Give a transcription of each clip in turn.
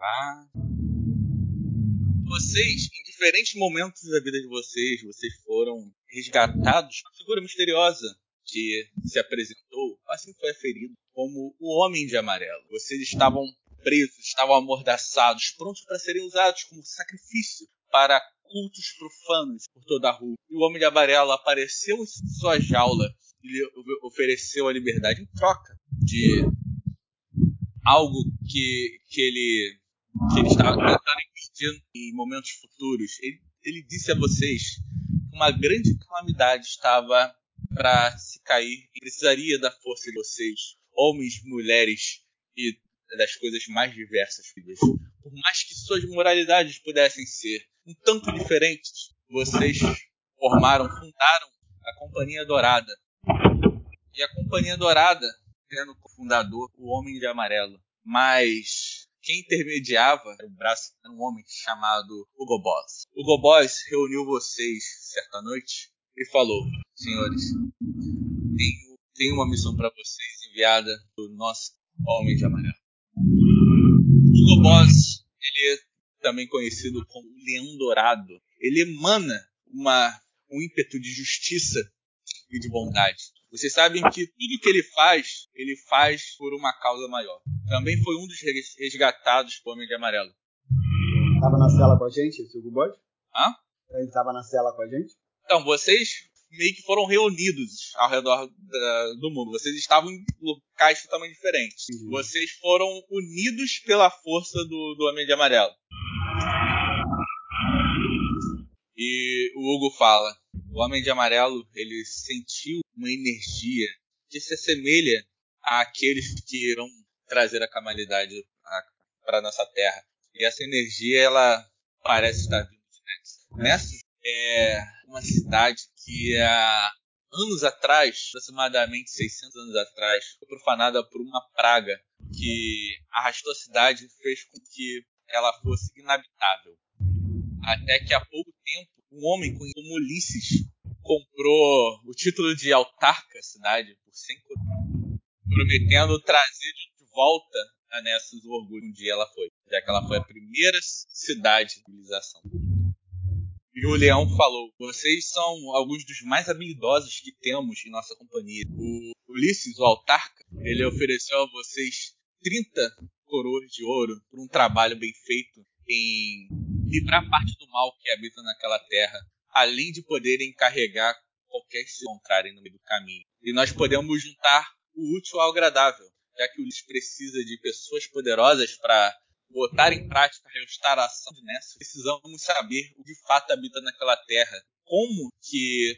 gravar. Vocês, em diferentes momentos da vida de vocês, vocês foram resgatados por uma figura misteriosa que se apresentou, assim foi aferido, como o Homem de Amarelo. Vocês estavam presos, estavam amordaçados, prontos para serem usados como sacrifício para cultos profanos por toda a rua. E o Homem de Amarelo apareceu em sua jaula e lhe ofereceu a liberdade em troca de algo que, que ele que ele estava tentando impedir em momentos futuros. Ele, ele disse a vocês que uma grande calamidade estava para se cair e precisaria da força de vocês, homens, mulheres e das coisas mais diversas, filhas. Por mais que suas moralidades pudessem ser um tanto diferentes, vocês formaram, fundaram a Companhia Dourada. E a Companhia Dourada, tendo como fundador o Homem de Amarelo. Mas quem intermediava era um braço era um homem chamado Hugo Boss. Hugo Boss reuniu vocês certa noite e falou: Senhores, tenho, tenho uma missão para vocês enviada do nosso Homem de Amarelo. Hugo Boss, ele é também conhecido como Leão Dourado. Ele emana uma, um ímpeto de justiça e de bondade. Vocês sabem que tudo que ele faz, ele faz por uma causa maior. Também foi um dos resgatados por Homem de Amarelo. Tava na cela com a gente, esse Hugo Boss? Hã? Ele tava na cela com a gente? Então, vocês meio que foram reunidos ao redor da, do mundo. Vocês estavam em locais totalmente diferentes. Uhum. Vocês foram unidos pela força do, do Homem de Amarelo. E o Hugo fala: o Homem de Amarelo ele sentiu uma energia que se assemelha àqueles que irão trazer a calamidade para nossa Terra. E essa energia ela parece estar vindo de Nexus. Nexus é uma cidade que há anos atrás, aproximadamente 600 anos atrás, foi profanada por uma praga que arrastou a cidade e fez com que ela fosse inabitável. Até que há pouco tempo, um homem como Ulisses comprou o título de autarca da cidade por 100 prometendo trazer de volta a Nessus o orgulho um dia ela foi, já que ela foi a primeira cidade de civilização. E o Leão falou: Vocês são alguns dos mais habilidosos que temos em nossa companhia. O Ulisses, o autarca, ele ofereceu a vocês 30 coroas de ouro por um trabalho bem feito em livrar parte do mal que habita naquela terra, além de poderem carregar qualquer que se encontrarem no meio do caminho. E nós podemos juntar o útil ao agradável, já que o Ulisses precisa de pessoas poderosas para botar em prática a restauração de Nessa, precisamos saber o que de fato habita naquela terra. Como que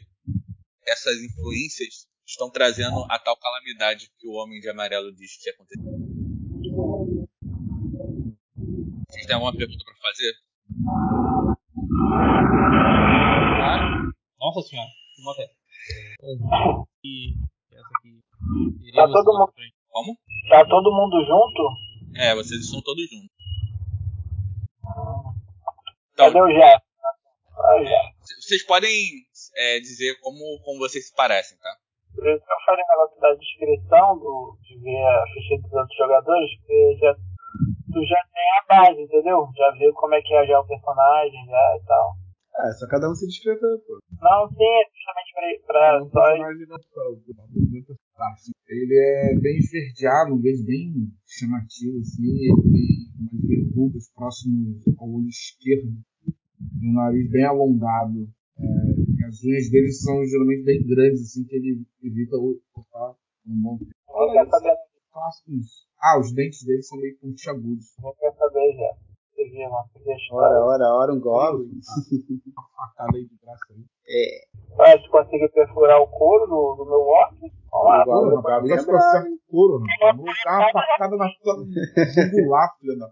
essas influências estão trazendo a tal calamidade que o Homem de Amarelo diz que aconteceu. Vocês têm alguma pergunta para fazer? Nossa senhora, uma até. E essa aqui. Tá todo mundo. Como? Tá todo mundo junto? É, vocês estão todos juntos. Então, Cadê o Jeff? Vocês podem é, dizer como, como vocês se parecem, tá? Por isso que eu falei o negócio da descrição, do, de ver a ficha dos outros jogadores, porque já, tu já tem a base, entendeu? Já viu como é que é já o personagem já e tal. É, só cada um se descrever, pô. Não, sim, é justamente pra, pra só. Ele é bem esverdeado, um verde bem chamativo, assim, ele tem umas verrugas próximas ao olho esquerdo, e um nariz bem alongado. É, as unhas dele são geralmente bem grandes, assim, que ele evita cortar um bom tempo. Clássicos. Ah, os dentes dele são meio pontiagudos. Não quer saber já. Ora, ora, ora, um goblin. Uma facada aí de graça aí. É. Ah, se conseguir perfurar o couro do, do meu orc, vamos lá. Couro, rapaz, você consegue o couro, rapaz. Vou dar uma facada na tua jugular, filha da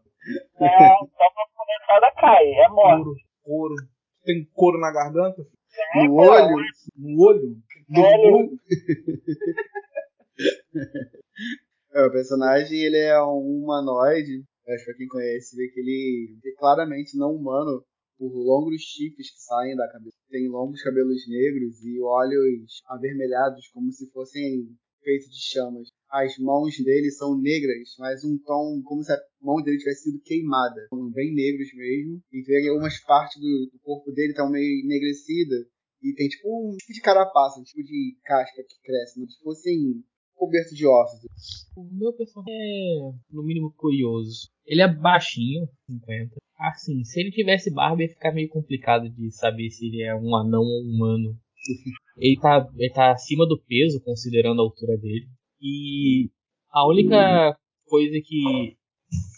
É, só pra começar cai, é morte. Couro, couro. Tem couro na garganta? É, no olho? No olho? No olho. é, o personagem ele é um humanoide acho pra quem conhece, vê que ele é claramente não humano por longos chifres que saem da cabeça. Tem longos cabelos negros e olhos avermelhados, como se fossem feito de chamas. As mãos dele são negras, mas um tom como se a mão dele tivesse sido queimada. São bem negros mesmo. E vê algumas partes do, corpo dele estão meio enegrecidas. E tem tipo um tipo de carapaça, um tipo de casca que cresce, como se fossem coberto de ossos. O meu personagem é, no mínimo, curioso. Ele é baixinho, 50. Assim, se ele tivesse barba ia ficar meio complicado de saber se ele é um anão ou um humano. Ele tá, ele tá acima do peso, considerando a altura dele. E a única coisa que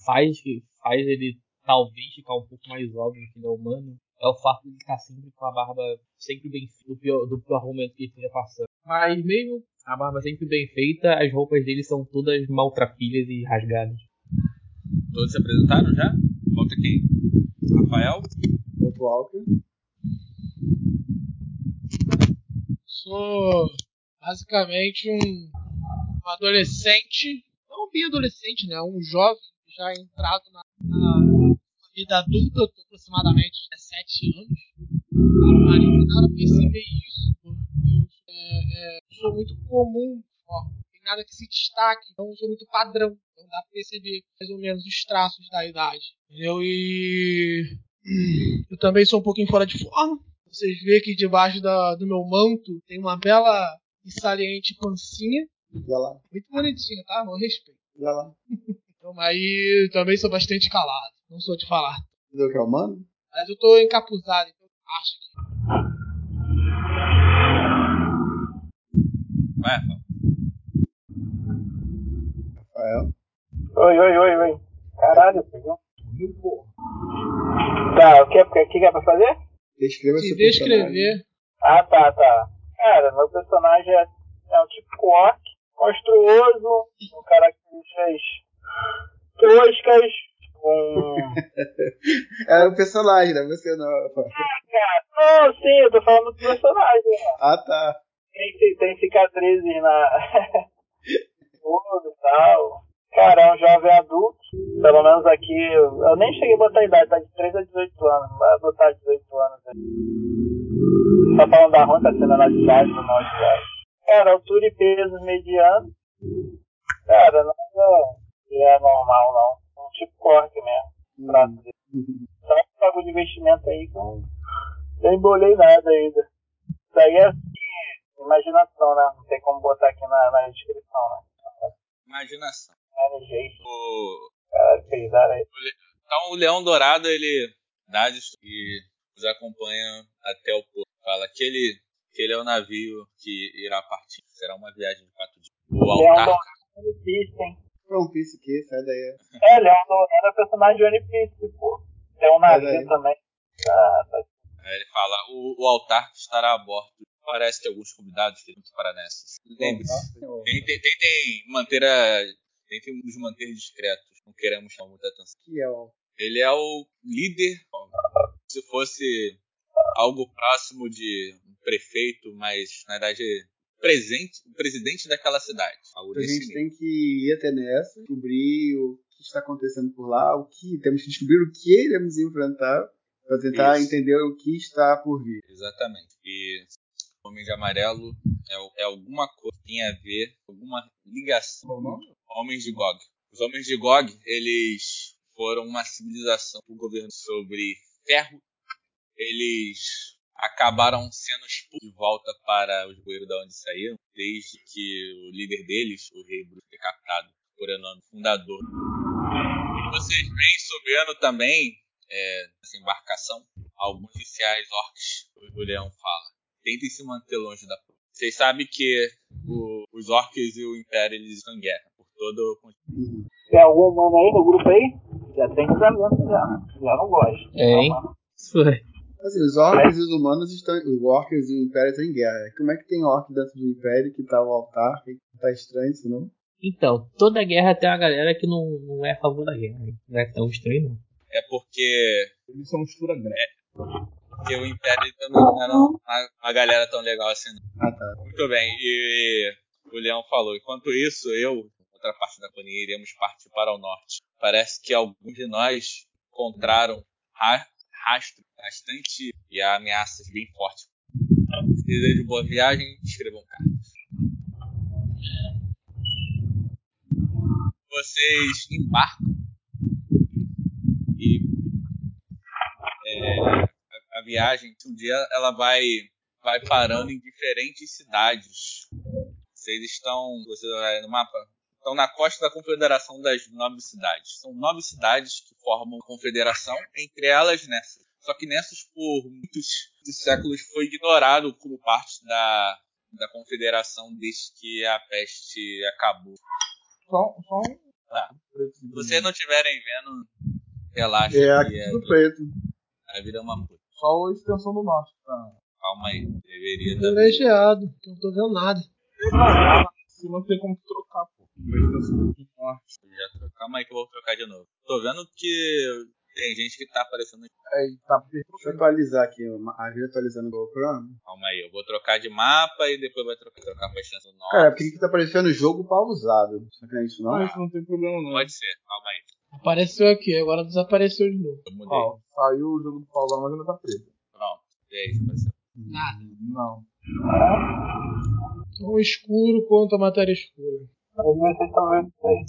faz, faz ele talvez ficar um pouco mais óbvio que ele é humano é o fato de ele estar sempre com a barba sempre bem do pior, do pior momento que ele esteja passando. Mas mesmo a barba sempre bem feita, as roupas dele são todas maltrapilhas e rasgadas. Todos se apresentaram já? Falta quem? Rafael? Outro Walker. Sou basicamente um, um adolescente, não bem adolescente, né? Um jovem já entrado na, na vida adulta, eu tô aproximadamente 17 anos. Nada perceber isso, porque é, é, sou muito comum, ó, nada que se destaque, então eu sou muito padrão, então dá pra perceber mais ou menos os traços da idade. Entendeu? E eu também sou um pouquinho fora de forma. Vocês veem que debaixo da, do meu manto tem uma bela e saliente pancinha. E lá. Muito bonitinha, tá? Meu respeito. E lá. Então, aí também sou bastante calado. Não sou de falar. Entendeu o que é humano? Mas eu tô encapuzado, então acho que. Vai, Rafael. Oi, oi, oi, oi. Caralho, pegou. Tá, o que, o que, é pra fazer? Descreva Se personagem. descrever. Ah, tá, tá. Cara, meu personagem é, é um tipo orc, monstruoso, com características toscas, com. É o personagem, né? Você não. Rafael. Não, sim, eu tô falando do personagem. né? Ah, tá. Tem, tem cicatrizes na. Tal. Cara, é um jovem adulto. Pelo menos aqui, eu eu nem cheguei a botar a idade, tá de 3 a 18 anos. Não vai botar 18 anos aí. Tá falando da ruim, tá sendo na idade, não na idade. Cara, altura e peso mediano. Cara, não é, é normal, não. Um tipo corte mesmo. Trato dele. Só que pago de investimento aí que eu nem bolei nada ainda. Isso aí é assim, imaginação, né? Não tem como botar aqui na, na descrição, né? Imaginação. O... aí. Então o Leão Dourado, ele dá e os acompanha até o porto. Fala que ele, que ele é o navio que irá partir. Será uma viagem de quatro dias. O Leão altar. Dourado é One Piece, hein? One Piece que sai daí. É, Leão Dourado é personagem de One Piece, pô. Tem um navio também. Ah, tá. Aí ele fala, o, o altar estará a bordo. Parece ter alguns convidados que vão para nessas. Lembre-se, tentem, tentem manter a. Tentem nos manter discretos. Não queremos chamar muita atenção. Que é o. Ele é o líder, se fosse algo próximo de um prefeito, mas na verdade presente, o presidente daquela cidade. A gente tem que ir até nessa, descobrir o que está acontecendo por lá, o que temos que descobrir o que iremos enfrentar para tentar Isso. entender o que está por vir. Exatamente. E Homem de Amarelo é, é alguma coisa que tem a ver, alguma ligação. Qual o nome? Homens de Gog. Os Homens de Gog, eles foram uma civilização do governo sobre ferro. Eles acabaram sendo expulsos de volta para os bueiros da onde saíram, desde que o líder deles, o rei Bruce, foi captado por Enano, fundador. E vocês vêm subindo também, é, nessa embarcação, alguns oficiais orcs, o o Leão fala. Tentem se manter longe da. Vocês sabem que o- os orcs e o Império eles estão em guerra por todo o continente. Tem algum humano aí no grupo aí? Já tem casamento já, né? Já não gosto. Tem. Então, é. Assim, os orcs e os humanos estão. Os orcs e o Império estão em guerra. Como é que tem orc dentro do Império que tá o altar? Que tá estranho isso, não? Então, toda guerra tem uma galera que não, não é a favor da guerra. Não é tão estranho, não. É porque, Eles são mistura grande. Porque o Império também não era uma, uma galera tão legal assim. não. Ah, tá. Muito bem, e o Leão falou: enquanto isso, eu, outra parte da companhia, iremos partir para o norte. Parece que alguns de nós encontraram ra rastro bastante e ameaças bem fortes. Se desejo boa viagem, escrevam cartas. Vocês embarcam e é, viagem, um dia ela vai, vai parando em diferentes cidades. Vocês estão, você olha no mapa, estão na costa da Confederação das Nove Cidades. São nove cidades que formam a confederação, entre elas Nessus. Só que Nessus, por muitos séculos, foi ignorado como parte da, da confederação desde que a peste acabou. Só, só um. Tá. Se vocês não estiverem vendo, relaxa. É, que aqui é- preto. a vida é uma puta. Só a extensão do norte. Tá. Calma aí. Deveria dar. Privilegiado, que eu não tô vendo nada. Se não tem como trocar, pô. Já Calma aí que eu vou trocar de novo. Tô vendo que tem gente que tá aparecendo aqui. É, e tá Deixa eu atualizar aqui. A vida atualizando o GoPro. Calma aí, eu vou trocar de mapa e depois vai trocar, trocar pra extensão nova. Cara, por que que tá aparecendo jogo pausado? Será que não é isso não? Não, isso não tem problema não. Pode ser, calma aí. Apareceu aqui, agora desapareceu de novo. Eu mudei. Ó, saiu o jogo do Paulão, mas ainda tá preto. Pronto. E aí, apareceu. Nada. Não. Tão escuro quanto a matéria escura. Vamos ver se vocês estão vendo isso aí.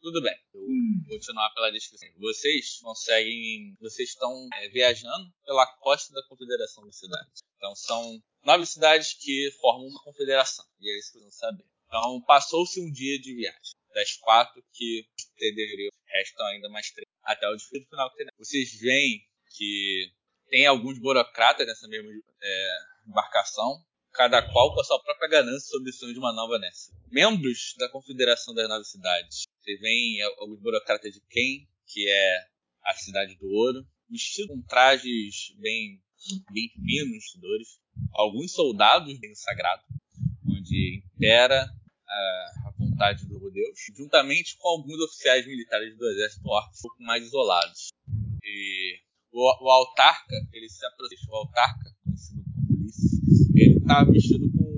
Tudo bem. Eu vou continuar pela descrição. Vocês conseguem. Vocês estão é, viajando pela costa da confederação das cidades. Então são nove cidades que formam uma confederação. E é isso que vocês vão saber. Então passou-se um dia de viagem. Das quatro que entenderam, restam ainda mais três. Até o desfile final que tem. Vocês veem que tem alguns burocratas nessa mesma é, embarcação, cada qual com a sua própria ganância sobre o sonho de uma nova Nessa. Membros da Confederação das Nove Cidades. Você vê alguns burocratas de Ken, que é a cidade do ouro, vestidos com trajes bem, bem finos, dores. Alguns soldados bem sagrado, onde impera a vontade do Deus, juntamente com alguns oficiais militares do exército orc um pouco mais isolados. E o, o autarca, ele se aproxima. O autarca, conhecido como Ulisses, ele tá vestido com.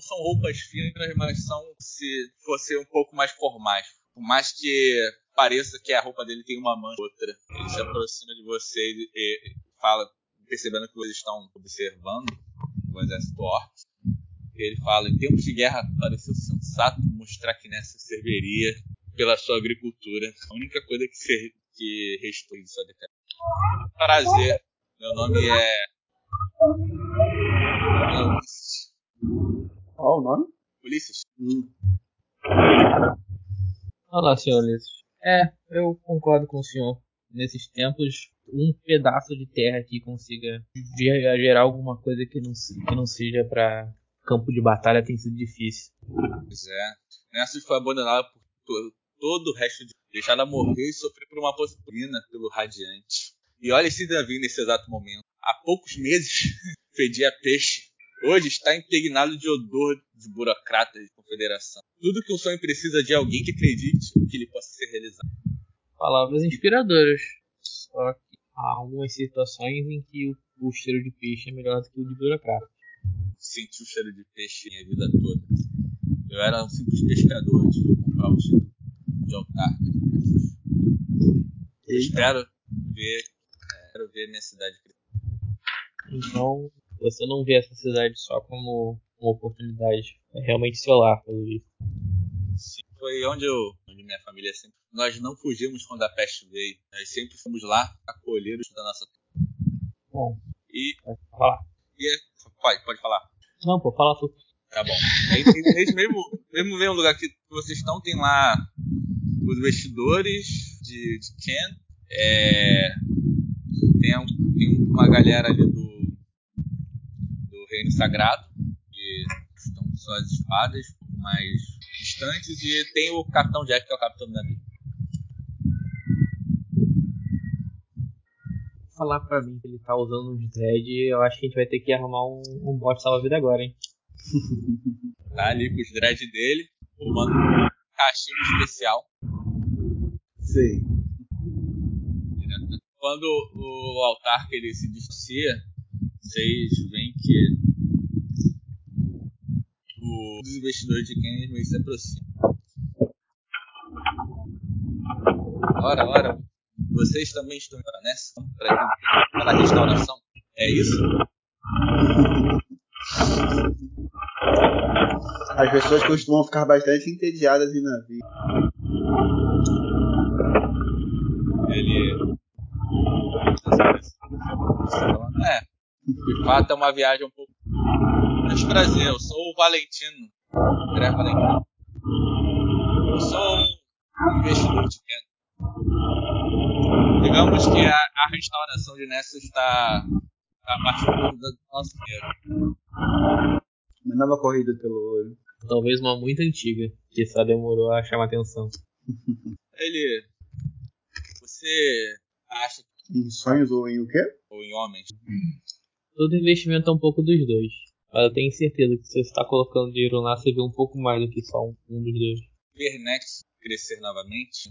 São roupas finas, mas são se fosse um pouco mais formais. Por mais que pareça que a roupa dele tem uma mancha ou outra. Ele se aproxima de você e, e fala, percebendo que vocês estão observando o exército orc. Ele fala, em tempos de guerra pareceu sensato mostrar que nessa serviria pela sua agricultura. A única coisa que, ser, que restou de sua decadência. Prazer, meu nome é. Ulisses. Qual o nome? Ulisses? Hum. Olá, senhor Ulisses. É, eu concordo com o senhor. Nesses tempos, um pedaço de terra que consiga ge- gerar alguma coisa que não, se- que não seja para campo de batalha tem sido difícil. Pois é. Nessus foi abandonada por to- todo o resto de. deixada morrer e sofrer por uma posturina pelo Radiante. E olha esse Davi nesse exato momento. Há poucos meses fedia peixe. Hoje está impregnado de odor de burocratas de confederação. Tudo que um sonho precisa de alguém que acredite que ele possa ser realizado. Palavras inspiradoras. Só que há algumas situações em que o, o cheiro de peixe é melhor do que o de burocrata. Senti o cheiro de peixe minha vida toda. Eu era um simples pescador antes de comprar o título de autarca de Nessus. Espero ver, espero ver minha cidade crescer. Então, você não vê essa cidade só como uma oportunidade. É realmente seu lar, pelo visto. Sim, foi onde eu, onde minha família sempre. Nós não fugimos quando a peste veio. Nós sempre fomos lá acolher os da nossa terra. Bom, E, pode falar. e é- pode, pode falar. Não, pô, fala tu. Tá bom. Aí, tem- nesse mesmo, mesmo mesmo lugar que vocês estão, tem lá os vestidores de, de Ken. É, tem, um- tem uma galera ali do, do Reino Sagrado, que estão com suas espadas mais distantes. E tem o Capitão Jack, que é o capitão do navio. Falar pra mim que ele tá usando uns dread, eu acho que a gente vai ter que arrumar um, um bot salva-vida agora, hein? Tá ali com os dread dele, fumando um cachimbo especial. Sei. Quando o altar que ele se distancia, vocês veem que o- os investidores de Kennedy se aproximam. Ora, ora, vocês também estão nessa? Para a restauração? É isso? As pessoas costumam ficar bastante entediadas em navio. Ele. É, de fato é uma viagem um pouco. Mas prazer, eu sou o Valentino. André Valentino. Eu sou um investidor de renda. Digamos que a, a restauração de Nessa está a partir do nosso dinheiro. Uma nova corrida pelo ouro. Talvez uma muito antiga, que só demorou a chamar atenção. Ele. Você acha que. Em sonhos ou em o quê? Ou em homens? Todo investimento é um pouco dos dois. Mas eu tenho certeza que se você está colocando dinheiro lá, você vê um pouco mais do que só um, um dos dois. Ver Nex crescer novamente?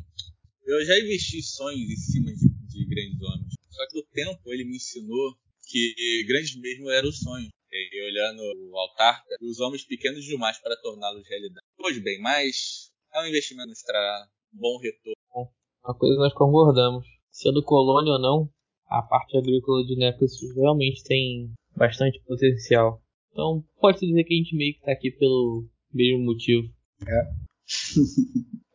Eu já investi sonhos em cima de, de grandes homens. Só que o tempo ele me ensinou que grandes mesmo era o sonho. E olhando o altar, os homens pequenos demais para torná-los realidade. Pois bem, mas é um investimento que trará bom retorno. Uma coisa nós concordamos. Sendo colônia ou não, a parte agrícola de Necros realmente tem bastante potencial. Então pode-se dizer que a gente meio que está aqui pelo mesmo motivo. É.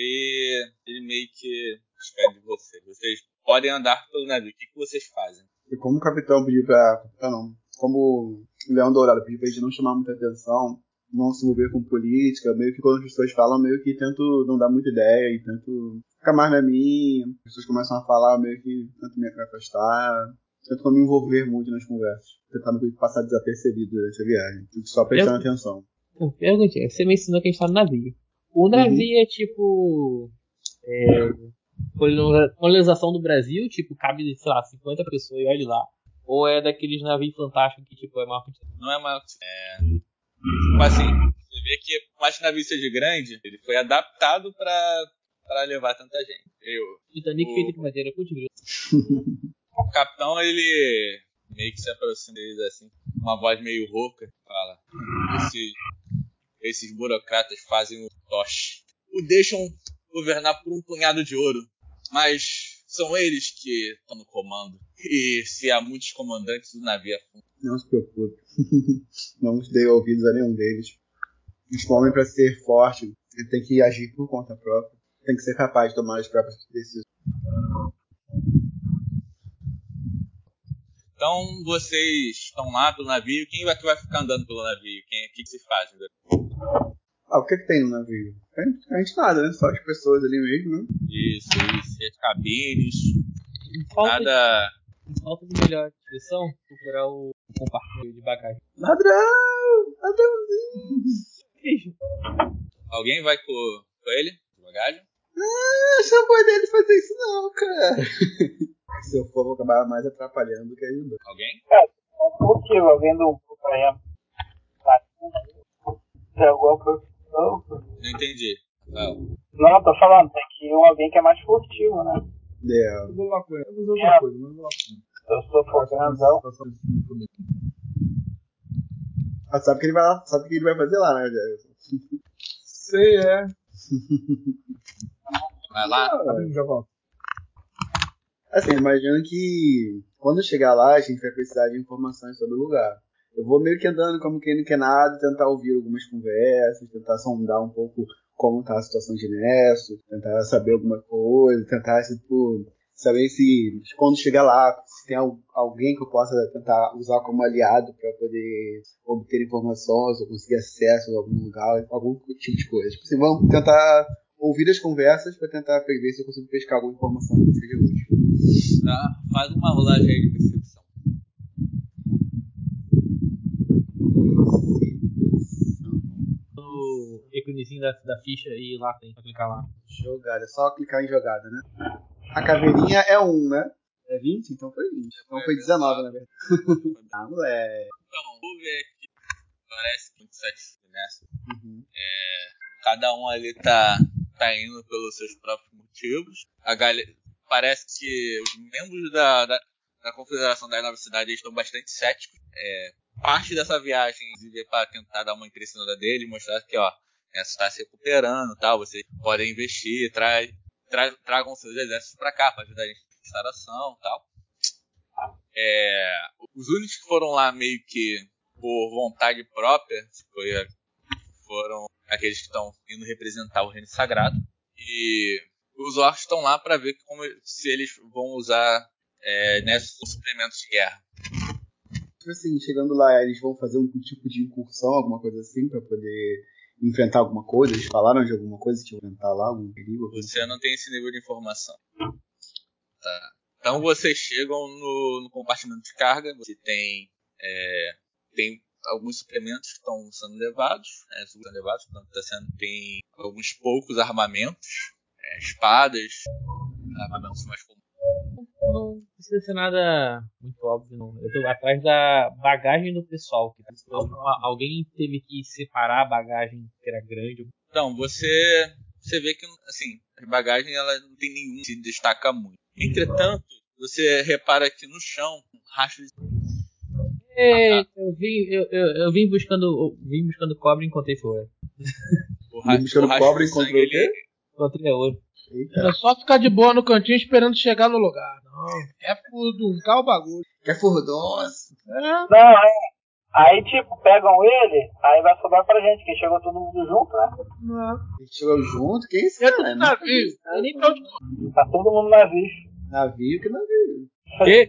e ele meio que despede de vocês. Vocês podem andar pelo navio. O que, que vocês fazem? E como o capitão pediu pra. Capitão não. Como o Leão Dourado pediu pra gente não chamar muita atenção, não se envolver com política, meio que quando as pessoas falam, meio que tento não dar muita ideia e tento ficar mais na minha. As pessoas começam a falar, meio que tento me afastar. Tento não me envolver muito nas conversas. Tentar meio que passar desapercebido durante a viagem. Só prestando Eu- atenção. Perguntinha, você mencionou que a gente tá no navio. O navio é tipo. É, coloniza- colonização do Brasil, tipo, cabe, sei lá, 50 pessoas e olha lá. Ou é daqueles navios fantásticos que, tipo, é maior que. Não é maior que. É. Tipo assim, você vê que por mais que o navio seja grande, ele foi adaptado pra, pra levar tanta gente. Eu, Titanic O- feito de madeira, putz, o capitão, ele meio que se aproxima deles assim, uma voz meio rouca, fala: Esse, Esses burocratas fazem o toche. O deixam governar por um punhado de ouro. Mas são eles que estão no comando. E se há muitos comandantes, o navio afunda. Não se preocupe. não dei ouvidos a nenhum deles. O homem, para ser forte, ele tem que agir por conta própria. Tem que ser capaz de tomar as próprias decisões. Então vocês estão lá pelo navio. Quem vai, que vai ficar andando pelo navio? Quem, o que, se faz? Ah, o que, que tem no navio? A gente nada, né? Só as pessoas ali mesmo, né? Isso, isso. E as cabines. Falta, Nada. de, falta de melhor expressão, procurar o compartimento de bagagem. Ladrão! Ladrãozinho! Alguém vai com, com ele? De bagagem? Ah, chamou dele fazer isso não, cara. Se eu for, vou acabar mais atrapalhando do que ajudando. Alguém? É possível, alguém do exemplo. Tem alguma profissão? Não entendi. Não. Não, tô falando, tem que ir um alguém que é mais furtivo, né? É, Eu vou lá com ele. Eu vou fazer outra coisa, mas eu vou lá com ele. Eu sou fuder. ah, sabe o que ele vai lá, sabe o que ele vai fazer lá, né, Jefferson? Sei, é. Vai lá. Rapidinho, já volto. Assim, imagino que quando chegar lá, a gente vai precisar de informações sobre o lugar. Eu vou meio que andando como quem não quer nada, tentar ouvir algumas conversas, tentar sondar um pouco como tá a situação de Nesso, tentar saber alguma coisa, tentar, tipo, saber se quando chegar lá, se tem al- alguém que eu possa tentar usar como aliado para poder obter informações ou conseguir acesso a algum lugar, algum tipo de coisa. Tipo assim, vamos tentar ouvir as conversas para tentar ver se eu consigo pescar alguma informação que seja útil. Tá? Faz uma rolagem aí de. O íconezinho da, da ficha e lá tem pra clicar lá. Jogada, é só clicar em jogada, né? A caveirinha é 1, né? É 20? Então foi 20. Então foi 19, na verdade. Ah, moleque. Então, vou ver aqui. Parece muito satisfeito nessa. Uhum. Cada um ali tá, tá indo pelos seus próprios motivos. A galera, parece que os membros da, da, da Confederação da Nova Cidade eles estão bastante céticos. É, parte dessa viagem, inclusive, é para tentar dar uma impressionada dele, mostrar que, ó, está se recuperando tal, vocês podem investir, tra, tra, tragam seus exércitos para cá para ajudar a gente na restauração tal. É, os únicos que foram lá meio que por vontade própria, foi foram aqueles que estão indo representar o reino sagrado. E os orcs estão lá para ver como, se eles vão usar é, nesses suplementos de guerra. Tipo assim, chegando lá, eles vão fazer um tipo de incursão, alguma coisa assim, para poder enfrentar alguma coisa? Eles falaram de alguma coisa que enfrentar lá, algum perigo? Você não tem esse nível de informação. Tá. Então vocês chegam no, no compartimento de carga, você tem, é, tem alguns suplementos que estão sendo levados, né, sendo levados, portanto, tá sendo, tem alguns poucos armamentos, é, espadas, armamentos mais comuns. Não precisa ser nada muito óbvio, não. Eu tô atrás da bagagem do pessoal. Que tá- alguém teve que separar a bagagem que era grande. Então, você, você vê que assim, a bagagem ela não tem nenhum que se destaca muito. Entretanto, você repara que no chão, um rastro de É, eu vim, eu, eu, eu vim buscando. eu vim buscando cobre e encontrei ouro. o Vim buscando o rastro cobre, encontrou o quê? Ele- Encontrei ouro. Eita. Era só ficar de boa no cantinho esperando chegar no lugar. Não, é furduncar o bagulho. Quer furdões? É, Não, é. Aí, tipo, pegam ele, aí vai sobrar pra gente, que chegou todo mundo junto, né? não. Eles chegou junto? Quem é esse Dentro cara? Não navio. Eu nem pra onde Tá todo mundo na vista. Navio que navio. Que?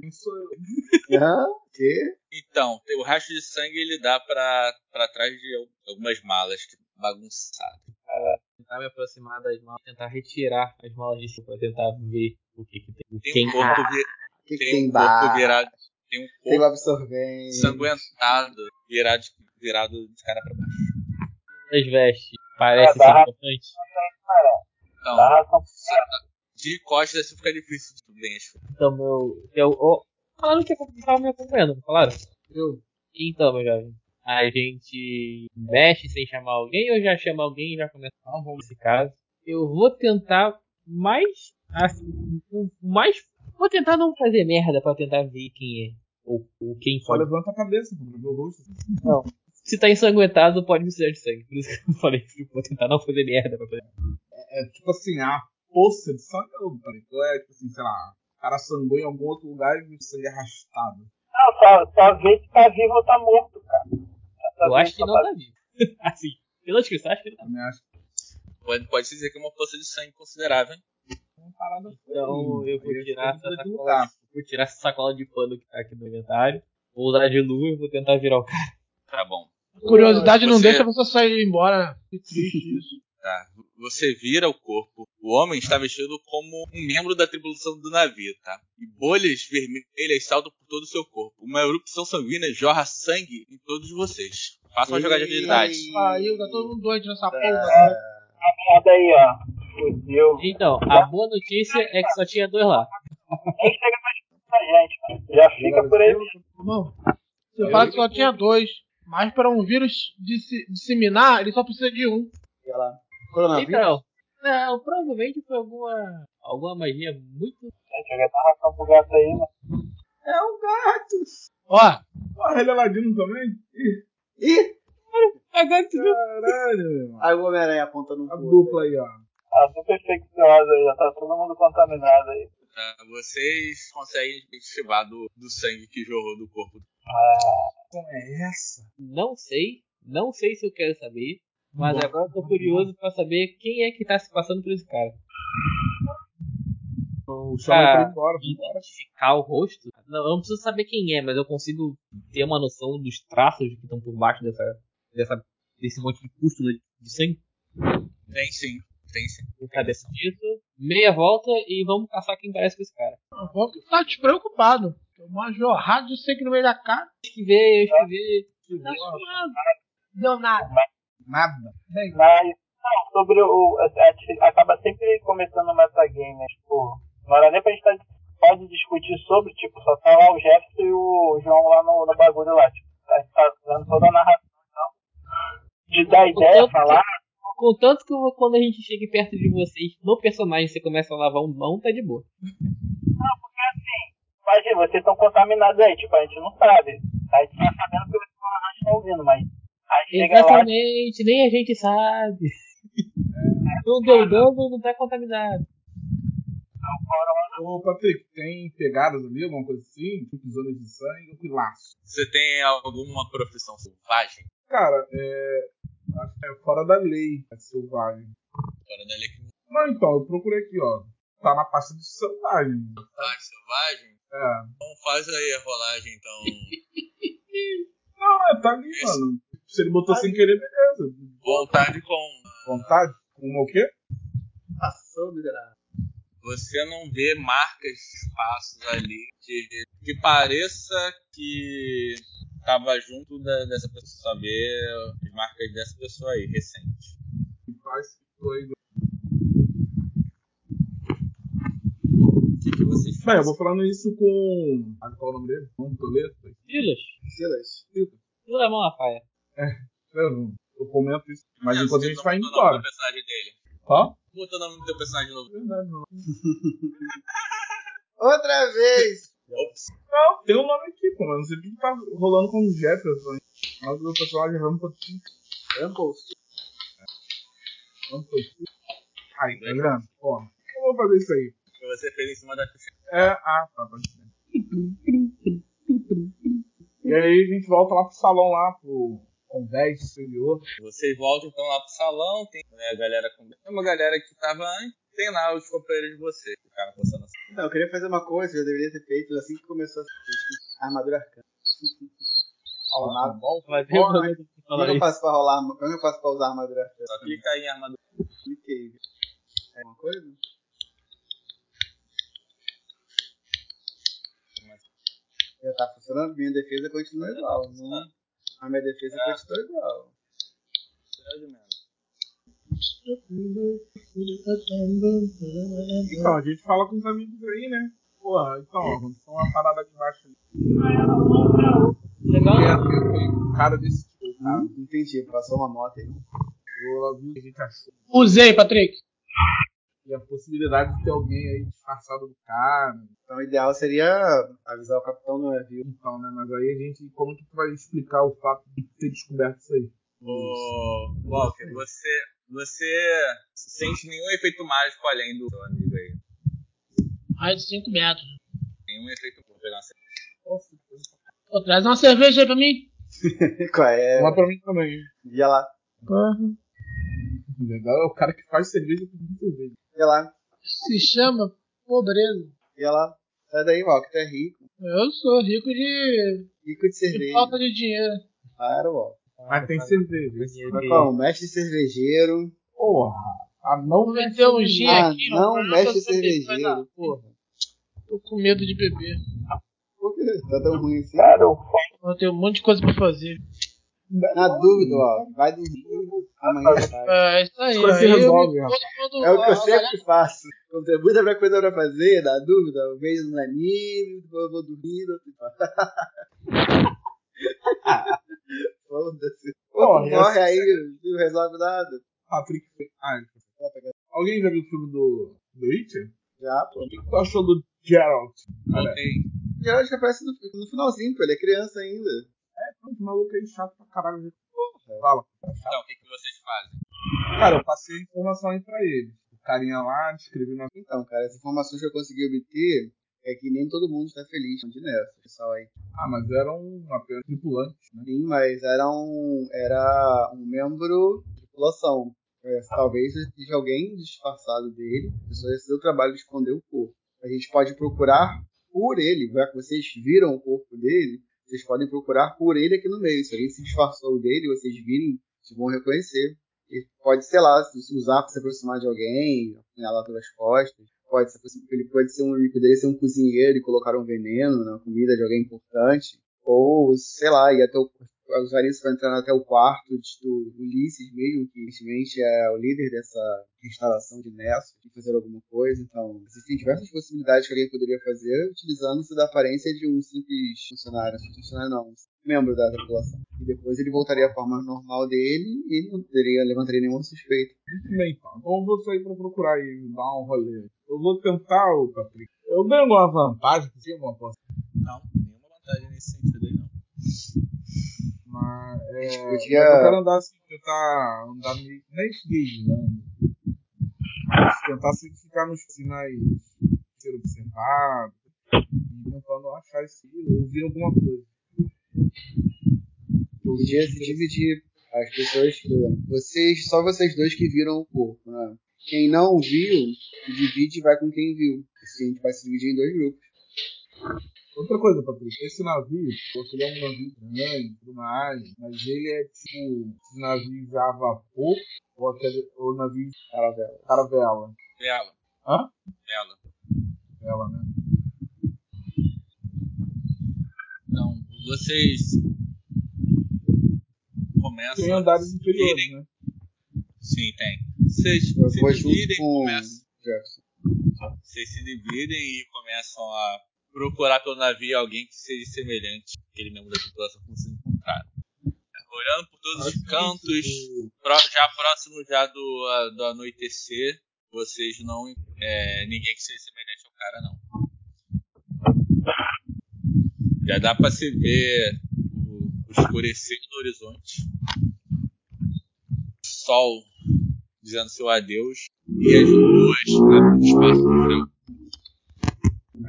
Quem sou eu? Que? Então, o rastro de sangue ele dá pra, pra trás de al- algumas malas que bagunçadas. Tentar me aproximar das malas, tentar retirar as malas de cima pra tentar ver o que, que tem. O Tem quem um corpo, vi- que, que tem tem um corpo virado. Tem um Tem o corpo absorvente. sanguentado virado, virado de cara pra baixo. as vestes. Parece Ah, ser importante. Então, de costas assim fica difícil de bem. Então, meu. Eu, oh, falaram que tava me acompanhando, não falaram? Eu. Então, meu jovem. A gente mexe sem chamar alguém ou já chama alguém e já começa Não, vamos. nesse caso? Eu vou tentar mais. Assim, o mais. Vou tentar não fazer merda pra tentar ver quem é. Ou, ou quem Só pode. levanta a cabeça pra ver o rosto. Se tá ensanguentado, pode misturar de sangue. Por isso que eu falei que eu vou tentar não fazer merda pra fazer. É tipo assim, a poça de sangue. Então é tipo assim, sei lá, o cara sangrou em algum outro lugar e o sangue arrastado. Não, só, só vê se tá vivo ou tá morto, cara. Só Eu acho que não tá vivo. assim, pela descrição, acho que não tá. Acho Pode, pode se dizer que é uma poça de sangue considerável. hein? que uma parada Então eu vou tirar essa sacola, de, vou tirar essa sacola de pano que tá aqui no inventário. Vou usar de lua e vou tentar virar o cara. Tá bom. Curiosidade não Você- deixa você sair embora? Que triste isso. Tá. Você vira o corpo. O homem está vestido como um membro da tripulação do navio, tá? E bolhas vermelhas saltam por todo o seu corpo. Uma erupção sanguínea jorra sangue em todos vocês. Faça uma jogada de agilidade. Aí, tá todo mundo doido nessa porra. merda aí, ó. Fudeu. Então, a boa notícia é que só tinha dois lá. Nem chega mais pra gente, mano. Já fica por aí. Irmão, você fala que só tinha dois. Mas para um vírus disse- disseminar, ele só precisa de um. Olha lá. Coronavírus? Então, não, provavelmente foi alguma, alguma magia muito. Gente, eu já tava ração pro gato aí, mano. É um gato. Ó, Porra, ele é ladino também? Ih, Ih, Agora caralho, meu irmão. aí o Homem-Aranha apontando um A dupla aí, ó. A dupla infecciosa aí, já tá todo mundo contaminado aí. Tá? Vocês conseguem identificar do, do sangue que jorrou do corpo. Como é essa? Não sei, não sei se eu quero saber, mas Bom. agora eu tô curioso pra saber quem é que tá se passando por esse cara. O chama Ah, pra embora. Identificar o rosto? Não, eu não preciso saber quem é, mas eu consigo ter uma noção dos traços que estão por baixo dessa, dessa, desse monte de pústula de sangue. Tem sim, tem sim. Cabeça disso, meia volta e vamos caçar quem parece com esse cara. o Volk tá despreocupado. Tomou uma jorrada de sangue no meio da cara. Esquivei, eu esquivei. Tá suave. Deu nada. Nada. Bem, Mas, não, sobre o. A gente acaba sempre começando o metagame, né? Tipo, não era nem pra gente tá, pode discutir sobre, tipo, só tá lá o Jefferson e o João lá no, no bagulho lá. Tipo, a gente tá dando toda a narração então, de dar ideia, falar. Contanto que quando a gente chegue perto de vocês, no personagem, você começa a lavar um mão, tá de boa. Imagina, vocês estão contaminados aí, tipo, a gente não sabe. A gente tá sabendo que os personagens estão ouvindo, mas. Lá Exatamente, nem a gente sabe. O doidão não tá contaminado. Ô, Patrick, tem pegadas ali, alguma coisa assim? Tipo, zonas de sangue, um laço. Você tem alguma profissão selvagem? Cara, é. Acho que é fora da lei, é selvagem. Fora da lei que Não, então, eu procurei aqui, ó. Tá na pasta de selvagem. tá selvagem. É. Então faz aí a rolagem, então. Não, é, tá ali, mano. Se ele botou sem querer, beleza. Vontade com. Vontade? Com o quê? Passou, miserável. Você não vê marcas de espaços ali que, que pareça que tava junto da- dessa pessoa. Só vê as marcas dessa pessoa aí, recente. Doido. O que, que vocês Bem, eu fazem? vou falando isso com. Ah, Qual é o nome dele? Com Toledo? Silas. Silas. Silas é mão faia. Eu, eu comento isso. Mas Não, enquanto a gente vai o nome embora. do personagem dele. Ó. Bota o nome do teu personagem novo. Verdade, não. Outra vez! Ops. Não, tem um nome aqui, pô, mas não sei o que tá rolando com o Jefferson. O nome do personagem é Rampant. Ramples. Aí, tá vendo? Ó, eu vou fazer isso aí. Que você fez em cima da ficha. É, ah, tá, pode ser. E aí a gente volta lá pro salão lá, pro convés exterior. Vocês voltam então lá pro salão, tem né, a galera com. Tem uma galera que tava antes, tem lá os companheiros de vocês. que Ficaram conversando assim. Não, eu queria fazer uma coisa, eu deveria ter feito assim que começou a armadura arcana. Ó, na- Vai ver Porra, o momento que Como é eu faço pra rolar? Como é que eu faço pra usar a armadura arcana? Só clica aí em armadura. Cliquei. É uma coisa? Já tá funcionando? Minha defesa continua igual. Não... A minha defesa continua igual. Mesmo. Então, a gente fala com os amigos aí, né? Porra, então, ó, uma parada de baixo ali. Legal. Um cara desse tipo, Ah, tá? entendi. Passou uma moto aí. Eu vi o que a gente achou. Usei, Patrick. E a possibilidade de ter alguém aí disfarçado do cara. Então o ideal seria avisar o capitão do navio. Então, né? Mas aí a gente. Como que tu vai explicar o fato de ter descoberto isso aí? Ô, Walker, você, você sente nenhum efeito mágico além do seu amigo aí. Mais de 5 metros. Nenhum efeito. Vou pegar uma cerveja. Nossa, Pô, traz uma cerveja aí pra mim. Qual é? Uma pra mim também. Ia lá. O legal é o cara que faz cerveja pedindo cerveja. Ia lá. Se chama pobreza. Ia lá. Sai daí, Walker. Tu é rico. Eu sou rico de, Rico de de cerveja. falta de dinheiro. Claro, Walker. Mas tem cerveja. Mas como? Mestre cervejeiro. Porra. A não meter um gin Ah, aqui. não, mas mestre que cervejeiro. Porra. Tô com medo de beber. Por que tá tão ruim assim? Cara, eu Eu tenho um monte de coisa pra fazer. Na dúvida, ó. Vai dormir. Amanhã faz. É isso aí. Se aí eu quando É o que eu sempre faço. Quando tem muita coisa pra fazer, na dúvida, eu vejo no anime, depois eu vou dormir, outro Foda-se. Morre aí, não resolve nada. Patrick. Ah, alguém já viu o filme do, do Witcher? Já, pô. O que tu achou do Geralt? Cara, Voltei. Geralt que aparece no, no finalzinho, pô. Ele é criança ainda. Esse maluco aí chato pra caralho. Fala. Então, o que, que vocês fazem? Cara, eu passei a informação aí pra ele. O carinha lá descreveu na. Então, cara, as informações que eu consegui obter é que nem todo mundo está feliz de nessa. Pessoal aí. Ah, mas eram apenas tripulantes, né? Sim, mas era um, era um membro de tripulação. É, talvez seja alguém disfarçado dele. A pessoa ia ser o trabalho de esconder o corpo. A gente pode procurar por ele. Já que vocês viram o corpo dele, vocês podem procurar por ele aqui no meio. Se alguém se disfarçou dele, vocês virem, vocês vão reconhecer. Ele pode, sei lá, usar para se aproximar de alguém, apunhalar pelas costas. Pode ele pode ser um, ele poderia ser um cozinheiro e colocar um veneno na comida de alguém importante. Ou, sei lá, ir até o, usar isso para entrar até o quarto de- do Ulisses mesmo, que infelizmente é o líder dessa instalação de Nessus, de fazer alguma coisa. Então, existem diversas possibilidades que alguém poderia fazer utilizando-se da aparência de um simples funcionário. Funcionário não, um membro da tripulação. E depois ele voltaria à forma normal dele e não teria, levantaria nenhuma suspeita. Muito bem, então. Então eu vou sair pra procurar e dar um rolê. Eu vou tentar, ô Patrick. Eu ganho alguma vantagem, tem alguma coisa. Não, nenhuma vantagem nesse sentido. Mas, é, gente mas podia- eu quero andar assim, tentar andar meio. Nem esgueijando. Tentar assim, ficar nos sinais ser observado. E tentando achar esse. ouvir alguma coisa. Podia se dividir as pessoas, vocês, só vocês dois que viram o corpo, né? Quem não viu, divide e vai com quem viu. Assim, a gente vai se dividir em dois grupos. Outra coisa, Patrícia, esse navio, porque ele é um navio grande e tudo mais, mas ele é tipo esse navio já a vapor ou aquele ou navio Caravela. caravela. Vela. Hã? Vela. Vela, né? Então, vocês começam. Tem andares inferiores, né? Sim, tem. Vocês Eu se dividem e com o começam. Jefferson. Vocês se dividem e começam a procurar pelo navio alguém que seja semelhante àquele membro da tripulação que vocês encontraram. Olhando por todos os cantos, já próximo já do, a- do anoitecer, vocês não. É, ninguém que seja semelhante ao cara, não. Já dá pra se ver o, o escurecer no horizonte. Sol dizendo seu adeus. E as luas abrindo espaço no céu.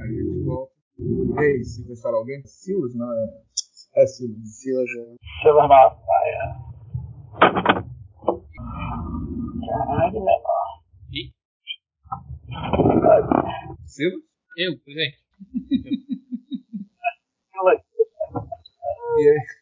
Aí a gente volta. E aí, se deixaram alguém? Silas, não é? É Silas. Silas é. Nossa praia. Caralho. Ih. Silas? Eu, presente. E aí?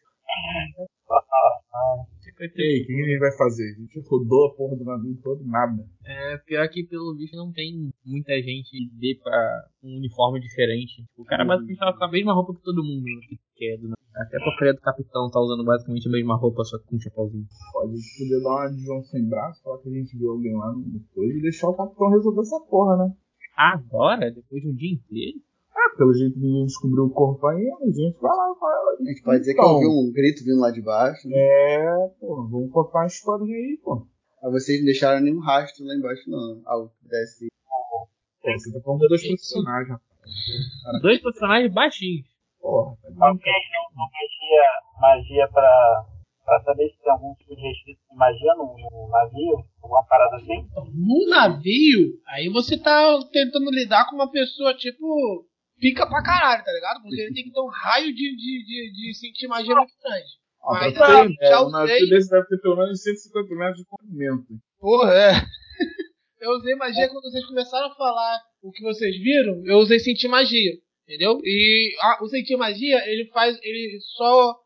E ter- aí, o que a gente vai fazer? A gente rodou a porra do navio todo, nada. É, pior que pelo visto não tem muita gente dê pra um uniforme diferente. O cara basicamente tava com a mesma roupa que todo mundo. né, Que é do- Até a porcaria do capitão tá usando basicamente a mesma roupa, só que com um chapéuzinho. Pode poder dar uma de João sem braço, falar que a gente viu alguém lá no coisa e deixar o capitão resolver essa porra, né? Agora, depois de um dia inteiro? Ah, pelo jeito ninguém descobriu o corpo ainda, a gente vai lá com ela. A gente pode dizer que Então. ouviu um grito vindo lá de baixo. Né? É, pô, vamos contar uma historinha aí, pô. Mas vocês não deixaram nenhum rastro lá embaixo, não. Algo que pudesse. Pô, você tá falando dos personagens, rapaz. Dois personagens baixinhos. Porra, tá Alguém usou magia, magia pra, pra saber se tem algum tipo de restrito de magia no, no navio? Alguma parada assim? No navio, aí você tá tentando lidar com uma pessoa tipo. Pica pra caralho, tá ligado? Porque ele tem que ter um raio de, de, de, de sentir magia muito grande. Ah, Mas já- ter ideia, já um navio usei. desse deve ter pelo menos 150 metros de comprimento. Porra, é. Eu usei magia quando vocês começaram a falar o que vocês viram, eu usei sentir magia. Entendeu? E ah, o sentir magia, ele faz. ele só,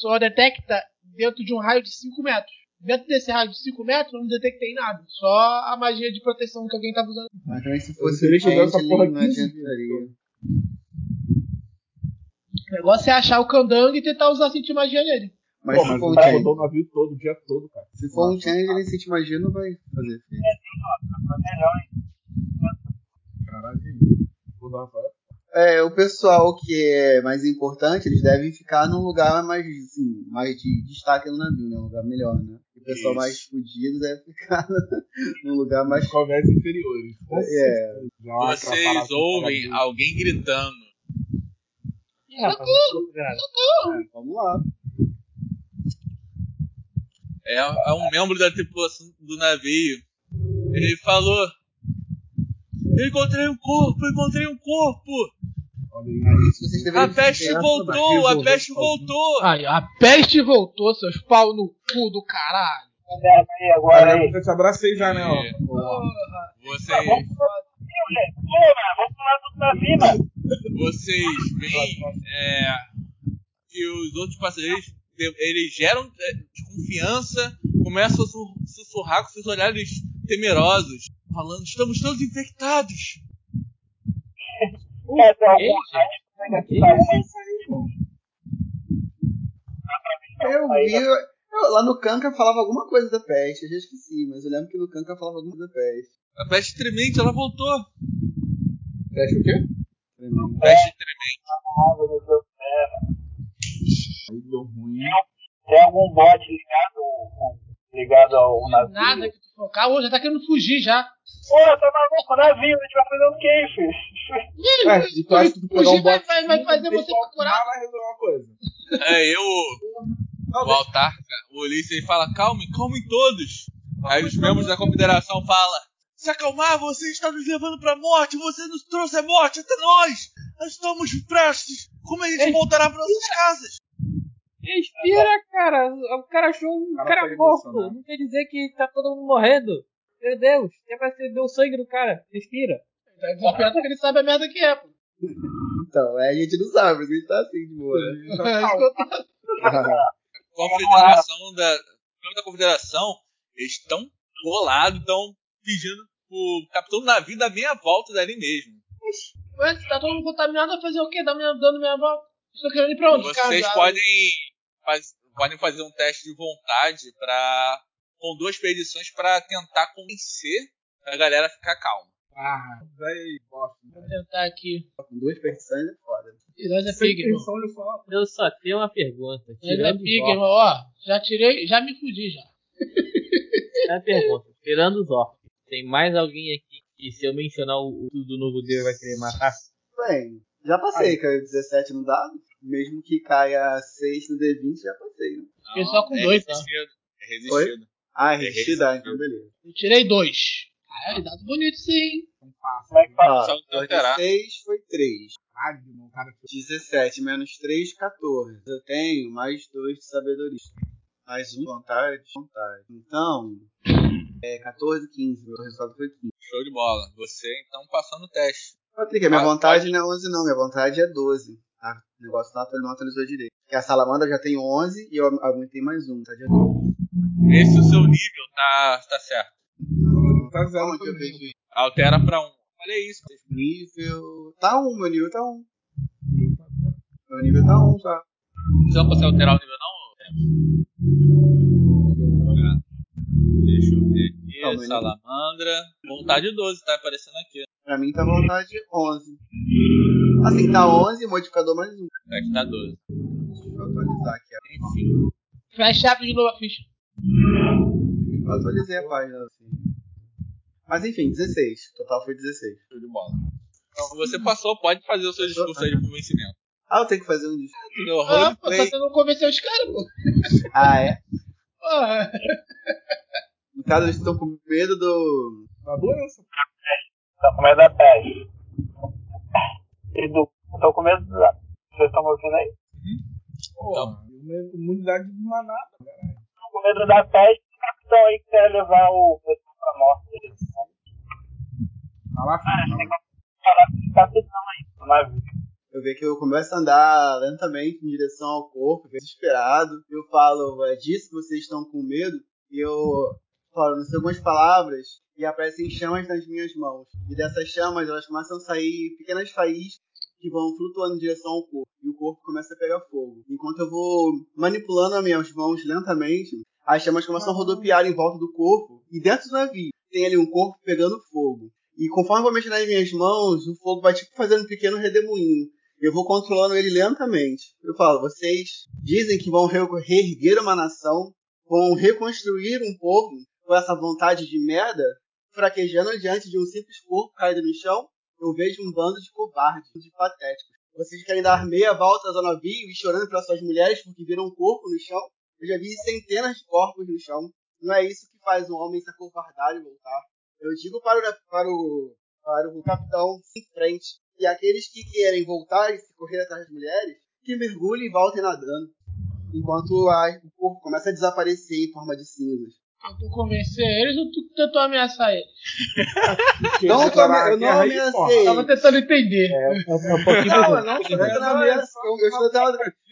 só detecta dentro de um raio de 5 metros. Dentro desse raio de 5 metros, eu não detectei nada. Só a magia de proteção que alguém tava usando. Mas também se fosse teria que usar essa porra não 15 adiantaria. O negócio é achar o candango e tentar usar sentir magia nele. Mas Pô, se mas for o um change, rodou o navio todo, o dia todo, cara. se for um change, ele sente magia, não vai fazer efeito. Caralho, vou dar uma É, o pessoal que é mais importante, eles devem ficar num lugar mais, assim, mais de destaque no navio, né? Um lugar melhor, né? O pessoal Isso. mais fudido deve ficar num lugar mais. Comédias inferiores. É. é Vocês ouvem alguém gritando. É, vamos lá. É, é um membro da tripulação do navio. Ele falou: Eu encontrei um corpo, eu encontrei um corpo! A peste voltou, a peste voltou! Aí, a peste voltou, seus pau no cu do caralho. E agora aí? Eu te abracei já, né? ó. É. Porra. Vocês, vocês veem é, que os outros passageiros de- eles geram é, desconfiança, começam a su- sussurrar com seus olhares temerosos, falando: Estamos todos infectados! É, tem algum tá Eu vi. eu- lá no Kanka falava alguma coisa da peste, eu já esqueci, mas eu lembro que no Kanka falava alguma coisa da peste. A peste tremente, ela voltou! Fecha o quê? Peste tremente. água no seu pé. Aí deu ruim. Tem algum bot ligado, ligado ao navio? Nada que tu focar, já tá querendo fugir já. Porra, tá maluco, navio, a gente vai fazer o quê, filho? É, e tu acha que tu pegar um vai, bote vai, vai fazer você procurar. vai resolver uma coisa. É, eu, o autarca, o Ulisses, ele fala: calmem, calmem todos. Aí os membros da confederação falam: se acalmar, você está nos levando pra morte, você nos trouxe a morte até nós. Nós estamos prestes. Como a gente Ei. voltará para nossas casas? Respira, cara. O cara achou um cara cara, tá morto. Não quer dizer que tá todo mundo morrendo. Meu Deus, quer perceber o sangue do cara. Respira. Tá desesperado porque ele sabe a merda que é, pô. Então, é, a gente não sabe, mas a gente tá assim de boa, né? É que eu tô- Confederação da. da Confederação, eles estão bolados, estão pedindo pro capitão do navio dar meia volta dali mesmo. Ué, tá todo mundo contaminado, vai fazer o quê? Dá minha, dando minha volta? Estou querendo ir pra onde? Vocês podem, faz- podem fazer um teste de vontade para com duas expedições para tentar convencer a galera a ficar calma. Ah, véi, bosta. Vou tentar aqui. Com duas petições é foda. Nós Sem pig, irmão. intenção de falar. Eu só tenho uma pergunta. Tirando pig, os irmão. orcs. Ó, já tirei, já me fudi já. É a pergunta. Tirando os orcs. Tem mais alguém aqui que se eu mencionar o, o do novo deus vai querer matar? Bem, já passei, caiu 17 no dado. Mesmo que caia 6 no D20, já passei, né? Fiquei só com é dois, tá? resistido. É resistido. Ah, É ah, então beleza. Eu tirei dois. Ah, é dado bonito sim. Não passa. Como é que faz? Ó, Só não terá. 6 foi 3. Caralho, irmão, cara. 17 menos 3, 14. Eu tenho mais 2 de sabedoria. Mais um de vontade, vontade. Então, é 14, 15. Meu resultado foi 15. Show de bola. Você então passou no teste. Patrick, a minha Ah, vontade não é 11 não, minha vontade é 12. Tá? O negócio não atualizou direito. Porque a salamandra já tem 11 e eu aumentei mais um, tá de 12. Esse o seu nível tá, tá certo. Tá zero Onde eu vejo Altera pra um. Olha isso. nível... Tá 1, meu nível tá 1. Meu nível tá 1, tá? Não você alterar o nível não? Deixa eu ver aqui. Não, mas- Salamandra. Vontade 12, tá aparecendo aqui. Pra mim tá vontade 11. Assim, tá 11, modificador mais um. Aqui tá 12. Deixa eu atualizar aqui. Enfim. Fecha abre de novo a ficha. Eu atualizei a página assim. Mas enfim, 16. O total foi 16. Show de bola. Então você passou, pode fazer o seu discurso aí de convencimento. Ah, eu tenho que fazer um disco. Entendeu? Ah, pô, você não convenceu os caras, pô. Ah, é? Ah, No caso, eles estão com medo do. Da doença. Tá com medo da peste. E do. Tô com medo da. Vocês estão me ouvindo aí? Porra, uma imunidade de manada. Tô com medo da peste o capitão aí que quer levar o pessoal pra morte. Lá, filho. Tá lá. Falar com o capitão aí no navio. Eu vejo que eu começo a andar lentamente em direção ao corpo, desesperado. Eu falo, é disso que vocês estão com medo? E eu falo, não sei algumas palavras, e aparecem chamas nas minhas mãos. E dessas chamas, elas começam a sair pequenas faíscas que vão flutuando em direção ao corpo. E o corpo começa a pegar fogo. Enquanto eu vou manipulando as minhas mãos lentamente, as chamas começam a rodopiar em volta do corpo. E dentro do navio tem ali um corpo pegando fogo. E conforme eu vou mexendo nas minhas mãos, o fogo vai tipo fazendo um pequeno redemoinho. Eu vou controlando ele lentamente. Eu falo, vocês dizem que vão re- reerguer uma nação, vão reconstruir um povo com essa vontade de merda, fraquejando diante de um simples corpo caído no chão. Eu vejo um bando de covardes, de patéticos. Vocês querem dar meia volta ao navio e chorando pelas suas mulheres porque viram um corpo no chão? Eu já vi centenas de corpos no chão. Não é isso que faz um homem se acovardar e voltar. Eu digo para o, para o, para o capitão em frente e aqueles que querem voltar e se correr atrás das mulheres, que mergulhem e voltem nadando. Enquanto a- o corpo começa a desaparecer em forma de cinzas. Tentou convencer eles ou tu tentou ameaçar eles? Não, eu, tô- eu não guerra aí, ameacei. Tava tentando entender. É um pouquinho Não, eu não estou É, tentando não, ameaçar. Eu, eu estou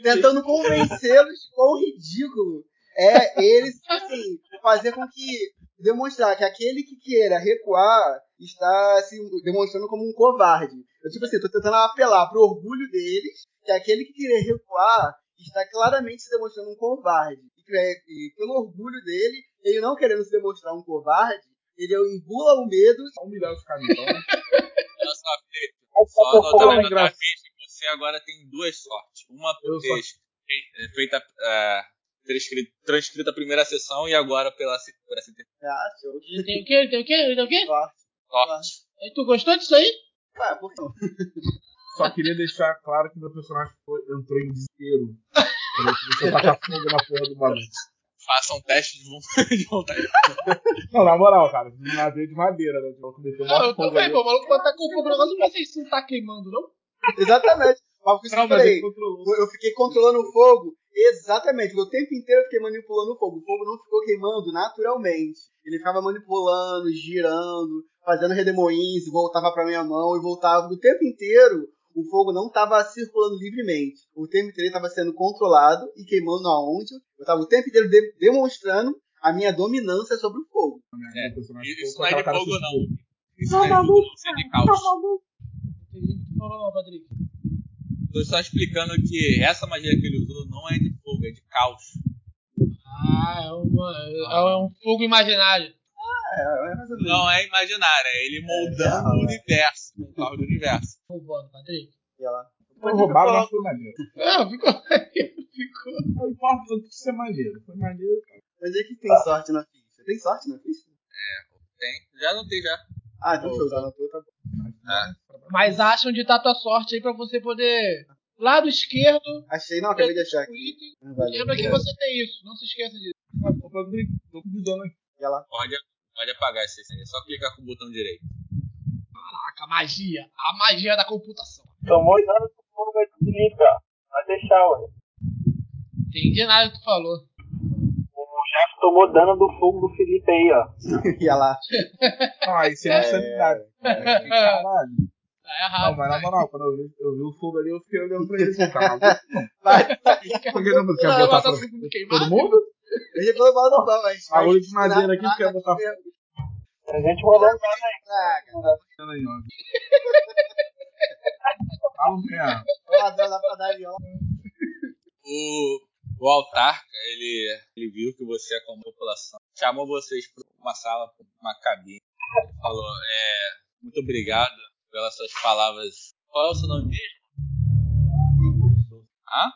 tentando, convencê-los de quão ridículo é eles, assim, fazer com que. demonstrar que aquele que queira recuar está se demonstrando como um covarde. Eu, tipo assim, tô tentando apelar pro orgulho deles, que aquele que querer recuar está claramente se demonstrando um covarde. E, é- e pelo orgulho dele, ele não querendo se demonstrar um covarde, ele embula o medo Só humilhar os caras, então. Olha só, Felipe. Só anotando na ficha que você agora tem duas sortes. Uma por ter só- feita, é, ter escrito, transcrito a primeira sessão e agora pela, se- por essa terceira Ah, show. Ele tem o quê? Ele tem o quê? Ele tem o quê? Sorte. sorte. Aí tu gostou disso aí? Ah, por favor. Só queria deixar claro que meu personagem foi, entrou em desespero. Ele começou a tacar fogo na porra do bagulho. Faça um teste de vo- de vontade. Não, na moral, cara, um navio de madeira, né? Eu cometi um Não, eu fogo também, ali. pô. O maluco vai tá com fogo no negócio, ser isso não tá queimando, não? Exatamente. Mas por isso que eu Não, mas eu fiquei controlando o fogo. Exatamente, o tempo inteiro eu fiquei manipulando o fogo. O fogo não ficou queimando naturalmente. Ele ficava manipulando, girando, fazendo redemoinhos, voltava pra minha mão e voltava. O tempo inteiro o fogo não estava circulando livremente. O tempo inteiro estava sendo controlado e queimando aonde. Eu estava o tempo inteiro de- demonstrando a minha dominância sobre o fogo. É, personagem Isso não é de fogo, assim, não. Isso não é de fogo, não. Isso é de caos. Entendi o que tu falou, não, Patrick. Tô só explicando que essa magia que ele usou não é de fogo, é de caos. Ah, é, uma, é um fogo imaginário. É, é menos. Não é imaginário, é ele moldando o universo, o caos do universo. Roubando, Patrick. E ela, Foi roubado, mas foi maneiro. É, ficou. ficou. Não importa tanto que isso é maneiro. Foi maneiro. Mas é que tem sorte na ficha. Tem sorte na ficha? Tem? Já não tem já. Ah, então show, tá. já anotou, tá bom. Ah. Mas acha onde tá a tua sorte aí pra você poder. Lado esquerdo, Achei, não, acabei de achar o aqui. item. Ah, valeu. Lembra que você tem isso, não se esqueça disso. Ô, Patrick, tô convidando aqui. E ela, Pode, pode apagar esse aí. É só clicar com o botão direito. Caraca, magia. A magia da computação. Tomou e nada do fogo vai Felipe, ó. Vai deixar, ué. Entendi nada que tu falou. O Jeff tomou dano do fogo do Felipe aí, ó. e ela, Ah, isso é insanidade. Caralho. Tá errado. Não, mas na moral, quando eu vi, eu vi o fogo ali, eu fiquei olhando pra ele assim, cara. vai, Por que não quer Não, botar pra todo mundo eu já falei mal do pão, mas. Bagulho de madeira aqui, quer botar A gente rolando lá, né? Praga. aí. O, o autarca, ele, ele viu que você é como população. Chamou vocês para uma sala, pra uma cabine. Falou, é, muito obrigado pelas suas palavras. Qual é o seu nome mesmo? Hã?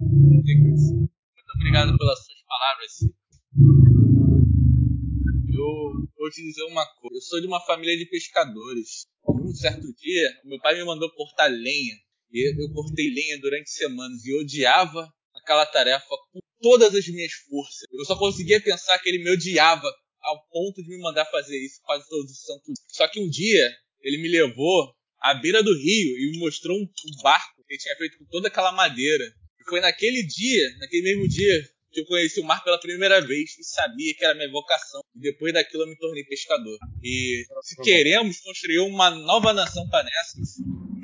Nicholas. Muito obrigado pelas suas palavras. Vou te dizer uma coisa. Eu sou de uma família de pescadores. Um certo dia, meu pai me mandou cortar lenha. E eu cortei lenha durante semanas e odiava aquela tarefa com todas as minhas forças. Eu só conseguia pensar que ele me odiava ao ponto de me mandar fazer isso quase todos os santos. Só que um dia ele me levou à beira do rio e me mostrou um barco que ele tinha feito com toda aquela madeira. E foi naquele dia, naquele mesmo dia, que eu conheci o mar pela primeira vez e sabia que era minha vocação. E depois daquilo eu me tornei pescador. E se queremos construir uma nova nação Panescas,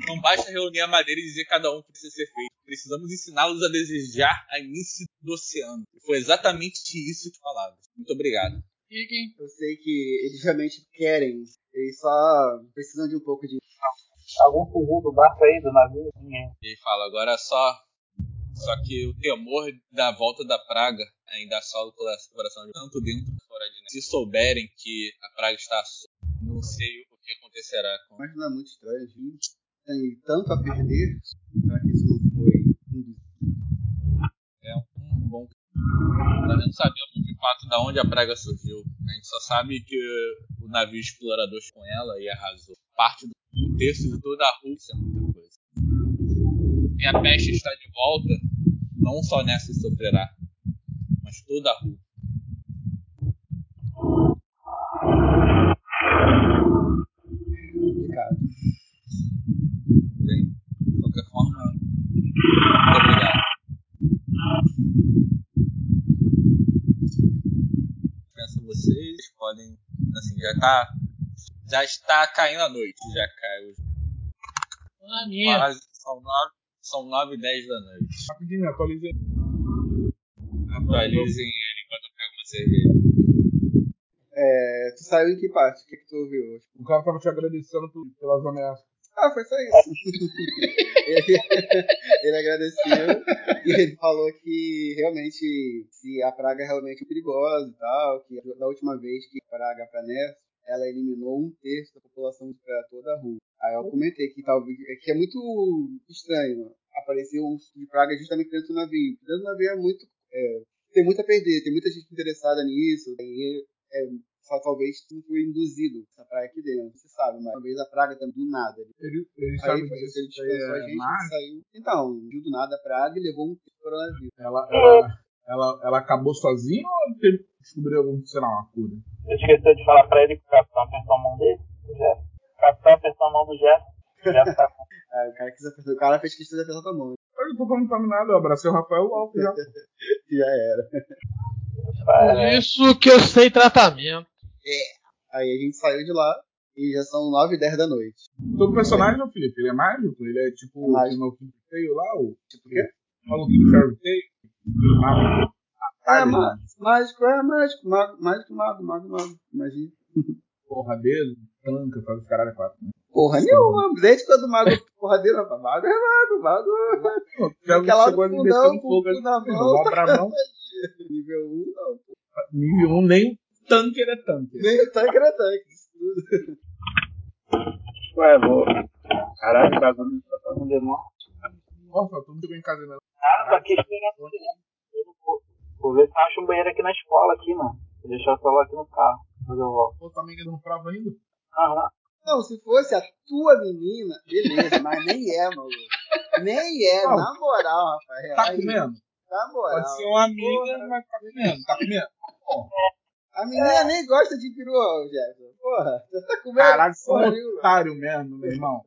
não basta reunir a madeira e dizer cada um o que precisa ser feito. Precisamos ensiná-los a desejar a início do oceano. E foi exatamente isso que palavras. Muito obrigado. Fiquem. Eu sei que eles realmente querem. Eles só precisam de um pouco de. Algum fugiu do barco aí, do navio? Ninguém. E fala, agora só. Só que o temor da volta da praga ainda assola o cora- coração de tanto dentro quanto fora de nós. Se souberem que a praga está não sei o que acontecerá com Mas não é muito estranho, gente. Tem tanto a perder. Será que isso não foi? É um bom. Nós não sabemos de fato de onde a praga surgiu. A gente só sabe que o navio explorador com ela e arrasou. Parte do um terço de toda a Rússia. E a peste está de volta, não só nessa sofrerá, mas toda a Rússia. Complicado. Bem, de qualquer forma, muito obrigado. Penso vocês podem, assim, já tá, já está caindo a noite, já caiu. Ah. Quase, são nove, são nove e dez da noite. Rapidinho, atualizei. Atualizem ele enquanto eu pego uma cerveja. É, tu saiu em que parte? O que, que tu ouviu? O cara tava te agradecendo por- pelas ameaças. Ah, foi só isso. ele, ele agradeceu e ele falou que realmente se a praga é realmente perigosa e tal, que da última vez que a praga planeta, ela eliminou um terço da população para toda a rua. Aí eu comentei que talvez que é muito estranho aparecer um tipo de praga justamente dentro do navio. Dentro do navio é muito é, tem muito a perder, tem muita gente interessada nisso. E, é, só talvez não foi induzido essa praga aqui dentro. Você sabe, mas talvez a praga também do nada. Ele, ele Aí sabe disso. ele dispensou a é gente, mágico. saiu. Então, viu do nada a praga e levou um coronavírus. Ela, ela, ela, ela acabou sozinha ou teve, descobriu algum, sei lá, uma cura? Você esqueceu de falar pra ele que o capitão apertou a mão dele? O Jeff. O capitão apertou a mão do Jeff. O Jeff tá com. Aí o cara, quis apertar, o cara fez questão de apertar tua mão. Eu não tô falando pra mim nada, eu abracei o Rafael logo já. Já era. Por É, isso que eu sei tratamento. Aí a gente saiu de lá e já são 9 e 10 da noite. Teu personagem, ô, Felipe, ele é mágico? Ele é tipo o Mágico. maluquinho que veio lá, o Tipo o quê? maluquinho do Fairy Tail? Mágico. É, mágico, é mágico, mago, mágico, mago, mago, mago, magia. Porradeiro, tanca, faz os caralho a quatro. Né? Porra nenhuma, desde quando o mago é porradeiro, rapaz, mago é mago, mago Já Aquela chegou fundão, metendo com fogo na mão. vou abrir a mão. é nível 1, não. Nível 1, nem o tanque é tanque. Nem o tanque era tanque. isso tudo. Ué, vou. Caralho, bagulho, tá no demônio. Nossa, tu não chegou em casa ainda. Ah, tô aqui esperando. Vou ver se eu acho um banheiro aqui na escola, aqui, mano. Vou deixar o celular aqui no carro. Depois eu volto. Pô, me dando prova ainda? Aham. Não, se fosse a tua menina, beleza, mas nem é, maluco. Nem é, Não. na moral, Rafael. Tá comendo? Na moral. Pode ser uma amiga, mas tá comendo. Tá comendo? A menina nem gosta de peru, Jefferson. Porra, você tá comendo Caralho, você é porra um otário mesmo, meu irmão.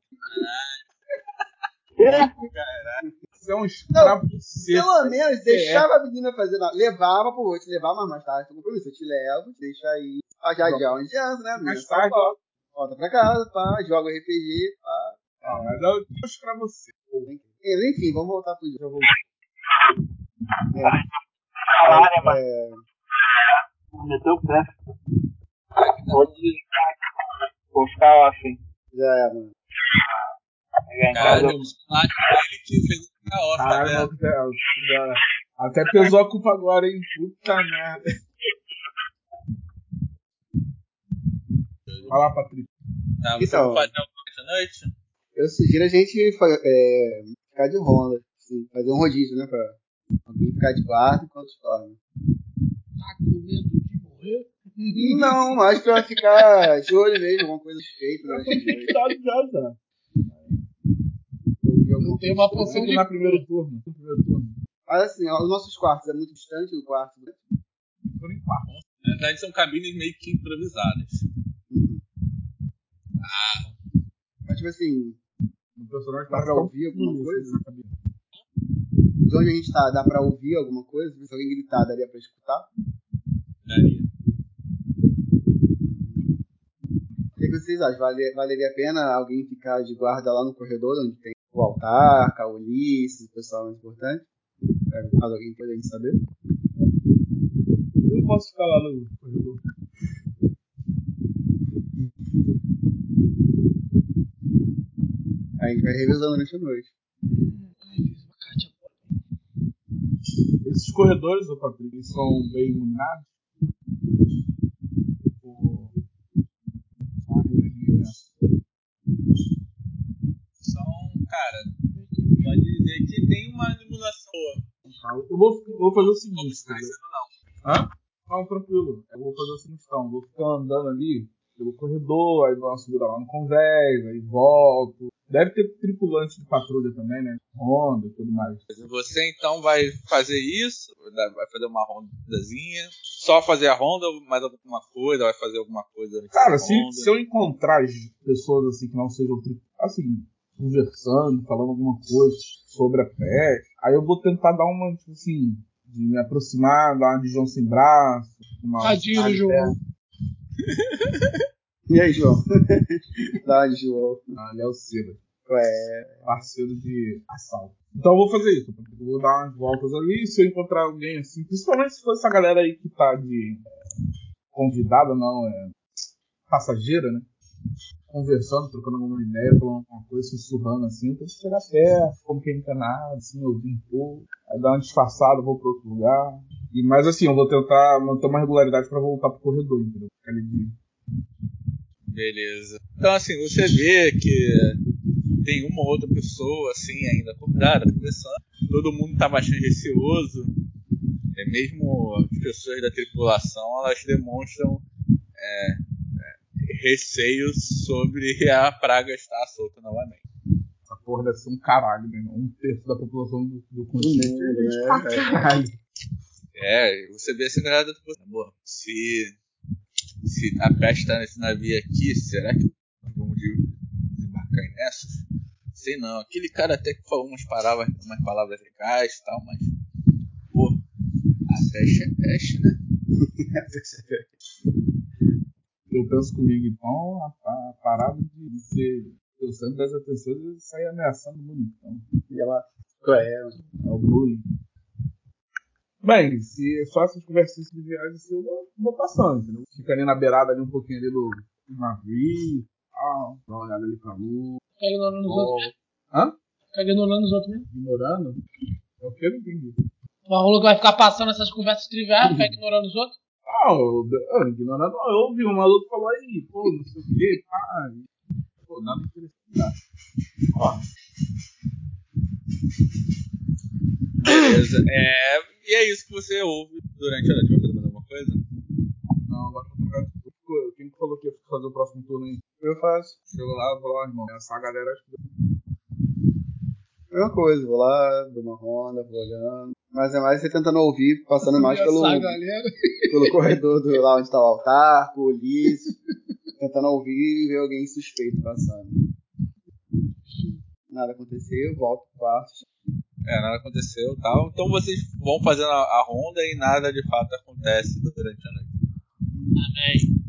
É, Você é um escravo seco. Pelo menos é. deixava a menina fazer. Não, levava, pô, vou te levar, mas mais tarde tem compromisso. Eu te levo, te deixo aí. Ah, já já, onde anda, né, menina? Mais tarde, ó. Volta pra casa, pá, joga o RPG, pá. Ah, mas eu um escravo seco. Enfim, vamos voltar pro jogo. mano? É, Meteu o pé. Vou ficar hein. já é, mano. Chegar em Cara, casa. deu um lá ele que fez o Caralho, vendo? maluco, até- pesou a culpa agora, hein? Puta merda. Vai lá, Patrick. Tá, você Então. vai fazer alguma coisa noite? Eu sugiro a gente é, ficar de ronda. assim, fazer um rodízio, né? Pra alguém ficar de guarda enquanto dorme. Tá com medo de morrer? Não, acho que vai ficar de olho mesmo, alguma coisa feita Eu durante tô a já, já. Eu Não tem coisa uma estranha. poção de na primeiro turno. No primeiro turno. Mas assim, ó, os nossos quartos é muito distante do quarto. Né? Foram em quarto. Na verdade, são cabines meio que improvisadas. Uhum. Mas tipo assim, O personagem dá pra ouvir alguma coisa? cabeça. De onde a gente tá, dá pra ouvir alguma coisa? Se alguém gritar, daria pra escutar? Daria. O que, que vocês acham? Vale- valeria a pena alguém ficar de guarda lá no corredor onde tem o altar, a Ulisses, o pessoal mais importante? É, Caso alguém queira a gente saber. Eu posso ficar lá no corredor. Aí a gente vai revisando durante a noite. Esses corredores, ô Patrick, eles são bem iluminados. Tipo. Uma redelinha mesmo. São, cara, pode dizer que tem uma iluminação boa. Eu vou, eu vou fazer o seguinte, sendo, não. Hã? Não, tranquilo. Eu vou fazer o seguinte, então. Vou ficar andando ali pelo corredor, aí dou uma subida lá no convés, aí volto. Deve ter tripulante de patrulha também, né? Honda e tudo mais. Você então vai fazer isso, vai fazer uma rondazinha, só fazer a ronda ou mais alguma coisa, vai fazer alguma coisa Cara, se, ronda. se eu encontrar as pessoas assim que não sejam tri- assim, conversando, falando alguma coisa sobre a peste, aí eu vou tentar dar uma, tipo assim, de me aproximar, dar uma de João sem braço, uma Tadinho do uma João. E aí, João? Dá de João. Ah, ele é o Silas. Ué, parceiro de assalto. Então eu vou fazer isso. Eu vou dar umas voltas ali. Se eu encontrar alguém assim, principalmente se for essa galera aí que tá de convidada, não, é passageira, né? Conversando, trocando alguma ideia, falando alguma coisa, sussurrando assim, eu que chegar perto, como não quer nada, assim, ouvir um pouco, aí dar uma disfarçada, vou pra outro lugar. E, mas assim, eu vou tentar manter uma regularidade pra voltar pro corredor, entendeu? Ficar ali de Beleza. Então assim, você vê que tem uma ou outra pessoa assim ainda acordada, conversando. Todo mundo tá bastante receoso. É, mesmo as pessoas da tripulação, elas demonstram é, é, receios sobre a praga estar solta novamente. Essa porra deve ser um caralho, meu irmão. Um terço da população do, do continente. mundo, né? Pra caralho. É, você vê essa galera da tripulação. Boa, se, se a peste tá nesse navio aqui, será que vamos de- desembarcar nessas? sei não. Aquele cara até que falou umas palavras, umas palavras legais e tal, mas. Pô, a peste é peste, né? Eu penso comigo, então, a, a parada de ser o centro das atenções e sair ameaçando o mundo. Então, E ela. É? é o bullying. Bem, se só essas conversas de viagem, assim, eu vou, vou passando, entendeu? Fica ali na beirada, ali um pouquinho ali do do navio tal, dá uma olhada ali pra lua. Fica ignorando os outros mesmo. Hã? Fica ignorando os outros mesmo. Ignorando? É o que eu não entendi. O Raul vai ficar passando essas conversas triviais, fica ignorando os outros. Ah, ignorando, não, eu ouvi um maluco falou aí, pô, não sei o que, pá. Pô, nada interessante. Ó, Beleza. É, e é isso que você ouve durante a noite. Vai fazer mais alguma coisa? não, agora eu vou trocar de turno. Quem que falou que ia fazer o próximo turno aí? Eu faço. Chegou lá e falou, ó, irmão, essa galera acho que Mesma coisa, vou lá, dou uma ronda, vou olhando. Mas é mais você tentando ouvir, passando mais pelo, galera. pelo corredor do, lá onde tá o altar, o Ulisses. tentando ouvir e ver alguém suspeito passando. Nada aconteceu, volto pro quarto. É, nada aconteceu e tal. Então vocês vão fazendo a, a ronda e nada de fato acontece durante a noite. Amém.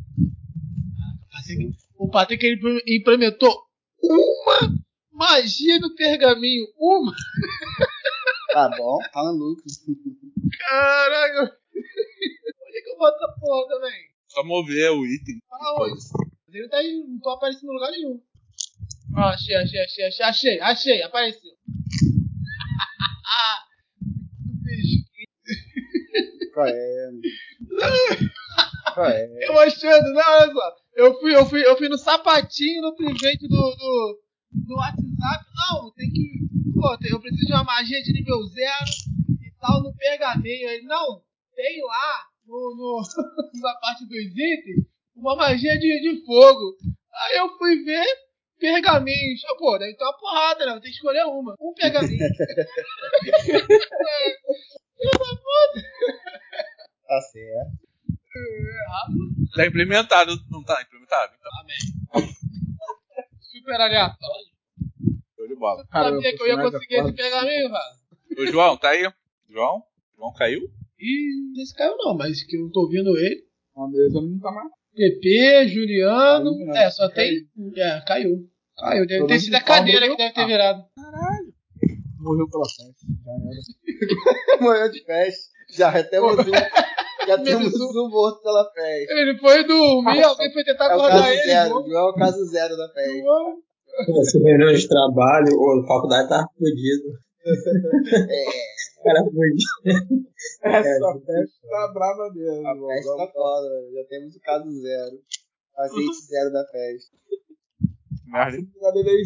O Patrick ele implementou uma magia no pergaminho. Uma? Tá bom, fala Lucas. Caraca. Onde é que eu boto essa porra também? Só mover o item. Fala onde? Ele não tá aí, não tô aparecendo em lugar nenhum. Ah, achei, achei, achei, achei, achei, achei, apareceu. Qual é? Qual é? Eu achando, não, olha só. Eu fui, eu fui, eu fui no sapatinho no private do, do, do WhatsApp. Não, tem que. Pô, eu preciso de uma magia de nível zero e tal no pergaminho. Ele, não, tem lá no, no, na parte dos itens uma magia de, de fogo. Aí eu fui ver pergaminhos. Eu, Pô, deve ter uma porrada, né? Eu tenho que escolher uma. Um pergaminho. Tá certo. Errado. Tá implementado, não tá implementado? Então, Amém. Super aleatório. Bola. Cara, Sabia que eu ia conseguir é esse pergaminho, cara? O João, tá aí? João? João caiu? Ih, esse caiu não, mas que eu não tô ouvindo ele. A mesa não tá mais. PP, Juliano. Caiu, não. é, só Caiu. tem. É, caiu. Caiu. Deve ter sido a cadeira que morreu. deve ter virado. Morreu pela festa. Já era. Morreu de peste. Já temos um. Já temos um morto pela peste. Ele foi dormir, alguém foi tentar É o acordar caso ele. zero. é o caso zero da peste. Essa reunião de trabalho ou faculdade tava fodido. É, Era fudido. Essa festa tá brava mesmo. a peste tá foda, velho. Já temos o caso zero. Paciente zero da peste. Merda. Cadê ele aí?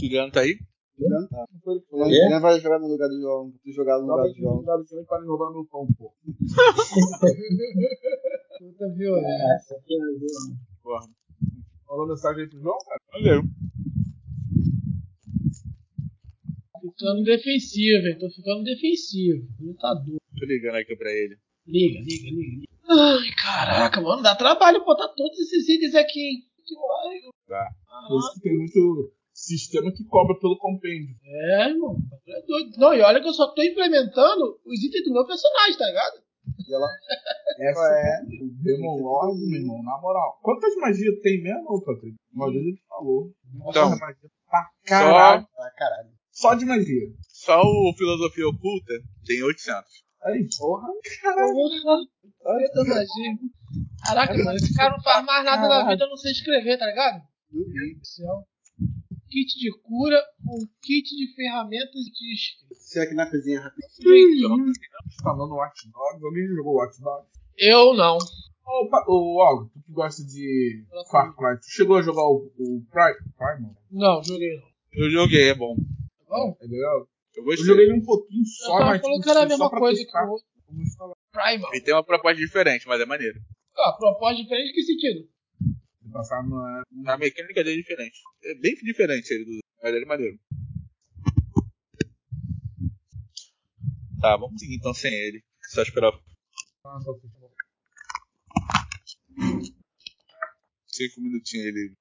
Juliano tá aí? Não tá. Juliano vai jogar no lugar do João. Tu jogar no lugar do João. no lugar do João para roubar meu pão, pô. Puta violência. Porra. Mandou mensagem aí pro João, cara? Valeu. Ficando defensivo, hein? Tô ficando defensivo. Ele tá doido. Tô ligando aqui pra ele. Liga, liga, liga. liga. Ai, caraca, mano, dá trabalho botar todos esses itens aqui, hein? Que horror. Tá. Por isso que tem muito sistema que cobra pelo compêndio. É, irmão. É doido. Não, e olha que eu só tô implementando os itens do meu personagem, tá ligado? E ela. Essa É. o Demon Lord, meu irmão, na moral. Quantas magias tem mesmo, ô, Patrick? Uma vez ele falou. Então, Nossa, magia pra caralho. Ah, caralho. Só de magia. Só o Filosofia Oculta tem 800. Aí, porra. Porra, eita magia. Caraca, mano, esse cara não faz mais nada na vida a não sei escrever, tá ligado? Meu Deus do céu. Kit de cura, um kit de ferramentas de escrita. Se aqui na cozinha rapidinho. Falando Watch Dogs. Alguém jogou Watch Dogs? Eu não. Ô, Og, tu que gosta de Far Cry, tu chegou a jogar o, o Prime? Primal? Não, joguei não. Eu joguei, é bom. Tá bom? É legal? Eu Eu joguei ele um pouquinho Eu só, mas tipo, que era a mesma coisa que testar o outro. Primal. Ele tem uma proposta diferente, mas é maneiro. Ah, proposta diferente em que sentido? Passar numa, na mecânica dele é diferente. É bem diferente ele do mas ele é maneiro. Tá, vamos seguir então sem ele. O que você esperar? Ah, só Cinco minutinhos ele.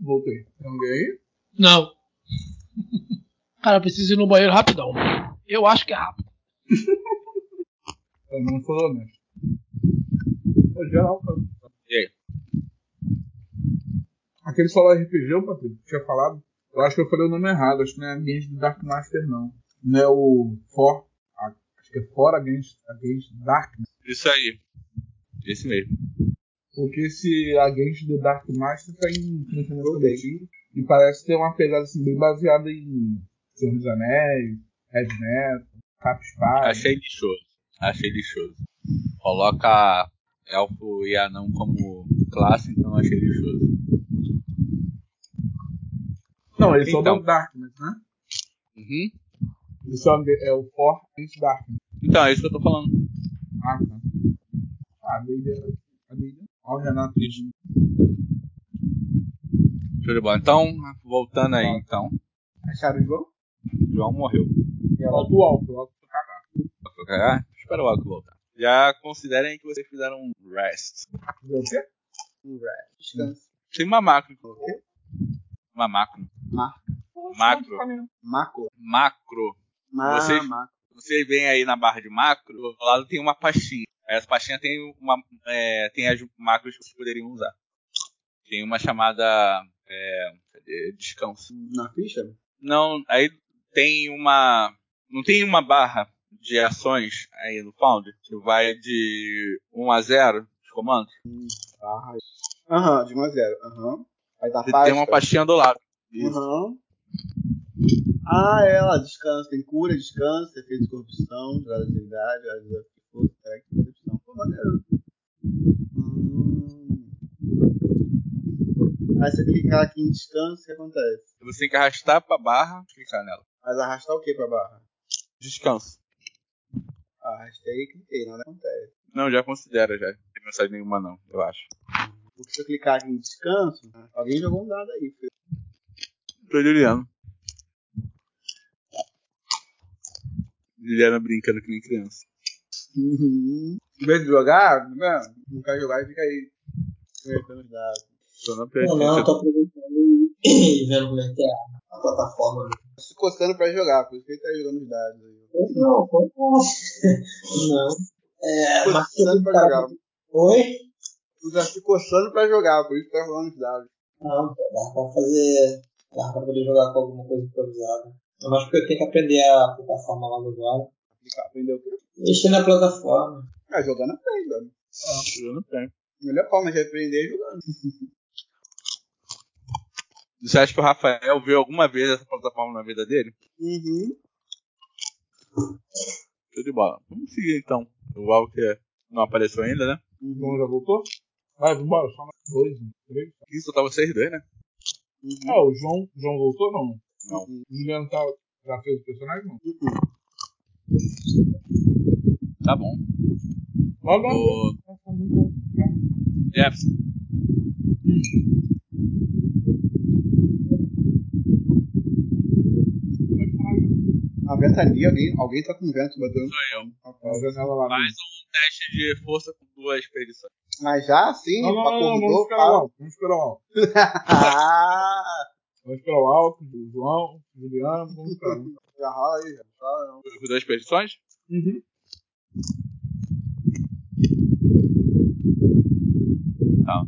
Voltei. Tem alguém aí? Não. Cara, eu preciso ir no banheiro rapidão. Eu acho que é rápido. Eu não sou honesto. Pô, geral, cara. E aí? Aquele solo RPG, ô, Patrick, que tinha falado. Eu acho que eu falei o nome errado. Acho que não é Against the Dark Master, não. Não é o For. Acho que é For Against, Against Darkness. Isso aí. Esse mesmo. Porque esse Against the Dark Master tá em financiamento coletivo. E parece ter uma pegada assim, bem baseada em Senhor dos Anéis, Red Metal, Cap Espada. Achei lixoso. Achei lixoso. Coloca elfo e anão como classe, então achei lixoso. Não, eles são Então. do Darkness, né? Uhum. Eles são, é o For Against Darkness. Então, é isso que eu tô falando. Ah, tá. Ah. A D&D. Olha o Renato de bola. Então, voltando aí, então. Acharam o João? Morreu. Falta o Alto, o Alto foi cagar. Vai cagar? Espera o Alco voltar. Já considerem que vocês fizeram um rest. O quê? Um rat. Descanso. Tem uma macro. O quê? Uma macro. Marca. Macro. Macro. Macro. Ma Vocês- macro. Vocês veem aí na barra de macro, do lado tem uma pastinha. Essa pastinha tem uma. é, tem as macros que vocês poderiam usar. Tem uma chamada. É, descanso. Na ficha? Não, aí tem uma. Não tem uma barra de ações aí no Found que vai de 1 a 0 os comandos? Barra. Aham, de 1 a 0. Aham. Dar Tem pasta. uma pastinha do lado. Aham. Ah, ela, descanso. Tem cura, descanso, efeito de corrupção, jogada de agilidade, jogada de força, técnica, percepção. Pô, maneiro. Hum. Aí você clicar aqui em descanso, o que acontece? Você tem que arrastar pra barra e clicar nela. Mas arrastar o que pra barra? Descanso. Arrastei e cliquei, nada acontece. Não, já considera já. Não tem mensagem nenhuma não, eu acho. Porque se eu clicar aqui em descanso, alguém jogou um dado aí. filho. Tô Juliano. Juliana brincando que nem criança. Uhum. Em vez de jogar, né? não quer jogar e fica aí. Apertando os dados. Tô na Não, PSP. não, eu tô aproveitando e vendo como é que é a, a plataforma. Se coçando pra jogar, por isso que ele tá jogando os dados aí. Não, foi bom. Não. É, mas Coçando pra jogar. Oi? Tu tá se coçando pra jogar, por isso que tá rolando os dados. Não, dá pra fazer. Dá pra poder jogar com alguma coisa improvisada. É mais porque eu tenho que aprender a plataforma lá do usuário. Aplicar, Aprendeu o quê? Mexer na plataforma. Ah, jogando aprende, velho. Eu não tenho. A melhor forma de aprender é jogando. Você acha que o Rafael viu alguma vez essa plataforma na vida dele? Uhum. Show de bola. Vamos seguir então. O Walker não apareceu ainda, né? Uhum. João já voltou? Vai, vambora, só mais dois, três. Isso só tá vocês dois, né? Uhum. Ah, o João, o João voltou não? Não. Uhum. O Juliano tá, já fez o personagem não? Tá bom. Logo, O Jefferson. A ventania, alguém, alguém tá com vento batendo. Sou eu. a janela lá. Faz um teste de força com duas perdições. Mas já assim, Não, não, não, vamos acordou, esperar o alto, vamos esperar o alto. Vamos esperar o alto, o João, o Juliano, vamos esperar. Já rola aí, já. Fala, Com duas perdições? Uhum. Tá.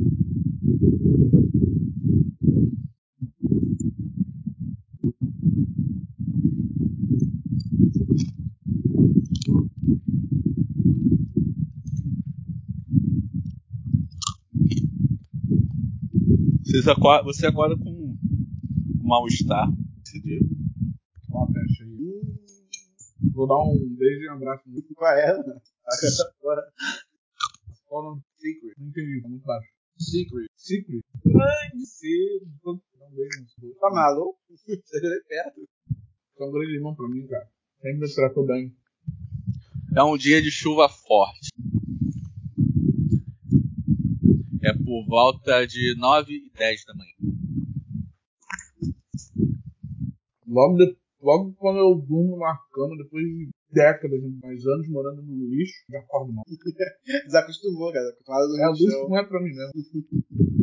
Vocês acorda, você acorda com um mal-estar esse dia. Ó, a teste aí. Vou dar um beijo e um abraço Qual é? mano? Agora, Qual o nome? Secret. Não entendi, muito baixo. Secret. Secret. Grande cedo. Dá um beijo no. Tá maluco? Você é perto. Você é um grande irmão pra mim, cara. Sempre me tratou bem. É um dia de chuva forte. É por volta de 9 e 10 da manhã. Logo, de- logo quando eu durmo na cama, depois de décadas, mais anos morando no lixo, já acordo mal. Desacostumou, cara. Acostumado do É, o lixo não é pra mim mesmo.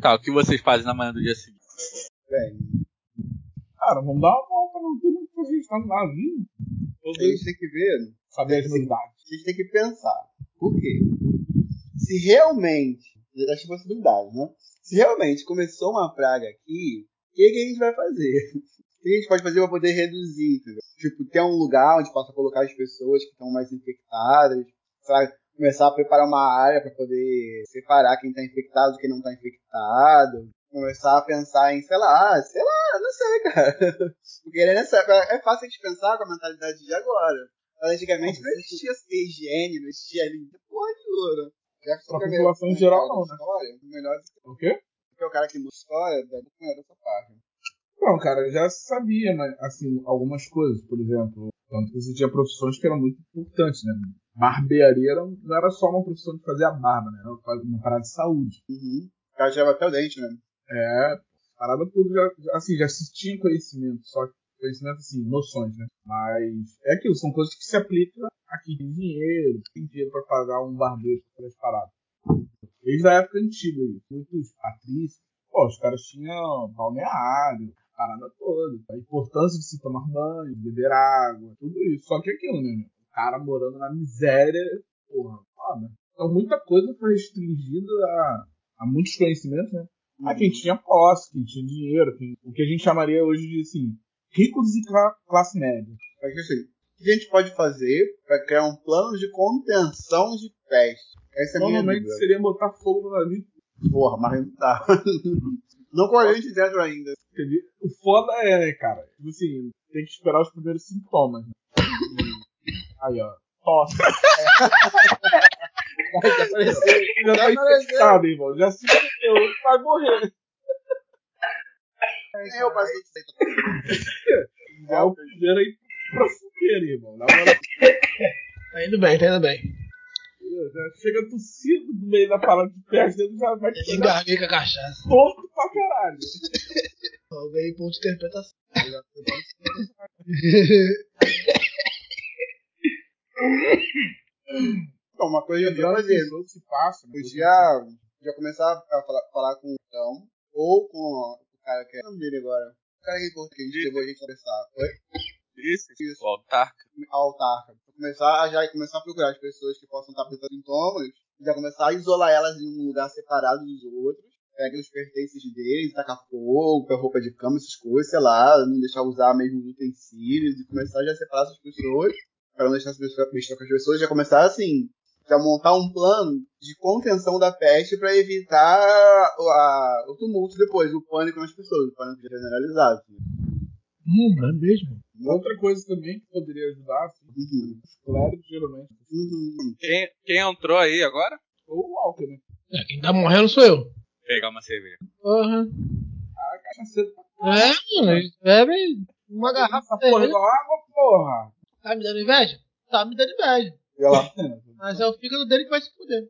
Tá, o que vocês fazem na manhã do dia seguinte? bem. Cara, vamos dar uma volta, não tem muito pra gente tá no navio. A gente tem que ver, Saber as novidades. a gente tem que pensar. Por quê? Se realmente, das possibilidades, né? Se realmente começou uma praga aqui, o que, que a gente vai fazer? O que a gente pode fazer para poder reduzir? Entendeu? Tipo, ter um lugar onde possa colocar as pessoas que estão mais infectadas, sabe? Começar a preparar uma área para poder separar quem está infectado de quem não está infectado. Começar a pensar em, sei lá, sei lá, não sei, cara. Porque nessa, é fácil a gente pensar com a mentalidade de agora. Mas Antigamente não existia higiene, não existia limpa porra nenhuma. Que Pra você população em geral, não, né? História, o melhor O quê? que é o cara que muda história, deve melhor dessa parte. Não, cara, já sabia, mas, assim, algumas coisas, por exemplo, tanto que você tinha profissões que eram muito importantes, né? Barbearia era, não era só uma profissão de fazer a barba, né? Era uma parada de saúde. Uhum. O cara tirava até o dente, né? É, parada tudo já, já- assim, já se tinha conhecimento, só que conhecimento, assim, noções, né? Mas é aquilo, são coisas que se aplicam aqui tem dinheiro, tem dinheiro pra pagar um barbeiro fazer as paradas. Desde a época antiga, muitos patrícios, pô, os caras tinham balneário, parada toda, a importância de se tomar banho, beber água, tudo isso. Só que aquilo, né? O cara morando na miséria, porra, foda. Então muita coisa foi restringida a, a muitos conhecimentos, né? A quem tinha posse, quem tinha dinheiro, quem- o que a gente chamaria hoje de, assim, ricos e cla- classe média. Mas assim, o que a gente pode fazer para criar um plano de contenção de peste? Essa é a minha Normalmente dúvida. seria botar fogo no navio. Porra, mas não tá. não com a gente dentro ainda. Entendi? O foda é, né, cara? Tipo assim, tem que esperar os primeiros sintomas. Né? Aí, ó. Tosse. Já apareceu. Já tá apareceu. infectado, irmão. Já se fudeu. Vai morrer. Eu passei aí. É o primeiro aí pra fogueira, irmão. Na moral, Tá indo bem, tá indo bem. já chega tossindo no meio da parada de peste, ele já vai Eu engarguei com a cachaça. torto pra caralho. Eu ganhei ponto de interpretação. Então, uma coisa que eu fazer. se passa. né? Podia, podia começar a falar, falar com o Tom, ou com cara que é o nome dele agora. O cara que que levou a gente conversar. Oi? Isso, Isso. o altar. a autarca. Começar a já começar a procurar as pessoas que possam estar apresentando sintomas, já começar a isolar elas em um lugar separado dos outros, pega os pertences deles, tacar fogo, roupa de cama, essas coisas, sei lá, não deixar usar mesmo os utensílios, e começar já a separar essas pessoas, para não deixar as pessoas as pessoas, já começar assim, já montar um plano de contenção da peste para evitar o, a- o tumulto depois, o pânico nas pessoas, o pânico generalizado. Hum, é mesmo. Outra coisa também que poderia ajudar, assim, Uhum. os clérigos geralmente. Uhum. Quem, quem entrou aí agora? Ou o álcool, né? É, quem tá morrendo sou eu. Pegar uma cerveja. Porra. A cachaceira É, mano, eles bebem uma garrafa Essa porra água, porra. Tá me dando inveja? Tá me dando inveja. E olha lá. Mas é o fígado dele que vai se fuder.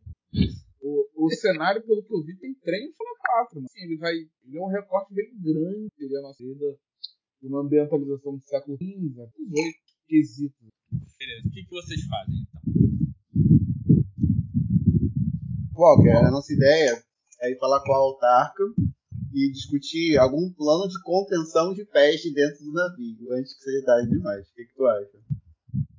O, o cenário, pelo que eu vi, tem trem e Fala 4. Assim, ele vai. Ele é um recorte bem grande. Seria a nossa vida. de Uma ambientalização do século XV, XVIII, quesito. Beleza. O que, que vocês fazem então? Walker, a nossa ideia é ir falar com a autarca e discutir algum plano de contenção de peste dentro do navio, antes que seja tarde demais. O que, que tu acha?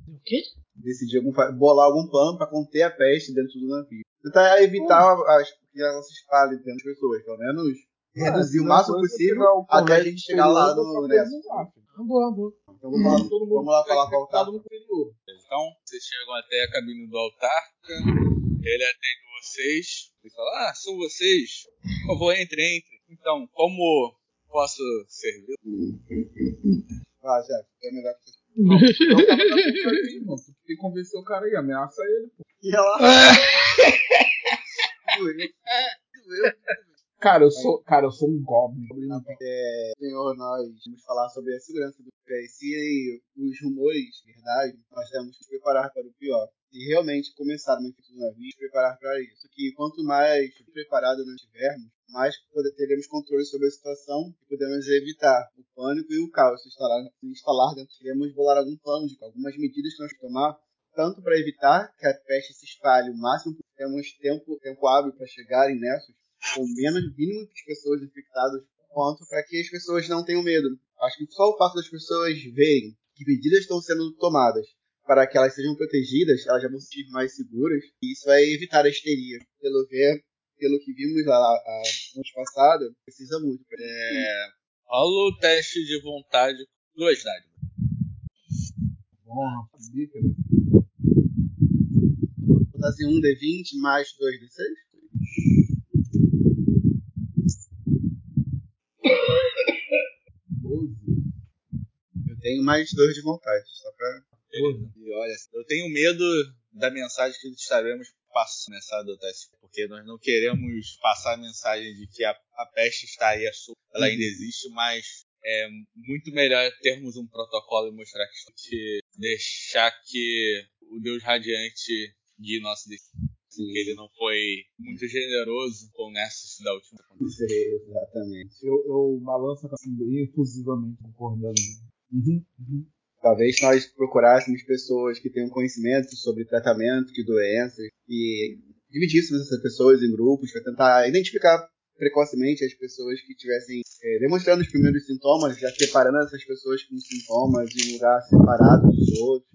O quê? Decidir algum, bolar algum plano para conter a peste dentro do navio. Tentar evitar as, que ela se espalhe dentro das pessoas, pelo menos reduzir o máximo possível até a gente chegar lá no Nexus. Ah, boa, boa. Então vamos lá, Todo mundo vamos lá falar com a infectado autarca. no interior. Então, vocês chegam até a cabine do autarca. Ele atende vocês. Ele fala: Ah, são vocês. Por favor, entre, entre. Então, como posso servir? Ah, chefe, é melhor que você. Não, não tava aí, irmão. Tu tem que convencer o cara aí, ameaça ele, pô. E ela. Cara, eu sou, cara, eu sou um goblin. Não tem- Senhor, nós vamos falar sobre a segurança do pé. Se os rumores, verdade, nós temos que preparar para o pior. E realmente começar uma infecção do navio, nos preparar para isso. Que quanto mais preparado nós estivermos, mais teremos controle sobre a situação e podemos evitar o pânico e o caos se instalar, se instalar dentro. Queremos bolar algum plano de algumas medidas que nós tomar, tanto para evitar que a peste se espalhe o máximo, temos tempo, tempo hábil para chegar em Nessus com menos mínimo de pessoas infectadas quanto para que as pessoas não tenham medo. Acho que só o fato das pessoas verem que medidas estão sendo tomadas para que elas sejam protegidas, elas já vão se sentir mais seguras, e isso vai evitar a histeria. Pelo ver, pelo que vimos lá a, no ano passado, precisa muito. É, rola o teste de vontade. Duas dádivas. Bom, Vou botar assim, um D20 mais 2D6. 12. Eu tenho mais dois de vontade, só pra. E olha, eu tenho medo da mensagem que estaremos passando nessa adotar esse porque nós não queremos passar a mensagem de que a, a peste está aí, a ela ainda existe, mas é muito melhor termos um protocolo e mostrar que, que deixar que o Deus Radiante guie nosso destino. Porque ele não foi muito generoso com o Nessus da última aconteceu. Exatamente. Eu, eu balanço assim, bem efusivamente concordando. Uhum, uhum. Talvez nós procurássemos pessoas que tenham conhecimento sobre tratamento de doenças e dividíssemos essas pessoas em grupos para tentar identificar precocemente as pessoas que estivessem é, demonstrando os primeiros sintomas, já separando essas pessoas com sintomas em um lugar separado dos outros,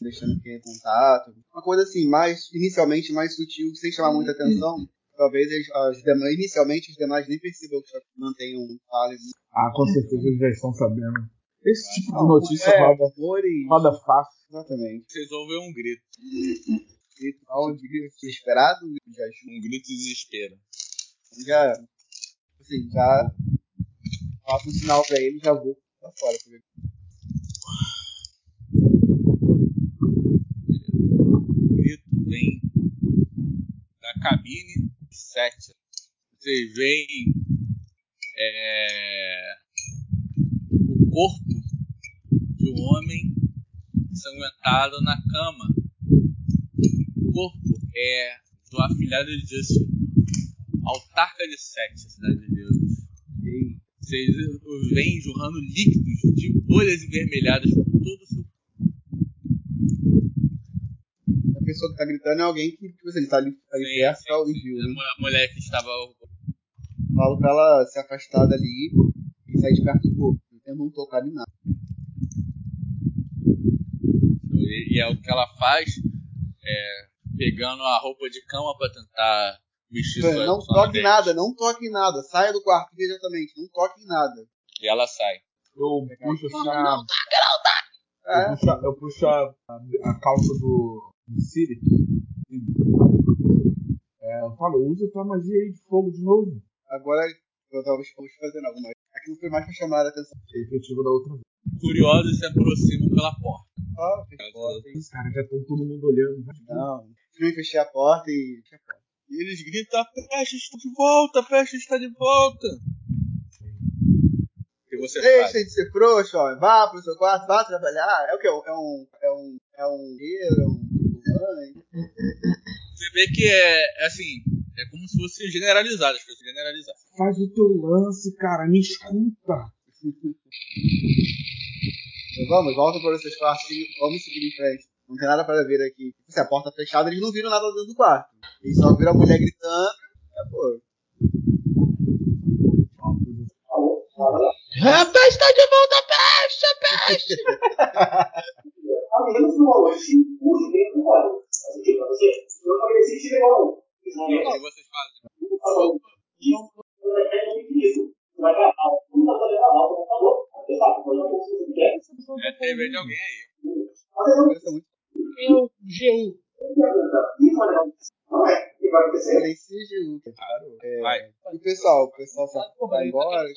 deixando quem em contato. Uma coisa assim, mais inicialmente mais sutil, sem chamar muita atenção. Talvez as, demais, inicialmente os demais nem percebam que mantenham um fale. Ah, com certeza eles já estão sabendo. Esse tipo de notícia é, roda, roda fácil. Exatamente. Vocês ouvem um grito. Grito, aonde grito desesperado, um grito de ajuda. Um grito de desespero. Já, assim, já faço um sinal pra ele e já vou pra fora. pra ver. O grito vem da cabine 7. Vocês veem é, corpo de um homem ensanguentado na cama. O corpo é do afilhado de Justin, autarca de Sete, a cidade de deuses. E Vocês veem jorrando líquidos de bolhas envermelhadas por todo o seu a pessoa que tá gritando é alguém que, tipo assim, tá ali, ali Sim, perto sim, A né? a mulher que estava. Falo pra ela se afastar dali e sair de perto do corpo. Eu não tocar em nada. E, e é o que ela faz, é, pegando a roupa de cama pra tentar vestir sua não toque em nada, não toque em nada. Saia do quarto imediatamente, não toque em nada. E ela sai. Eu puxo assim a. É, Eu puxo, a- eu puxo a, a, a calça do, do Siri. É, eu falo, usa tua magia aí de fogo de novo. agora eu tava fazer alguma Aquilo foi mais pra chamar a atenção. É efetivo da outra vez. Curiosos se aproximam pela porta. Ó, fechei a porta. Os caras já estão todo mundo olhando. Não, eu fechei a porta e. E eles gritam: a peste está de volta, a peste está de volta. Que você faz? Deixa de ser frouxo, ó. Vá pro seu quarto, vá trabalhar. É o que? É um. É um. É um é um tripulante. Você vê que é, é assim, é como se fosse generalizado, as pessoas generalizar. Faz o teu lance, cara, me escuta. Então, vamos, volta para os seus quartos e vamos seguir em frente. Não tem nada para ver aqui. Se a porta fechada, eles não viram nada dentro do quarto. Eles só viram a mulher gritando. Acabou. A peste tá de volta, peste, peste! A menina falou hoje, o jeito cara. Assim, tipo, você, eu falei assim, te legal. E o que vocês fazem? É TV de alguém aí. eu É GU. vai legal. Não é, vai. É. E o pessoal? O pessoal vai embora?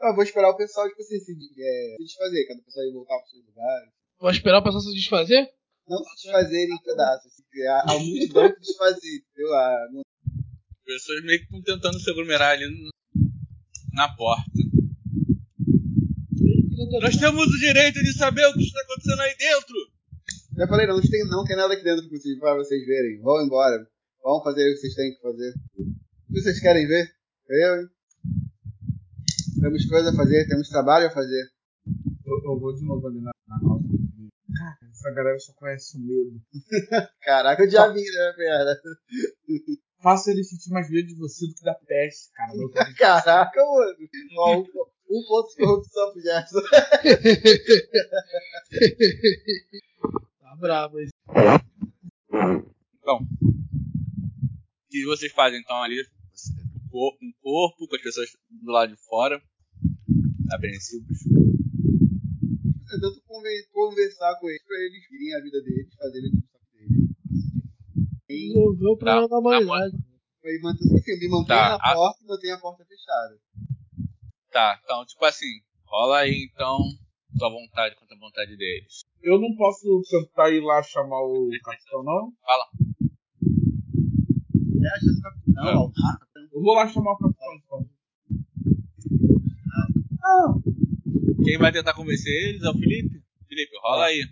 Ah, eu vou esperar o pessoal, tipo assim, se, é, se desfazer. Quando o pessoal ir voltar para seus lugares. Vou esperar o pessoal se desfazer? Não se desfazer em pedaços. A, a multidão se desfazer, entendeu? A, As pessoas meio que estão tentando se aglomerar ali na porta. Nós temos o direito de saber o que está acontecendo aí dentro. Já falei, não, não tem, não tem nada aqui dentro pra vocês, verem. Vão embora. Vão fazer o que vocês têm que fazer. O que vocês querem ver? Eu, hein? Temos coisa a fazer, temos trabalho a fazer. Eu, eu vou de novo ali na, na calça do Siri. Cara, essa galera só conhece o medo. Caraca, eu já vi, né, pera? Faça ele sentir mais medo de você do que da peste, cara. Caraca, mano. Ó, um, um ponto de corrupção pro Gerson. Tá bravo esse. Então, o que vocês fazem então ali? Um cor- Um corpo com as pessoas do lado de fora, apreensivos. Eu tento conversar com eles pra eles virem a vida deles, fazerem o que deles. Resolveu o problema Tá, da humanidade. e manter- assim, me mantenha Tá, na a- porta e mantenha a porta fechada. Tá, então, tipo assim, rola aí então tua vontade contra a vontade deles. Eu não posso tentar ir lá chamar o capitão, não? Fala. É, achando capitão, Ah. ó. Eu vou lá chamar o capitão, então. Quem vai tentar convencer eles é o Felipe? Felipe, rola aí.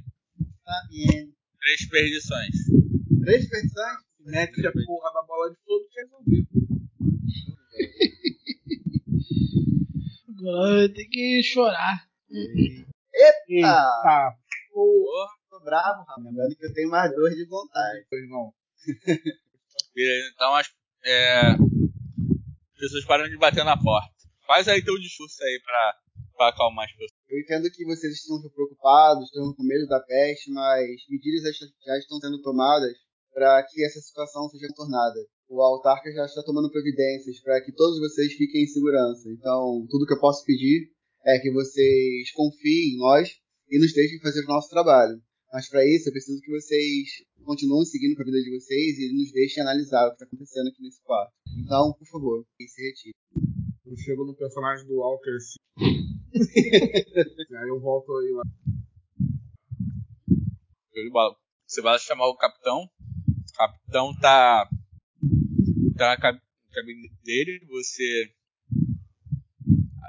Tá bem. Três perdições. Três petições? Mete a porra da bola de fogo e resolvido. Agora eu tenho que chorar. Eita! Tá, Porra, Tô bravo, rapaz. Lembrando que eu tenho mais dor de vontade. meu irmão. beleza. Então as, é, as pessoas param de bater na porta. Faz aí teu discurso aí pra, pra acalmar as pessoas. Eu entendo que vocês estão preocupados, estão com medo da peste, mas medidas já estão sendo tomadas para que essa situação seja contornada. O autarca já está tomando providências para que todos vocês fiquem em segurança. Então, tudo que eu posso pedir é que vocês confiem em nós e nos deixem fazer o nosso trabalho. Mas para isso, eu preciso que vocês continuem seguindo com a vida de vocês e nos deixem analisar o que está acontecendo aqui nesse quarto. Então, por favor, se retire. Eu chego no personagem do Walker assim. aí eu volto aí lá. Show de bola. Você vai chamar o capitão. O capitão tá. tá na cab- cabine dele. Você.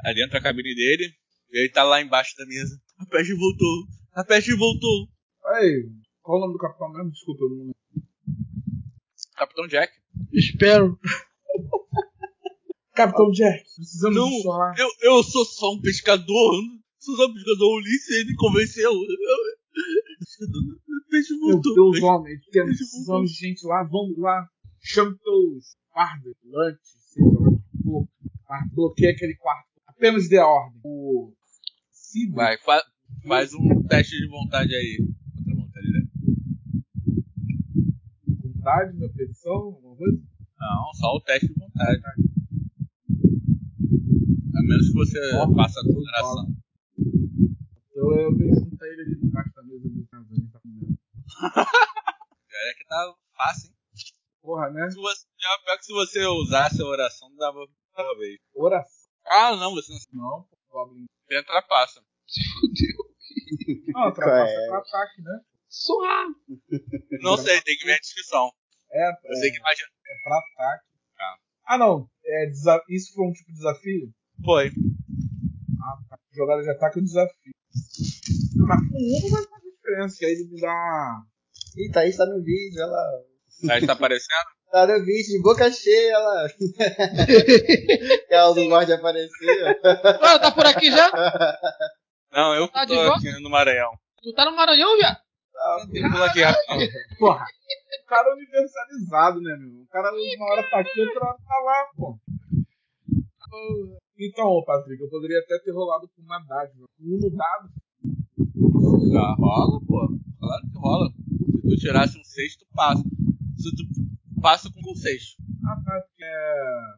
adentra a cabine dele. E ele tá lá embaixo da mesa. A peste voltou. A peste voltou. Aí, qual o nome do capitão mesmo? Desculpa, eu não lembro. Capitão Jack. Espero. Capitão Jack, precisamos Não. de chorar. Eu, eu sou só um pescador. Sou só um pescador. Ulisses ele me convenceu. A peste Meu voltou. Deus, homem, temos Deixa eu precisamos de gente lá, vamos lá. Chame teus guardas, lanches, seja lá o que for. Mas bloqueia aquele quarto. Apenas dê a ordem. O Cid, Vai, fa- faz um teste de vontade aí. Contra a vontade dele. vontade, minha petição, alguma coisa? Não, só o teste de vontade. A menos que você faça a consideração. Então eu pergunto a ele ali debaixo da mesa ali, tá? A gente tá comendo. É que tá fácil, hein? Porra, né? Se você, já, pior que se você usasse a oração, dava talvez. Oração. Ah, não, você não Não, pô, Goblin. você trapaça. Não, trapaça É. é pra ataque, né? Suave. Não sei, tem que ver a descrição. É, Eu é, sei que imagina. é pra ataque. Tá. Ah, não. É, desa- Isso foi um tipo de desafio? Foi. Ah, tá. Jogada de ataque é um desafio. Mas com um vai diferença, que aí ele me dá. Ih, Thaís tá no vídeo, ela. Aí tá aparecendo? Tá no vídeo, de boca cheia, ela. ela não gosta de aparecer. Ah, tá por aqui já? Não, eu Tá de tô volta? aqui no Maranhão. Tu tá no Maranhão, viado? Eu pulo aqui. Porra, o cara é universalizado, né, meu? O cara uma hora tá aqui, outra hora tá lá, pô. Então, ô Patrick, eu poderia até ter rolado com uma dádiva. Um no dado. Já rola, pô. Claro que rola. Se tu tirasse um 6, tu passa. Se tu passa com um 6. Ah, tá, porque é.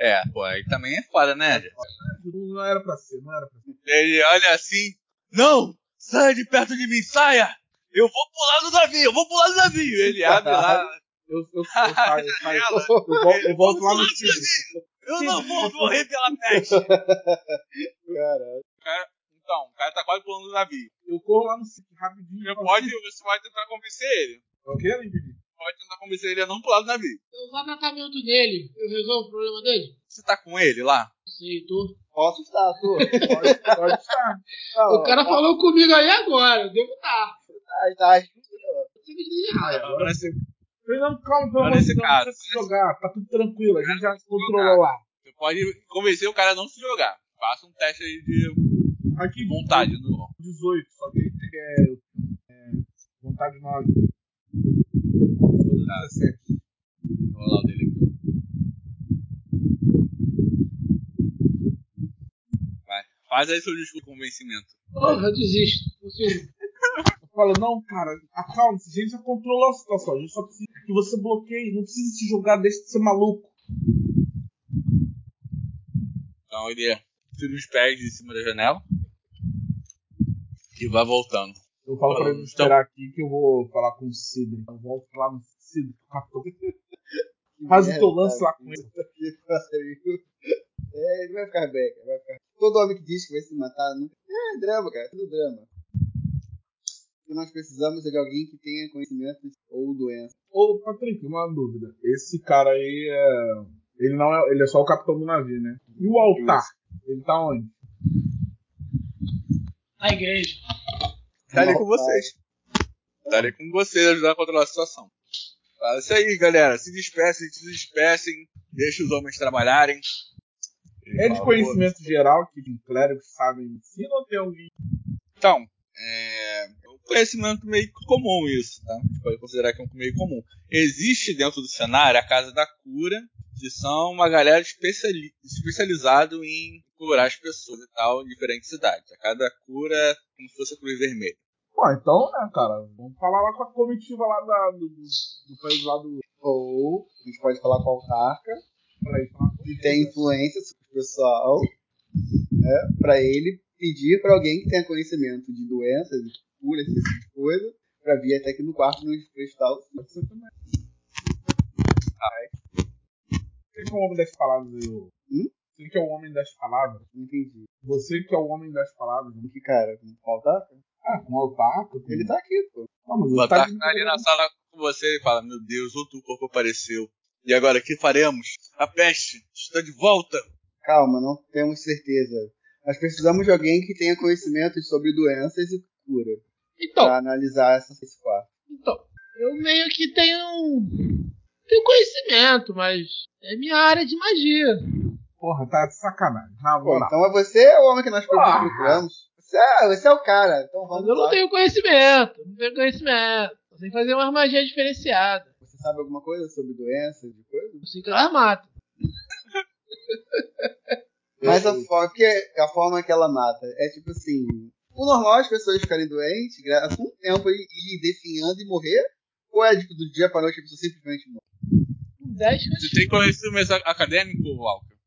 É, pô, aí também é foda, né, gente? Não era pra ser, não era pra ser. Ele olha assim. Não! Saia de perto de mim, saia! Eu vou pular do navio, eu vou pular do navio! Ele abre lá. Eu, eu, eu saio, eu saio. Janela. Eu volto, eu volto lá no time. navio! Eu não vou morrer pela peste! Caralho. Então, o cara tá quase pulando do navio. Eu corro lá no sítio rapidinho. Você pode, você pode tentar convencer ele. É o quê, Limpini? Pode tentar convencer ele a não pular do navio. Eu vou tratamento dele. Eu resolvo o problema dele? Você tá com ele lá? Não sei, tô. Posso estar, tô. Pode, pode estar. O cara falou comigo aí agora. Eu devo estar. Tá, tá. Não sei o que. Agora nesse- Fernando, calma, pelo Não, amor de não caso, precisa se jogar. Tá tudo tranquilo, a gente já controlou lá. Você pode convencer o cara a não se jogar. Faça um teste aí de Aqui, vontade no 18, só que é, é, vontade 9. Todo 17. Vou rolar o dele aqui. Vai. Faz aí seu discurso de convencimento. Porra, eu desisto. Eu falo, não, cara, acalme-se, a gente já controlou a situação, a gente só precisa que você bloqueie, não precisa se jogar, deixa de ser maluco. Então ele tira os pés de cima da janela e vai voltando. Eu falo pra ele Então- esperar aqui que eu vou falar com o Sidney. Eu volto lá no Sidney, o capitão. Faz o teu lance lá com ele. É, ele vai ficar bem, cara. Vai ficar... Todo homem que diz que vai se matar, não... é drama, cara. Tudo drama. O que nós precisamos é de alguém que tenha conhecimento ou doença. Ô, Patrick, uma dúvida. Esse cara aí é. Ele não é. Ele é só o capitão do navio, né? E o altar? Ele tá onde? Na igreja. Tá ali com vocês. Tá ali com vocês ajudando a controlar a situação. Fala isso aí, galera. Se despecem, se despecem. Deixa os homens trabalharem. É de conhecimento geral que clérigos sabem ensina ou tem alguém? Então, é um conhecimento meio comum isso, tá? A gente pode considerar que é um meio comum. Existe dentro do cenário a Casa da Cura, que são uma galera especiali especializada em curar as pessoas e tal, em diferentes cidades. A Casa da Cura é como se fosse a Cruz Vermelha. Pô, então, né, cara? Vamos falar lá com a comitiva lá da, do, do, do país lá do. Ou a gente pode falar com a autarca, Pra ir falar com que tem influência sobre o pessoal, né, pra ele pedir pra alguém que tenha conhecimento de doenças, de cura, esse tipo de coisa, pra vir até aqui no quarto nos prestar o Você também. Você que é o homem das palavras aí, ô. Hum? Você que é o homem das palavras. Não entendi. Você que é o homem das palavras. né? Que cara, com autarca? Ah, com o. Com... Ele tá aqui, pô. Não, mas O de- tá ali na sala com você e fala: Meu Deus, outro corpo apareceu. E agora, o que faremos? A peste está de volta. Calma, não temos certeza. Nós precisamos de alguém que tenha conhecimento sobre doenças e cura. Então, Pra analisar essa, quarto. então, eu meio que tenho. Tenho conhecimento, mas é minha área de magia. Porra, tá de sacanagem. Na Pô, então é você o homem que nós Ah. procuramos. Você é, você é o cara. Então Mas vamos eu não lá. tenho conhecimento. Não tenho conhecimento. Eu sei fazer uma magia diferenciada. Você sabe alguma coisa sobre doenças e coisa? Eu sei que ela mata. Mas a forma, porque a forma que ela mata é tipo assim. O normal é as pessoas ficarem doentes, gra- com o tempo e ir definhando e morrer? Ou é tipo do dia pra noite a pessoa simplesmente morre? 10 Você tem conhecimento acadêmico, Walker?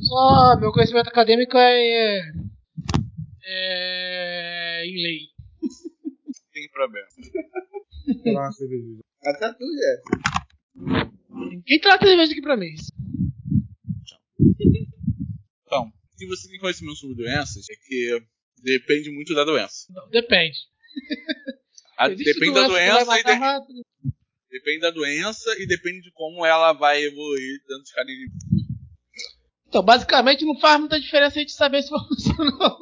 Só meu conhecimento acadêmico é. É. em lei. Tem problema. Cerveja. Até tu, é. Quem trata de vez aqui pra mim? Então, se você tem conhecimento sobre doenças, é que depende muito da doença. Não, depende. A- Existe depende da doença vai doença e de- depende da doença e depende de como ela vai evoluir dentro de cada indivíduo. Então, basicamente, não faz muita diferença a gente saber se vai funcionar ou não.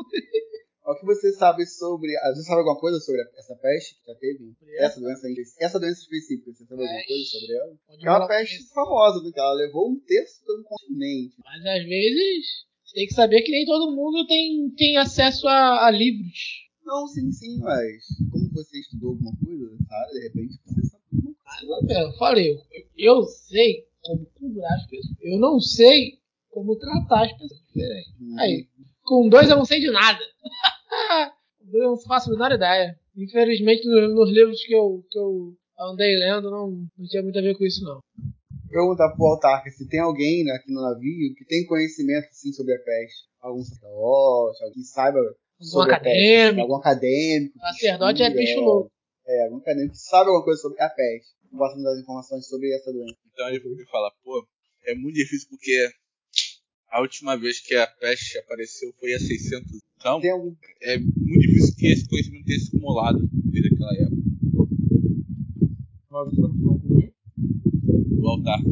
O que você sabe sobre. ah, Você sabe alguma coisa sobre essa peste que já teve? Essa doença, essa doença específica, você sabe alguma coisa sobre ela? Onde É uma peste começa. famosa, porque ela levou um terço de um continente. Mas às vezes, você tem que saber que nem todo mundo tem, tem acesso a, a livros. Não, sim, sim, mas como você estudou alguma coisa nessa área, de repente você sabe alguma coisa. É, Eu falei, eu, eu sei como curar as pessoas. Eu não sei como tratar as pessoas diferentes. Aí, com dois eu não sei de nada. Com dois eu não faço a menor ideia. Infelizmente, no- nos livros que eu, que eu andei lendo, não, não tinha muito a ver com isso, não. Perguntar pro Autarca se tem alguém né, aqui no navio que tem conhecimento assim, sobre a peste. Algum sacerdote, alguém que saiba Algum sobre a peste. acadêmico. Algum acadêmico. Sacerdote é bicho louco. É, algum acadêmico que sabe alguma coisa sobre a peste. Possa nos dar informações sobre essa doença. Então ele ele fala, pô, é muito difícil porque a última vez que a peste apareceu foi há 600 anos. Então, Tem algum. é muito difícil que esse conhecimento tenha se acumulado desde aquela época. Nós estamos falando com quem? O autarca.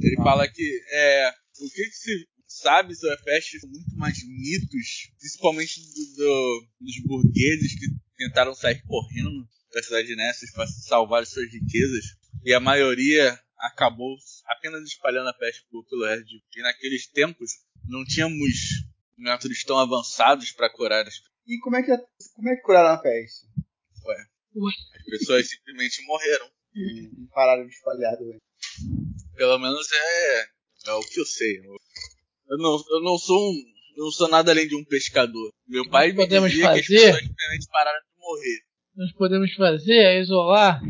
Ele fala que é, o que, que se sabe sobre a peste são muito mais mitos, principalmente do- do- dos burgueses que tentaram sair correndo da cidade de Nessus para salvar as suas riquezas. E a maioria acabou apenas espalhando a peste por- pelo resto de. E naqueles tempos não tínhamos métodos tão avançados para curar as E como é que, como é que curaram a peste? As pessoas simplesmente morreram. E pararam de espalhar doença. Pelo menos é, é o que eu sei. Eu não, eu não sou um, eu não sou nada além de um pescador. Meu pai me podemos dizia que as fazer? pessoas diferentes pararam de morrer. nós podemos fazer é isolar.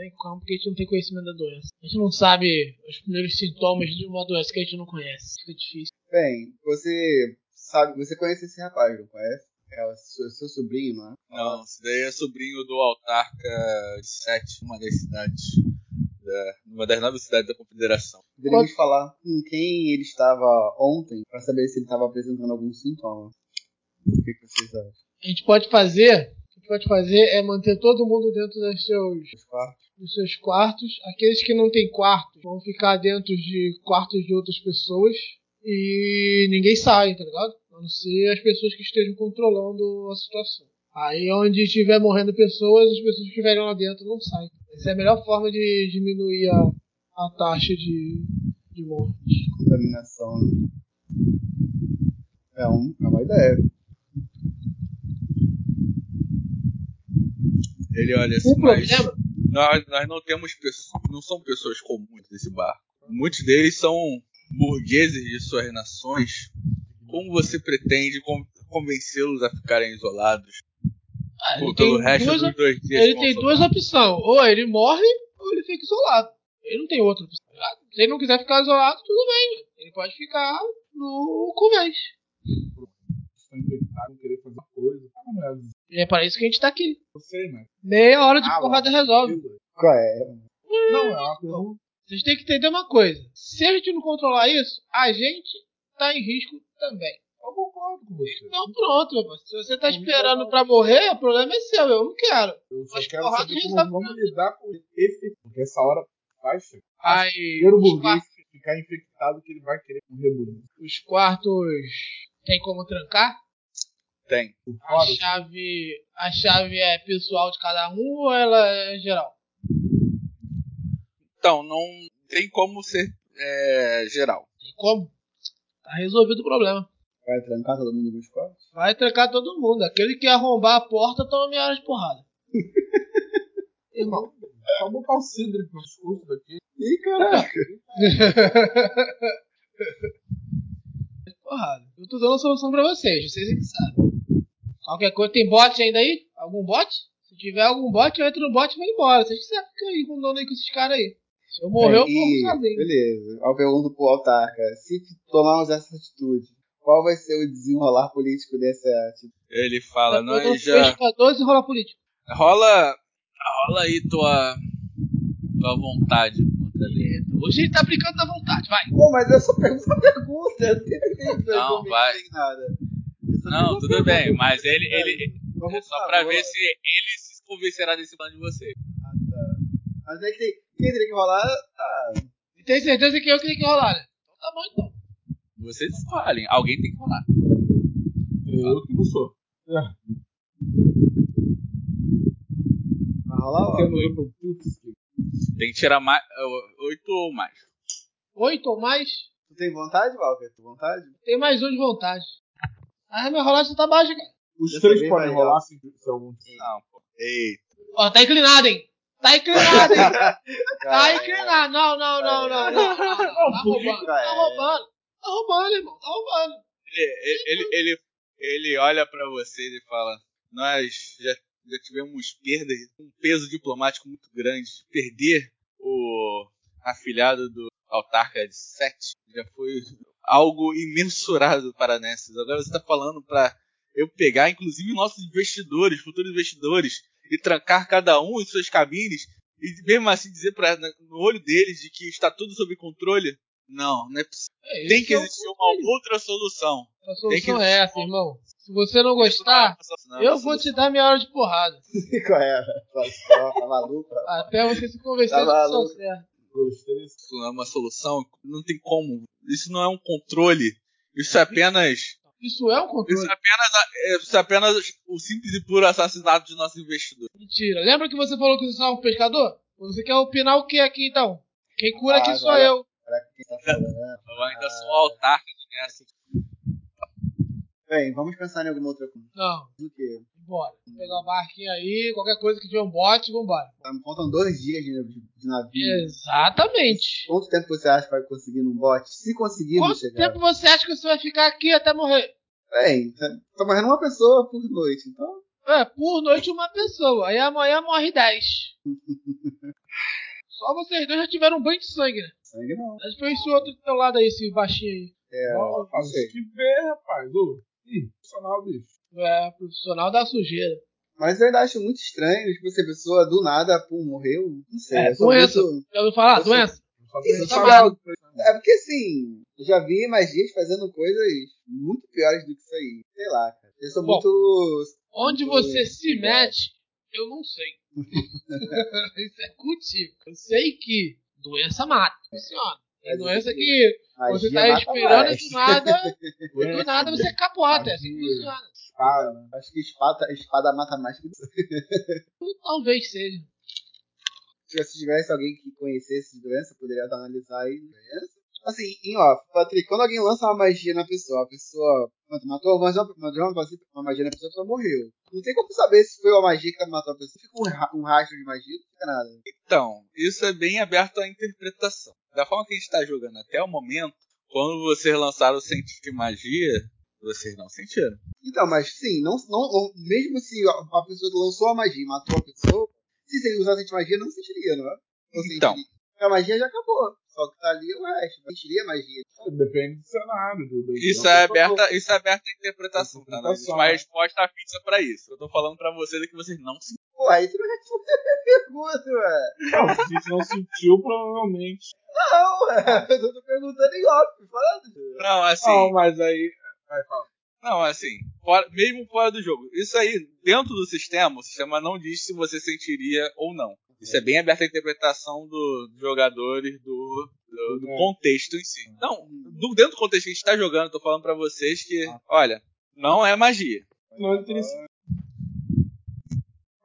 Tem como, porque a gente não tem conhecimento da doença. A gente não sabe os primeiros sintomas de uma doença que a gente não conhece. Fica difícil. Bem, você sabe, você conhece esse rapaz, não conhece? É o seu, seu sobrinho, não é? Não, esse daí é sobrinho do autarca de Sete, uma das cidades. Da, uma das nove cidades da Confederação. Poderíamos falar com quem ele estava ontem para saber se ele estava apresentando algum sintoma. O que, que vocês acham? A gente pode fazer. Pode fazer é manter todo mundo dentro dos seus, Os quartos? dos seus quartos. Aqueles que não têm quarto vão ficar dentro de quartos de outras pessoas. E ninguém sai, tá ligado? A não ser as pessoas que estejam controlando a situação. Aí onde estiver morrendo pessoas, as pessoas que estiverem lá dentro não saem. Essa é a melhor forma de diminuir a, a taxa de, de morte. Contaminação? É, um, é uma ideia. Ele olha assim, O mas problema nós, nós não temos pessoas, não são pessoas comuns nesse barco. Muitos deles são burgueses de suas nações. Como você pretende con- convencê-los a ficarem isolados ah, ele por- tem pelo resto duas dos dois dias? Ele tem duas opções. Ou ele morre, ou ele fica isolado. Ele não tem outra opção. tá ligado? Se ele não quiser ficar isolado, tudo bem. Ele pode ficar no convés. Estão infectados, querer fazer coisa. Ah, é. Para isso que a gente tá aqui. Eu sei, mas. Meia hora de Ah, porrada resolve. Qual é? Não, é uma pergunta. Vocês têm que entender uma coisa. Se a gente não controlar isso, a gente tá em risco também. Eu concordo com você. Então pronto, meu parceiro. Se você tá esperando pra morrer, o problema é seu. Eu não quero. Eu só Mas quero porrada saber a gente como sabe vamos lidar com esse. Porque essa hora vai chegar. Aí, Primeiro burguês quartos, ficar infectado que ele vai querer morrer bonito. os quartos tem como trancar? Tem. A chave, a chave é pessoal de cada um ou ela é geral? Então, não tem como ser é, geral. Tem como? Tá resolvido o problema. Vai trancar todo mundo nos quartos? Vai trancar todo mundo. Aquele que arrombar a porta toma meia hora de porrada. Irmão. só botar o Cidre no discurso daqui. Ih, caraca! porrada. Eu tô dando a solução pra vocês, vocês é que sabem. Qualquer coisa, tem bot ainda aí? Algum bot? Se tiver algum bot, eu entro no bot e vou embora. Vocês que sabem que aí rondando aí com esses caras aí. Se eu morrer, eu e- sozinho. Beleza. Eu pergunto pro Autarca, se tomarmos essa atitude, qual vai ser o desenrolar político dessa atitude? Ele fala, Eu nós já. pescadores e rola político. Rola. Rola aí tua. tua vontade contra ele. Hoje ele tá brincando da vontade, vai. Pô, mas eu só pergunto uma pergunta, eu não Não, vai. nada. Não, tudo bem, mas ele. ele é só pra ver se ele se convencerá desse plano de você. Ah, tá. Mas é que tem, quem teria que rolar, tá. E tem certeza que eu que tenho que rolar, né? Então tá bom então. Vocês escolhem, alguém tem que rolar. Eu que não sou. Vai rolar, Putz, Tem que tirar mais. Oito ou mais. Oito ou mais, Tu tem vontade, Walker? Tu tem vontade? tem mais um de vontade. Ah, minha rolagem tá baixa, cara. Os Dessa três podem rolar se, se algum. Não, pô. Eita. Ó, tá inclinado, hein? Tá inclinado, hein? Tá inclinado. Não, não, não, não, não. não, não. Tá roubando. cara. Tá roubando. Tá roubando, irmão. Tá roubando. Ele, ele, ele, ele olha pra você e fala: Nós já, já tivemos perdas, um peso diplomático muito grande. Perder o afilhado do autarca de Sete já foi algo imensurável para Nessus. Agora você tá falando pra eu pegar, inclusive, nossos investidores, futuros investidores, e trancar cada um em suas cabines, e mesmo assim dizer pra, no olho deles de que está tudo sob controle? Não, não é possível. É, Tem que é existir controle. uma outra solução. A solução é essa, irmão. Se você não Isso não é gostar, uma eu vou te dar minha hora de porrada. Qual é? Tá, maluco? Até você se convencer Tá são maluco. certo. Dois, três. Isso não é uma solução. Não tem como. Isso não é um controle. Isso é apenas. Isso é um Isso controle. é apenas, a- isso é apenas o simples e puro assassinato de nosso investidor. Mentira. Lembra que você falou que você é um pescador? Você quer opinar o que aqui então? Quem cura Ah, aqui sou agora- eu. Que quem tá falando? Eu ainda sou autarca de Nessa. Bem, vamos pensar em alguma outra coisa. Não. Do que? Bora. Vou pegar o barquinho aí, qualquer coisa que tiver um bote, vambora. Tá, Faltam dois dias de, de navio. Exatamente. Quanto tempo você acha que vai conseguir num bote? Se conseguir, Quanto chegar. tempo você acha que você vai ficar aqui até morrer? Bem, tá tá morrendo uma pessoa por noite, então. É, por noite uma pessoa. Aí amanhã morre 10. Só vocês dois já tiveram um banho de sangue, né? Sangue não. Mas foi esse outro do teu lado aí, esse baixinho aí. É, sei. que ver, rapaz. Ô, ih, profissional, bicho. É, profissional da sujeira. Mas eu ainda acho muito estranho, tipo, se a pessoa do nada, pum, morreu. Não sei. É, eu doença. muito- Já ouviu falar? Eu Doença? Tem Tá mal. É porque assim, eu já vi magias fazendo coisas muito piores do que isso aí. Sei lá, cara. Eu sou Bom. muito. Onde muito você se igual. mete, eu não sei. Isso é contigo. Eu sei que doença mata. Funciona. Mas doença isso- que você tá mata respirando mais. e do nada, do nada você capota. É assim que funciona. Espada, né? Acho que espada, espada mata mais que isso. Talvez seja. Se tivesse alguém que conhecesse doença, poderia analisar aí doença. Assim, em off, Patrick, quando alguém lança uma magia na pessoa, a pessoa matou mas uma, matou uma, uma magia na pessoa, a pessoa morreu. Não tem como saber se foi uma magia que matou a pessoa. Fica um, ra- um rastro de magia, não fica nada. Então, isso é bem aberto à interpretação. Da forma que a gente está jogando até o momento, quando vocês lançaram o Sentir de Magia, vocês não sentiram. Então, mas sim, não, não, mesmo se a pessoa que lançou a magia e matou a pessoa, se ele usasse anti-magia, não sentiria, não é? Ou Então. sentiria? A magia já acabou. Só que tá ali o resto. Sentiria a magia. Depende do cenário. Do, do Isso é aberta, isso é aberto à interpretação, tá? Não existe uma resposta fixa pra isso. Eu tô falando pra vocês é que vocês não sentiram. Pô, aí tu não respondeu a pergunta, ué. Não, se a gente não sentiu, provavelmente. Não, ué. Eu tô perguntando em off, falando. Não, assim. Não, mas aí. Vai, fala. Não, assim, fora- mesmo fora do jogo. Isso aí, dentro do sistema, o sistema não diz se você sentiria ou não. Isso é bem aberto à interpretação do- dos jogadores, do, do- do É. contexto em si. Não, do- dentro do contexto que a gente tá jogando, eu tô falando pra vocês que, olha, não é magia. Não, sido-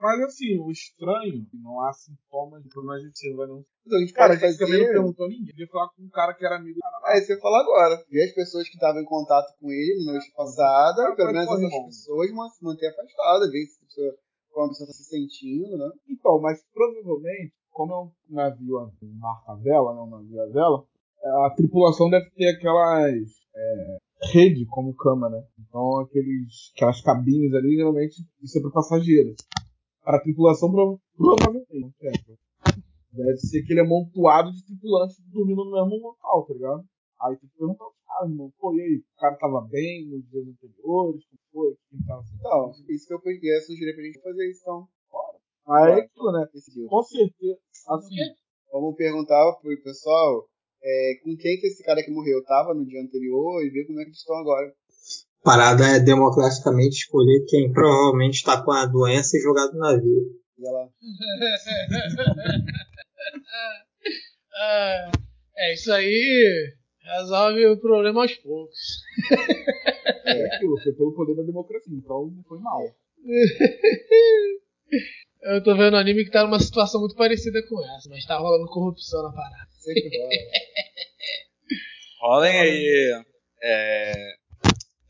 Mas assim, o estranho, não há sintomas de problema de você vai não. Então a gente Cara, a pode gente também não fazer. perguntou a ninguém. Podia falar com um cara que era amigo do cara. Eu ia falar agora. Ver as pessoas que estavam em contato com ele na noite passada, Ah, pelo mas menos essas bom. pessoas man- se manter afastadas, ver se a pessoa, como a pessoa tá se sentindo, né? Então, mas provavelmente, como é um navio a marca a vela, né, um navio a vela, a tripulação deve ter aquelas é, rede como cama, né? Então aqueles, aquelas cabines ali, geralmente, isso é para passageiros. Para a tripulação, prova- provavelmente. é. Deve ser aquele amontoado de tripulantes dormindo no mesmo local, tá ligado? Aí tem que perguntar aos caras, irmão, pô, e aí, o cara tava bem nos dias anteriores, como foi, tava assim, Então, isso que eu ia sugerir pra gente fazer isso, então. Aí é aquilo, né? Dia. Com certeza, assim, Vamos perguntar pro pessoal é, com quem que esse cara que morreu tava no dia anterior e ver como é que eles estão agora. Parada é democraticamente escolher quem provavelmente está com a doença e jogar do navio. E ela, É, é, isso aí resolve o problema aos poucos. é aquilo, foi pelo poder da democracia, então não foi mal. Eu tô vendo um anime que tá numa situação muito parecida com essa, mas tá rolando corrupção na parada. sempre rola. Rolem aí é,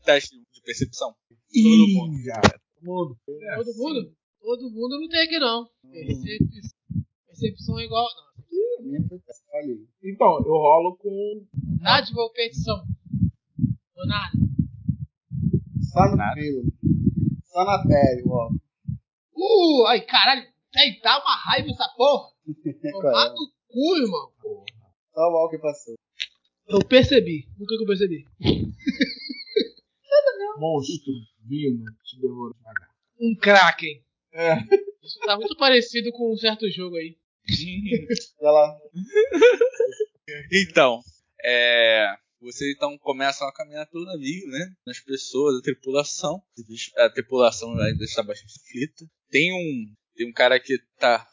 teste de percepção. Todo mundo. Todo mundo. É, Todo sim. mundo? Todo mundo não tem aqui não. Percep... Percepção é igual. Não. Então, eu rolo com. Dádiva ou petição? Ou nada. Só no Nada. pelo. Só na pele, ó. Uh, ai caralho. Ei, dá uma raiva essa porra. Tomar no cu, irmão. Só o Walker passou. Eu percebi. O que que eu percebi? Monstro vindo te devorando. Um Kraken. É. Isso tá muito parecido com um certo jogo aí. E ela, Então, é, vocês então começam a caminhar pelo navio, né? As pessoas, a tripulação. A tripulação ainda está bastante aflita. Tem um, tem um cara que tá,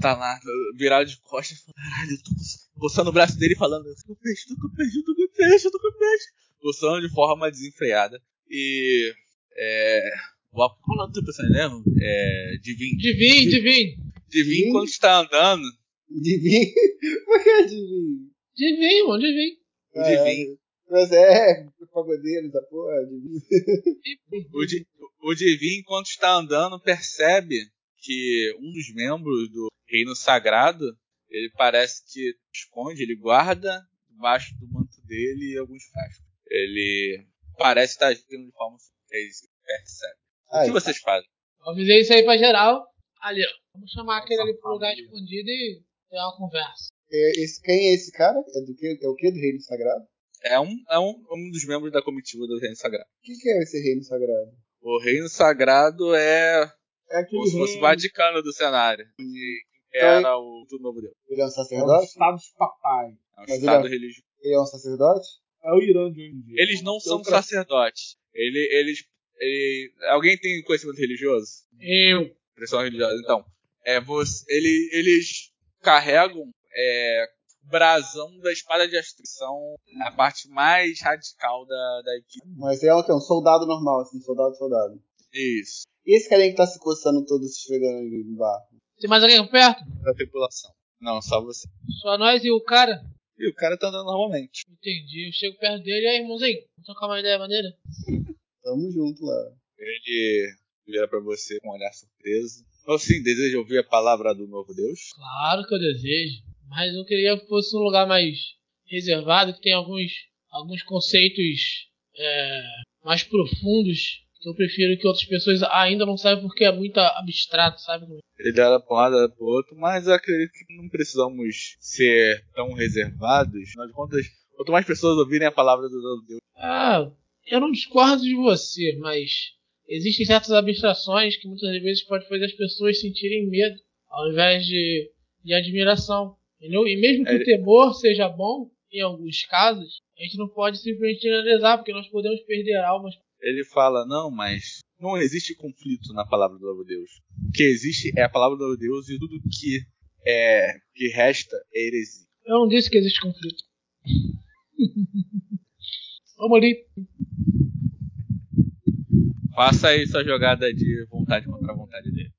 tá lá virado de costas, falando, caralho, eu tô coçando o braço dele falando, eu tô com peixe, tô com peixe, tô com peixe, tô com peixe. Coçando de forma desenfreada. E, é, qual é o nome do personagem? É, Divin. Divin, Divin. Divin, quando está andando, Divin. Por que Divin? Divin, mano, Divin. o Divin, Mas é, pagodeiro da porra. O, Di- o Divin, enquanto está andando, percebe que um dos membros do Reino Sagrado, ele parece que esconde, ele guarda debaixo do manto dele alguns frascos. Ele parece estar agindo de forma. É isso que ele percebe. O que vocês fazem? Eu avisei isso aí pra geral. Ali, ó. Vamos chamar aquele ali pro lugar escondido e ter uma conversa. é, esse, quem é esse cara? É, do que, é o que do reino sagrado? É um, é um, um dos membros da comitiva do Reino Sagrado. O que, que é esse reino sagrado? O Reino Sagrado é É aquele como se fosse o reino- Vaticano do cenário. Que era o do novo Deus. Ele é um É o sacerdote? estado de papai. É um Mas ele estado é- religioso. Ele é um sacerdote? É o Irã de hoje em dia. Eles não são Outra- sacerdotes. Ele, eles, ele- alguém tem conhecimento religioso? Eu. Expressão religiosa. Então, é, você, ele, eles carregam é, brasão da espada de Astrid. São a parte mais radical da, da equipe. Mas é um, que é um soldado normal, assim, soldado, soldado. Isso. E esse carinha que tá se coçando todo, se esfregando ali no bar? Tem mais alguém perto? Da tripulação. Não, só você. Só nós e o cara? E o cara tá andando normalmente. Entendi. Eu chego perto dele e aí, irmãozinho, vamos trocar uma ideia maneira? Tamo junto lá. Ele vira pra você com um olhar surpreso. Ou sim, deseja ouvir a palavra do novo Deus? Claro que eu desejo. Mas eu queria que fosse um lugar mais reservado, que tem alguns, alguns conceitos é, mais profundos eu prefiro que outras pessoas ainda não saibam porque é muito abstrato, sabe? Ele olha pra um lado, olha pro outro, mas eu acredito que não precisamos ser tão reservados. Afinal de contas, quanto mais pessoas ouvirem a palavra do Deus, Ah, eu não discordo de você, mas existem certas abstrações que muitas vezes podem fazer as pessoas sentirem medo ao invés de, de admiração. Entendeu? E mesmo que É. o temor seja bom, em alguns casos, a gente não pode simplesmente generalizar, porque nós podemos perder almas. Ele fala: Não, mas não existe conflito na palavra do novo Deus. O que existe é a palavra do novo Deus e tudo que, é, que resta é heresia. Eu não disse que existe conflito. Vamos ali. Faça aí sua jogada de vontade contra a vontade dele.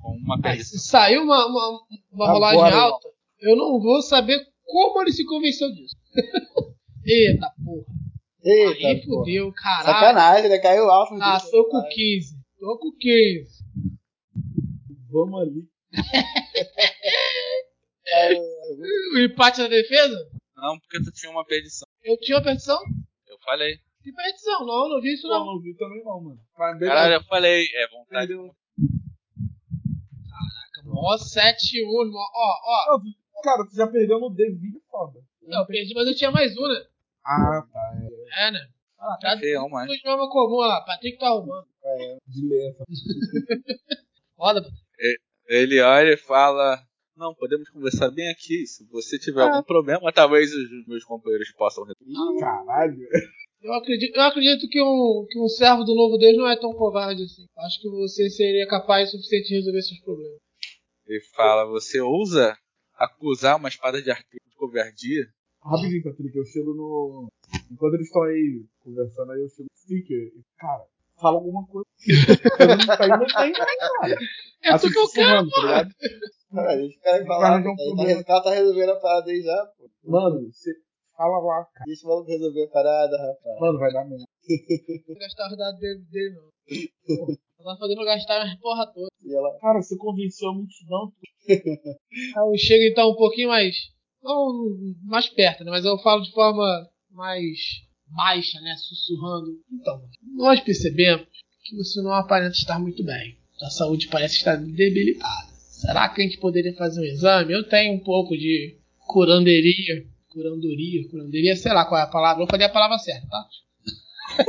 Com uma Ah, perdição. se saiu uma, uma, uma Agora, rolagem alta, eu não vou saber como ele se convenceu disso. Eita porra. Eita, Aí fudeu, caralho. Sacanagem, né? Caiu alto. Ah, tô com 15. Tô com 15. Vamos ali. O empate na defesa? Não, porque tu tinha uma perdição. Eu tinha uma perdição? Eu falei. Que perdição? Não, não vi isso Não, não. não vi também não, mano. Mas. Caralho, eu falei. É vontade. Perdeu. Ó, 7 1 irmão. Ó, ó. Cara, tu já perdeu no D20, foda. Não, eu perdi, mas eu tinha mais um, né? Ah, tá. É, né? Ah, tá. Feio, mas. Dois nomes comum lá. Patrick tá arrumando. De ler essa. Foda, Ele olha e fala: Não, podemos conversar bem aqui. Se você tiver Ah. algum problema, talvez os meus companheiros possam resolver. Caralho. Eu acredito, eu acredito que, um, que um servo do novo Deus não é tão covarde assim. Acho que você seria capaz o suficiente de resolver seus problemas. Ele fala: Você ousa acusar uma espada de arqueiro de covardia? Rapidinho, Patrick, eu chego no. Enquanto eles estão aí conversando aí, eu chego no sticker e, cara, fala alguma coisa. Eu não tá tem, cara. É Assim, tu que eu quero, sussurrando, tá ligado? Cara, deixa o cara Vai falar. arranjar um Tá, problema. o cara tá resolvendo a parada aí já, pô. Mano, você fala lá, cara. Deixa o maluco resolver a parada, rapaz. Mano, vai dar merda. Não vou gastar os dados dele, dele não. Eu tava fazendo gastar minha porra toda. E ela, Cara, você convenceu a multidão. Eu chego então um pouquinho mais. Não mais perto, né? Mas eu falo de forma mais baixa, né? Sussurrando. Então, nós percebemos que você não aparenta estar muito bem. Sua saúde parece estar debilitada. Será que a gente poderia fazer um exame? Eu tenho um pouco de curanderia. Curandoria, curanderia, sei lá qual é a palavra. Eu falei a palavra certa, tá?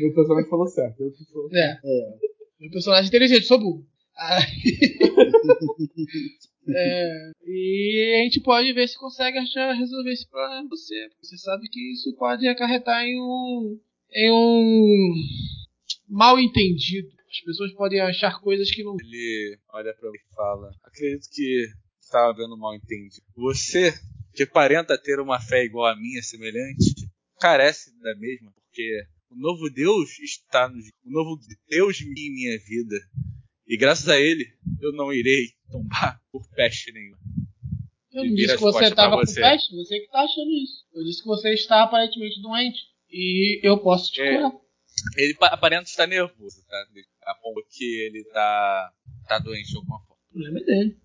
Meu personagem falou certo. Eu. É. é. Meu personagem é inteligente, sou burro. É, e a gente pode ver se consegue achar, resolver esse problema pra você. Você sabe que isso pode acarretar em um. em um. mal entendido. As pessoas podem achar coisas que não. Ele olha pra mim e fala: Acredito que estava vendo mal entendido. Você, que aparenta ter uma fé igual à minha, semelhante, carece da mesma, porque o novo Deus está no. O novo Deus em minha vida. E graças a ele, eu não irei tombar por peste nenhuma. Eu não disse que você estava com você. peste, você que tá achando isso. Eu disse que você está aparentemente doente. E eu posso te É. curar. Ele pa- aparenta estar nervoso, tá? A ponto que ele tá, tá doente de alguma forma. O problema é dele.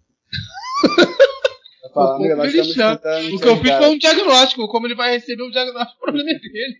O amiga, nós corpo ele estamos chama. tentando O te que eu fiz foi um diagnóstico. Como ele vai receber o diagnóstico, o problema é dele.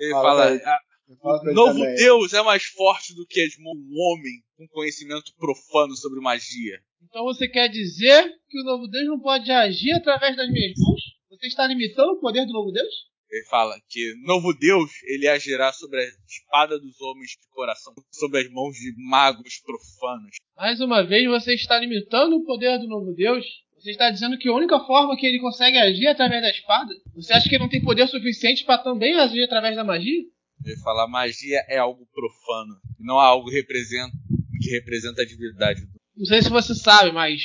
Ele Fala fala, pra ele. "Ah, Eu falo pra o novo também. Deus é mais forte do que as mãos de um homem com conhecimento profano sobre magia. Então você quer dizer que o novo Deus não pode agir através das minhas mãos? Você está limitando o poder do novo Deus? Ele fala que novo Deus ele agirá sobre a espada dos homens de coração, sobre as mãos de magos profanos. Mais uma vez, você está limitando o poder do novo Deus? Você está dizendo que a única forma que ele consegue agir é através da espada? Você acha que ele não tem poder suficiente para também agir através da magia? Ele fala magia é algo profano, não é algo que representa, que representa a divindade. Não sei se você sabe, mas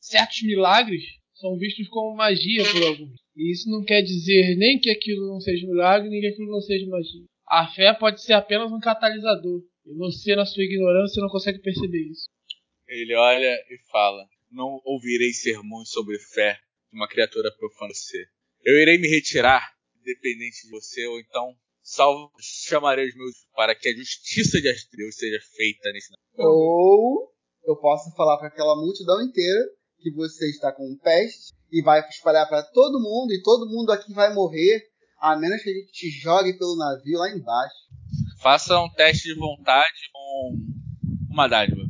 certos milagres são vistos como magia por alguns. E isso não quer dizer nem que aquilo não seja milagre, nem que aquilo não seja magia. A fé pode ser apenas um catalisador. E você, na sua ignorância, não consegue perceber isso. Ele olha e fala: Não ouvirei sermões sobre fé de uma criatura profana você. Eu irei me retirar, independente de você, ou então salvo, chamarei os meus para que a justiça de Deus seja feita nesse. Ou eu posso falar para aquela multidão inteira que você está com peste e vai espalhar para todo mundo e todo mundo aqui vai morrer, a menos que a gente te jogue pelo navio lá embaixo. Faça um teste de vontade com uma dádiva.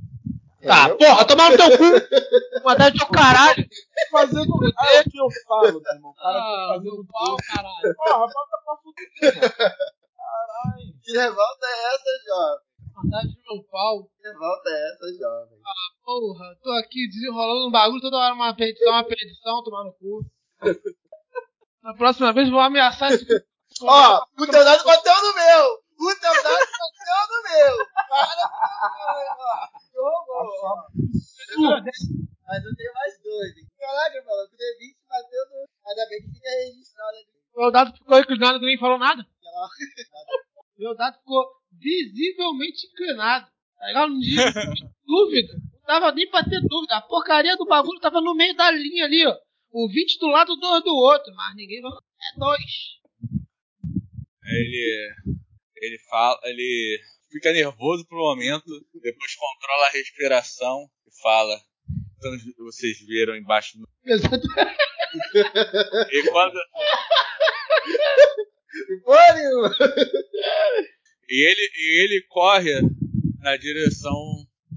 Tá, Entendeu? porra, tomar no teu cu! Mandar teu caralho! Fazendo o que eu falo, meu irmão. O cara Ah, tá fazendo meu pau, caralho! Porra, bota pra fuder. Que revolta é essa, jovem? Mandar de meu pau! Que revolta é essa, jovem? Porra, tô aqui desenrolando um bagulho toda hora, uma petição, uma petição, tomar no cu. Na próxima vez vou ameaçar esse. Ó, o teu dado bateu no meu! O teu dado bateu no meu! Para com ó. Horror! Mas eu tenho mais dois. hein? Caraca, maluco, o D20 bateu no. Ainda bem que fica registrado ali. Meu dado ficou inclinado, ninguém falou nada. Meu dado ficou visivelmente inclinado. Tá ligado? Não tinha dúvida. Não dava nem pra ter dúvida. A porcaria do bagulho tava no meio da linha ali, ó. O 20 do lado, dois do outro. Mas ninguém vai. É dois. Ele. Ele fala. Ele fica nervoso por um momento, depois controla a respiração e fala. Então vocês viram embaixo do. Exato. E quando. E ele, e ele corre na direção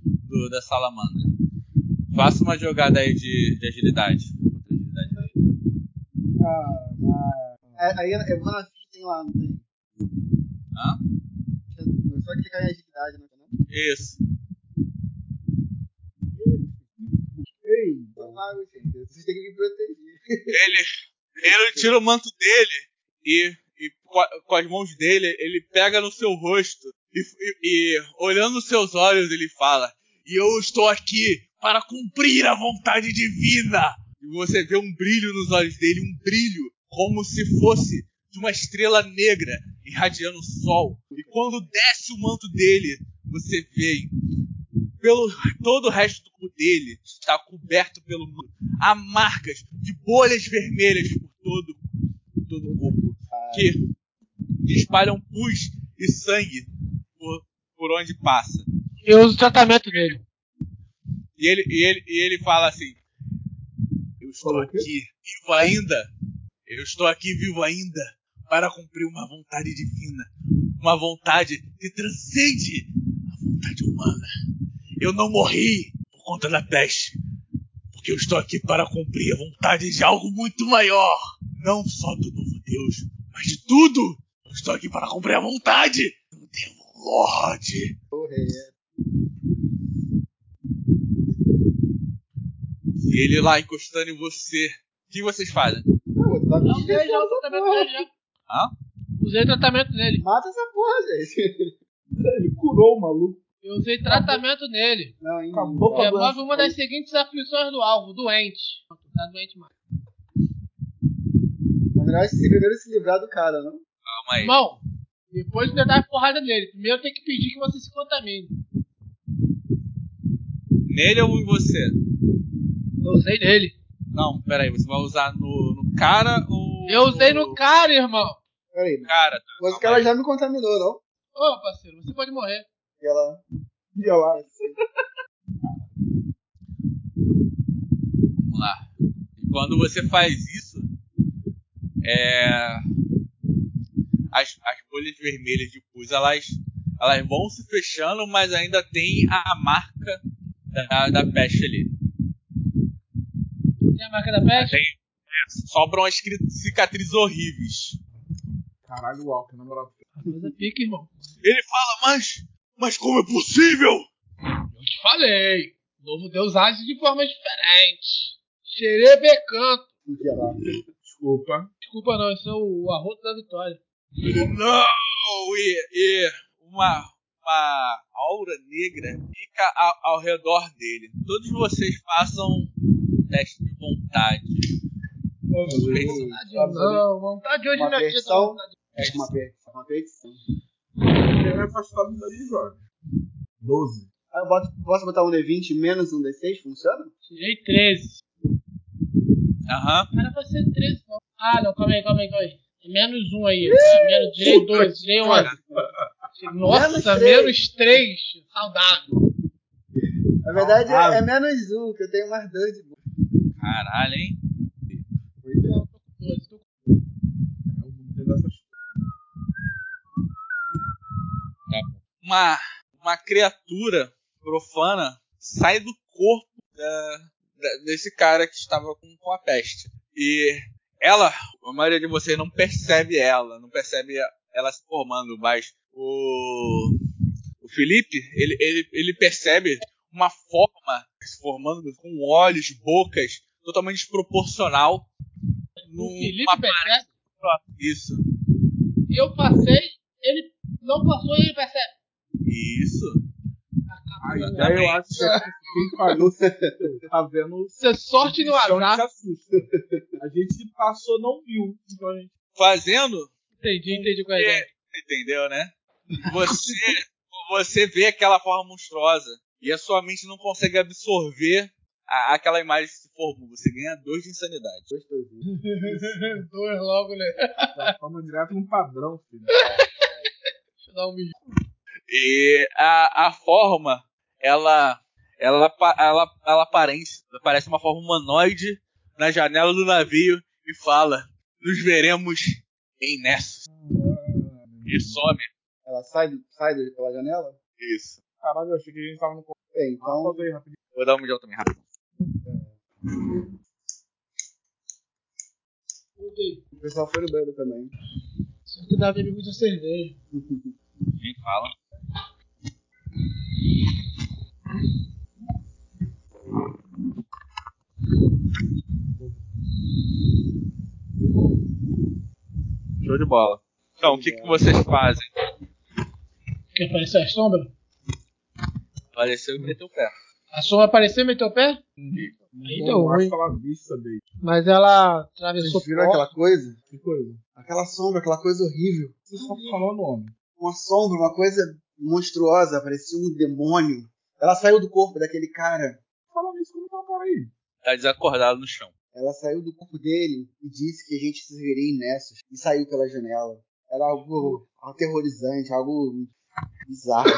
do- da salamandra. Faça uma jogada aí de, de agilidade. Ah. Aí eu vou na ficha tem lá, não tem? Hã? É só clicar em agilidade, não é? não? Isso. Mago, gente. Vocês têm que me proteger. Ele, ele tira o manto dele e, e com as mãos dele, ele pega no seu rosto e, e- e, olhando nos seus olhos ele fala: E eu estou aqui para cumprir a vontade divina. E você vê um brilho nos olhos dele, um brilho como se fosse de uma estrela negra irradiando o sol. E quando desce o manto dele, você vê pelo todo o resto do corpo dele está coberto pelo manto. Há marcas de bolhas vermelhas por todo, todo o corpo que espalham pus e sangue por, por onde passa. Eu uso o tratamento dele. E ele, e ele, e ele fala assim: Eu estou Falou o quê? aqui vivo ainda. Eu estou aqui vivo ainda para cumprir uma vontade divina. Uma vontade que transcende a vontade humana. Eu não morri por conta da peste. Porque eu estou aqui para cumprir a vontade de algo muito maior. Não só do novo Deus, mas de tudo. Eu estou aqui para cumprir a vontade do Demon Lorde. Porra, é. E ele lá encostando em você. O que vocês fazem? Não, uma usei já o tratamento dele já. Hã? Usei o tratamento nele. Mata essa porra, gente. Ele curou o maluco. Eu usei tratamento nele. Não, em Acabou com a cara. Remove uma das seguintes aflições do alvo, doente. Tá doente mais. Na verdade, se primeiro se livrar do cara, não? Calma aí. Irmão, depois de dar a porrada nele, primeiro tem que pedir que você se contamine. Nele ou em você? Eu usei nele. Não, peraí, você vai usar no, no cara ou. Eu usei no cara, irmão. Peraí, cara. Tá, mas ela aí. já me contaminou, não? Ô, parceiro, você pode morrer. E ela ia lá. assim. Vamos lá. E quando você faz isso, é, as, as bolhas vermelhas de pus elas, elas vão se fechando, mas ainda tem a marca da, da peste ali. Tem a marca da peste? Tem, é, sobram as cicatrizes horríveis. Caralho, Walker, na moral. Coisa pica, irmão. Ele fala, mas. Mas como é possível? Eu te falei. O novo Deus age de formas diferentes. Xerebecanto. Desculpa. Desculpa não, esse é o, o arroto da vitória. Não! E, e uma, uma aura negra fica ao, ao redor dele. Todos vocês façam um teste de vontade. Vontade não, vontade hoje Uma não é dia da versão. vontade. É uma perdição. Ele é afastado dali, Jorge. 12. Ah, eu boto, posso botar um D20 menos um D6? Funciona? Tirei 13. Aham. Era pra ser 13, não. Ah, não, calma aí, calma aí, calma aí. É menos um aí. Ah, menos, tirei 2, tirei 11. Nossa, Menos três. menos 3. Saudável. Na verdade, é, é menos um, que eu tenho mais dois de boa. Caralho, hein? Não, tô com 12, tô com É, eu vou ter dessas Uma, uma criatura profana sai do corpo da- da- desse cara que estava com, com a peste. E ela, a maioria de vocês não percebe ela, não percebe ela se formando, mas o, o Felipe, ele, ele, ele percebe uma forma se formando com olhos, bocas, totalmente desproporcional. O num- Felipe percebe. Isso, Eu passei, ele não passou e ele percebe. Isso. A ideia eu acho que é que quem falhou tá vendo. Isso é sorte no azar. se assusta. A gente passou, não viu. Então a gente. Fazendo Entendi, entendi qual é a ideia. Entendeu, né? Você, você vê aquela forma monstruosa e a sua mente não consegue absorver a- aquela imagem que se formou. Você ganha dois de insanidade. Gostosinho. Dois logo, né? Transforma direto num padrão, filho. Deixa eu dar um beijo. E a, a forma, ela, ela, ela, ela parece, parece uma forma humanoide na janela do navio e fala: Nos veremos em Nessus. E some. Ela sai, sai pela janela? Isso. Caralho, eu achei que a gente tava no. Bem, Então, então. aí, rapidinho. Vou dar um mijão também, rápido. Voltei. O pessoal foi no banheiro também. Só que dá beber muita cerveja. Quem fala? Show de bola. Então, o que, que vocês fazem? Quer aparecer a sombra? Apareceu e meteu o pé. A sombra apareceu e meteu o pé? Aí Não deu ruim. vista dele. Mas ela atravessou Vocês viram aquela coisa? Que coisa? Aquela sombra, aquela coisa horrível. Você só falando homem. Uma sombra, uma coisa monstruosa, parecia um demônio. Ela saiu do corpo daquele cara. Falando isso, como tá o cara aí? Tá desacordado no chão. Ela saiu do corpo dele e disse que a gente se veria em Nessus. E saiu pela janela. Era algo aterrorizante, algo bizarro.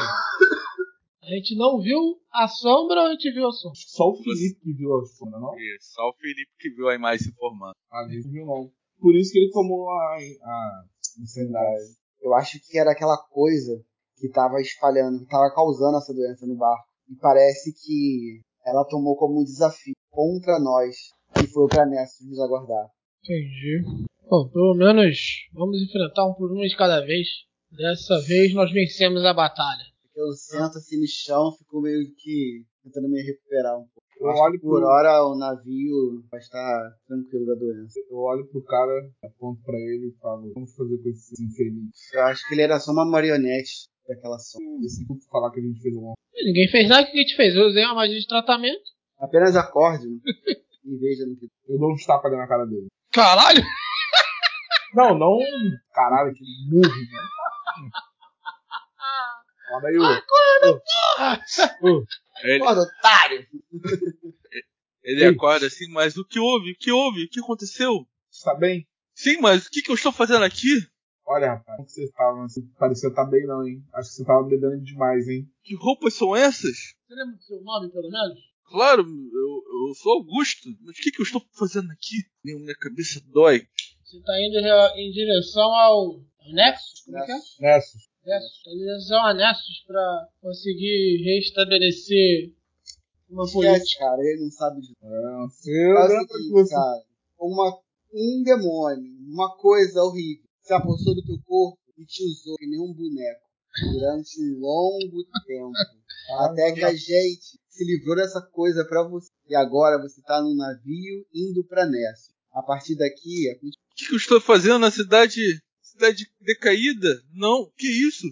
A gente não viu a sombra ou a gente viu a sombra? Só o Felipe que viu a sombra, não? Isso, só o Felipe que viu a imagem se formando. A gente viu não. Por isso que ele tomou a, a insanidade. Eu acho que era aquela coisa que tava espalhando, que tava causando essa doença no barco. E parece que ela tomou como um desafio contra nós e foi pra Nessus nos aguardar. Entendi. Bom, pelo menos vamos enfrentar um por um de cada vez. Dessa vez nós vencemos a batalha. Eu sento assim no chão, fico meio que tentando me recuperar um pouco. Eu que olho por pro- hora o navio vai estar tranquilo da doença. Eu olho pro cara, aponto pra ele e falo, vamos fazer com esse infeliz. Eu acho que ele era só uma marionete daquela sombra. Esse grupo falar que a gente fez um Ninguém fez nada, o que a gente fez? Eu usei uma magia de tratamento. Apenas acorde e veja no que. Eu dou uns tapas na cara dele. Caralho! Não, não. Caralho, que murro, né? Foda aí, ô. Ele, Porra, otário! Ele Ei. acorda assim, mas o que houve? O que houve? O que aconteceu? Você tá bem? Sim, mas o que, que eu estou fazendo aqui? Olha, rapaz, como que você tava? Você parecia estar bem não, hein? Acho que você tava bebendo demais, hein? Que roupas são essas? Você lembra do seu nome, pelo menos? Claro, eu, eu sou Augusto, mas o que, que eu estou fazendo aqui? Minha cabeça dói. Você tá indo em direção ao, Nexus? Como é que é? Nessa. Nexus. Tá Em direção a Nexus pra conseguir restabelecer uma política. Esquece, cara, ele não sabe de você o lembra que seguinte, você. cara, uma, um demônio, uma coisa horrível, se apossou do teu corpo e te usou que nem um boneco durante um longo tempo. até que a gente se livrou dessa coisa pra você. E agora você tá num navio indo pra Nessa. A partir daqui, é O que, que eu estou fazendo na cidade. cidade decaída? Não, que isso?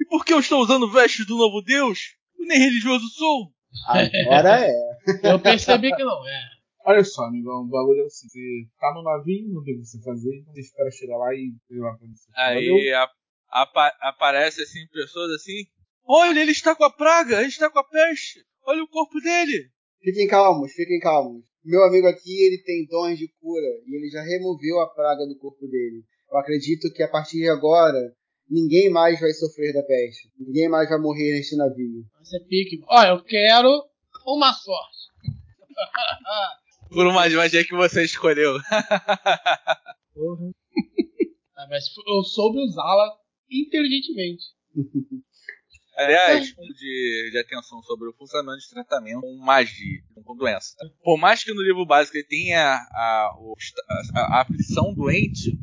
E por que eu estou usando vestes do novo Deus? Eu nem religioso sou. agora é. Eu percebi que não é. Olha só, amigão, o bagulho é seguinte: você tá no navio, não tem o que você fazer, então você espera chegar lá e ir lá pra você. Valeu? Aí a- apa- aparece assim pessoas assim. Olha, ele está com a praga, ele está com a peste. Olha o corpo dele. Fiquem calmos, fiquem calmos. Meu amigo aqui, ele tem dons de cura e ele já removeu a praga do corpo dele. Eu acredito que a partir de agora, ninguém mais vai sofrer da peste. Ninguém mais vai morrer neste navio. Você é pique. Ó, eu quero uma sorte. Por uma magia que você escolheu. Porra. Ah, mas eu soube usá-la inteligentemente. Aliás, de, de atenção sobre o funcionamento de tratamento com magia, com doença. Por mais que no livro básico ele tenha a, a, a aflição doente,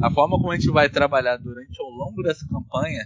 a forma como a gente vai trabalhar durante ao longo dessa campanha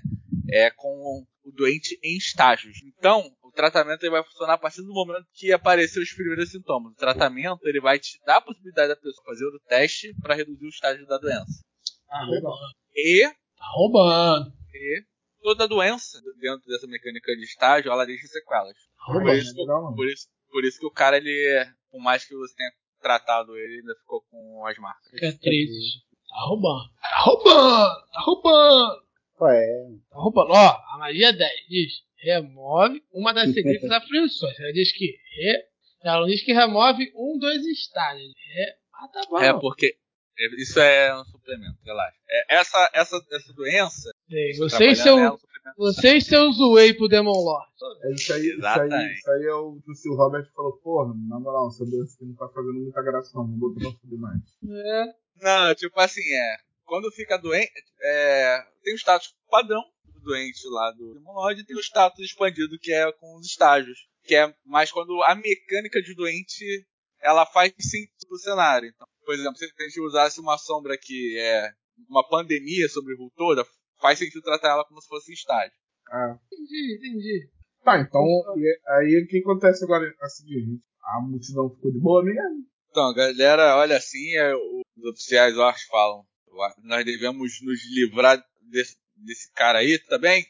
é com o doente em estágios. Então, o tratamento ele vai funcionar a partir do momento que aparecer os primeiros sintomas. O tratamento ele vai te dar a possibilidade da pessoa fazer o teste para reduzir o estágio da doença. Tá roubando. E Tá roubando. e toda doença dentro dessa mecânica de estágio, ela deixa sequelas. Tá Por roubando. isso, Legal, não. por isso, por isso que o cara, ele, por mais que você tenha tratado ele, ainda ficou com as marcas. Que 13. Tá roubando. Tá roubando. Tá roubando. Ué, Tá roubando. Ó, a magia 10 diz: remove uma das seguintes aflições. Ela diz que. Re... Ela não diz que remove um dos estágios. É... Ah, tá bom. É porque é, isso é um suplemento, relaxa. É, essa, essa, essa doença, Sei, você e seu, nela, é você e seus whey pro Demon Lord. É isso aí, isso aí, Exatamente. isso aí é o que o. Robert falou, porra, na moral, essa doença aqui não tá fazendo muita graça não, vou botar pra fuder mais. É. Não, tipo assim, é. Quando fica doente, é, tem o status padrão do doente lá do Demolord e tem o status expandido que é com os estágios. Que é mais quando a mecânica de doente ela faz sentido pro cenário. Então, por exemplo, se a gente usasse uma sombra que é uma pandemia sobre o toda, faz sentido tratar ela como se fosse estágio. Ah, Entendi, entendi. tá, então, aí o que acontece agora é o seguinte, a multidão ficou de boa mesmo? Então, a galera olha assim, é, os oficiais orcs falam, nós devemos nos livrar desse, desse cara aí, tá bem?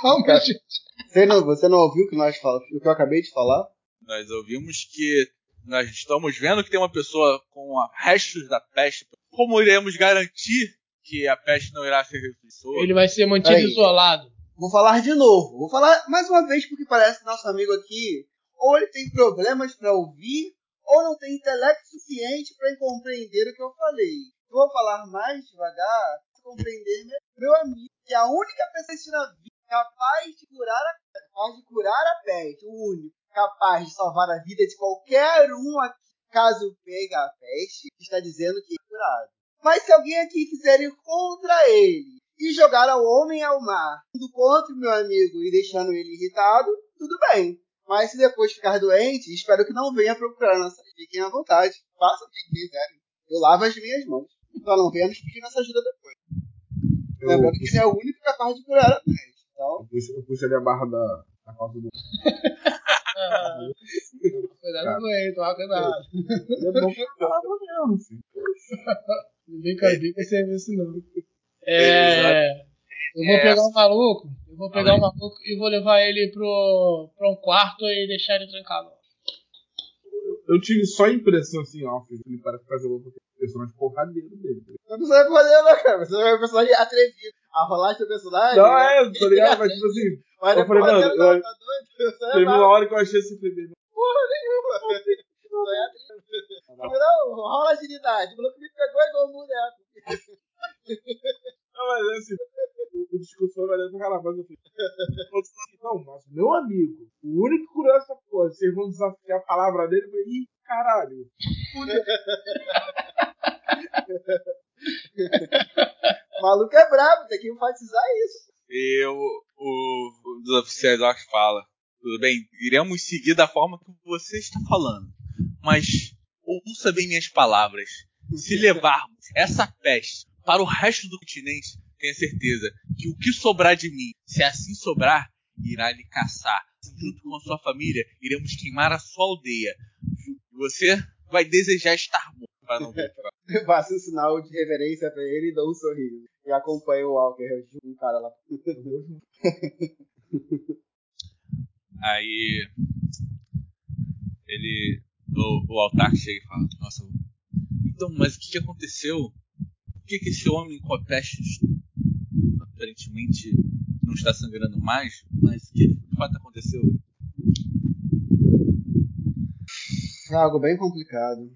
Calma, gente. você não, você não ouviu o que, nós fal- o que eu acabei de falar? Nós ouvimos que nós estamos vendo que tem uma pessoa com restos da peste. Como iremos garantir que a peste não irá ser reflexora? Ele vai ser mantido Peraí. isolado. Vou falar de novo. Vou falar mais uma vez porque parece que nosso amigo aqui ou ele tem problemas para ouvir ou não tem intelecto suficiente para compreender o que eu falei. Vou falar mais devagar para compreender meu, amigo, que é a única pessoa nesse navio capaz de curar a capaz de curar a peste, o único capaz de salvar a vida de qualquer um aqui, caso pegue a peste, está dizendo que é curado. Mas se alguém aqui quiser ir contra ele e jogar ao homem ao mar, indo contra o meu amigo e deixando ele irritado, tudo bem. Mas se depois ficar doente, espero que não venha procurar nossa. Fiquem à vontade. Façam o que quiserem. Eu lavo as minhas mãos. Só não venha nos pedir nossa ajuda depois. Eu Lembrando que puxo, ele é o único capaz de curar a peste. Então, eu puxo, eu puxo ali a barra da, da calça do... Ah, cuidado com ele, toma cuidado. É bom pra caralho mesmo, filho. Não vem com a bica sem ver isso não. É. Eu vou É. pegar o maluco, eu vou pegar Fala o maluco e vou levar ele pro, pra um quarto e deixar ele trancado. Eu tive só a impressão assim, ó, ele parece que tá jogando personagem porradeiro dele. você não vai poder, não, cara. Você vai um personagem atrevido. A rolagem do personagem. Não, né? é, tá ligado? Mas tipo assim, Mas eu falei, mano, não eu- tá doido? Você teve uma hora que eu achei esse bebê. facilidade. O maluco me pegou igual um boneco. Não, mas assim, o, o discurso foi valendo pra caralho, mas eu falei, eu disse assim, não, mas meu amigo, o único curioso dessa porra, vocês vão desafiar a palavra dele, eu falei, ih, caralho. O maluco é brabo, tem que enfatizar isso. E o, o, dos oficiais lá que fala: Tudo bem, iremos seguir da forma que você está falando. Mas ouça bem minhas palavras. Se levarmos essa peste para o resto do continente, tenha certeza que o que sobrar de mim, se assim sobrar, irá lhe caçar. Junto com a sua família, iremos queimar a sua aldeia. Você vai desejar estar morto para não ver. Eu faço um sinal de reverência pra ele e dou um sorriso. E acompanho o Walker, junto um cara lá. Aí ele. O, o Altar chega e fala, nossa, então, mas o que, que aconteceu? Por que, que esse homem com a peste aparentemente não está sangrando mais? Mas o que de fato aconteceu? É algo bem complicado.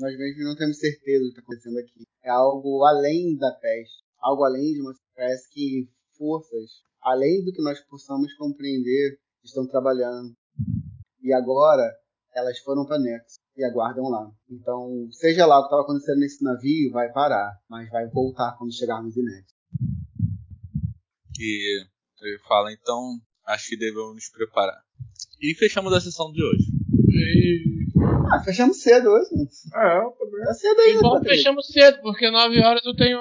Nós mesmos não temos certeza do que está acontecendo aqui. É algo além da peste. Algo além de uma. Parece que forças, além do que nós possamos compreender, estão trabalhando. E agora, elas foram para Nexo e aguardam lá. Então, seja lá o que estava acontecendo nesse navio, vai parar, mas vai voltar quando chegarmos em Nexo. E ele fala, então, acho que devemos nos preparar. E fechamos a sessão de hoje. E, Ah, fechamos cedo hoje. né? É, eu também. Tá cedo aí, e bom, Patrick? fechamos cedo, porque 9 horas eu tenho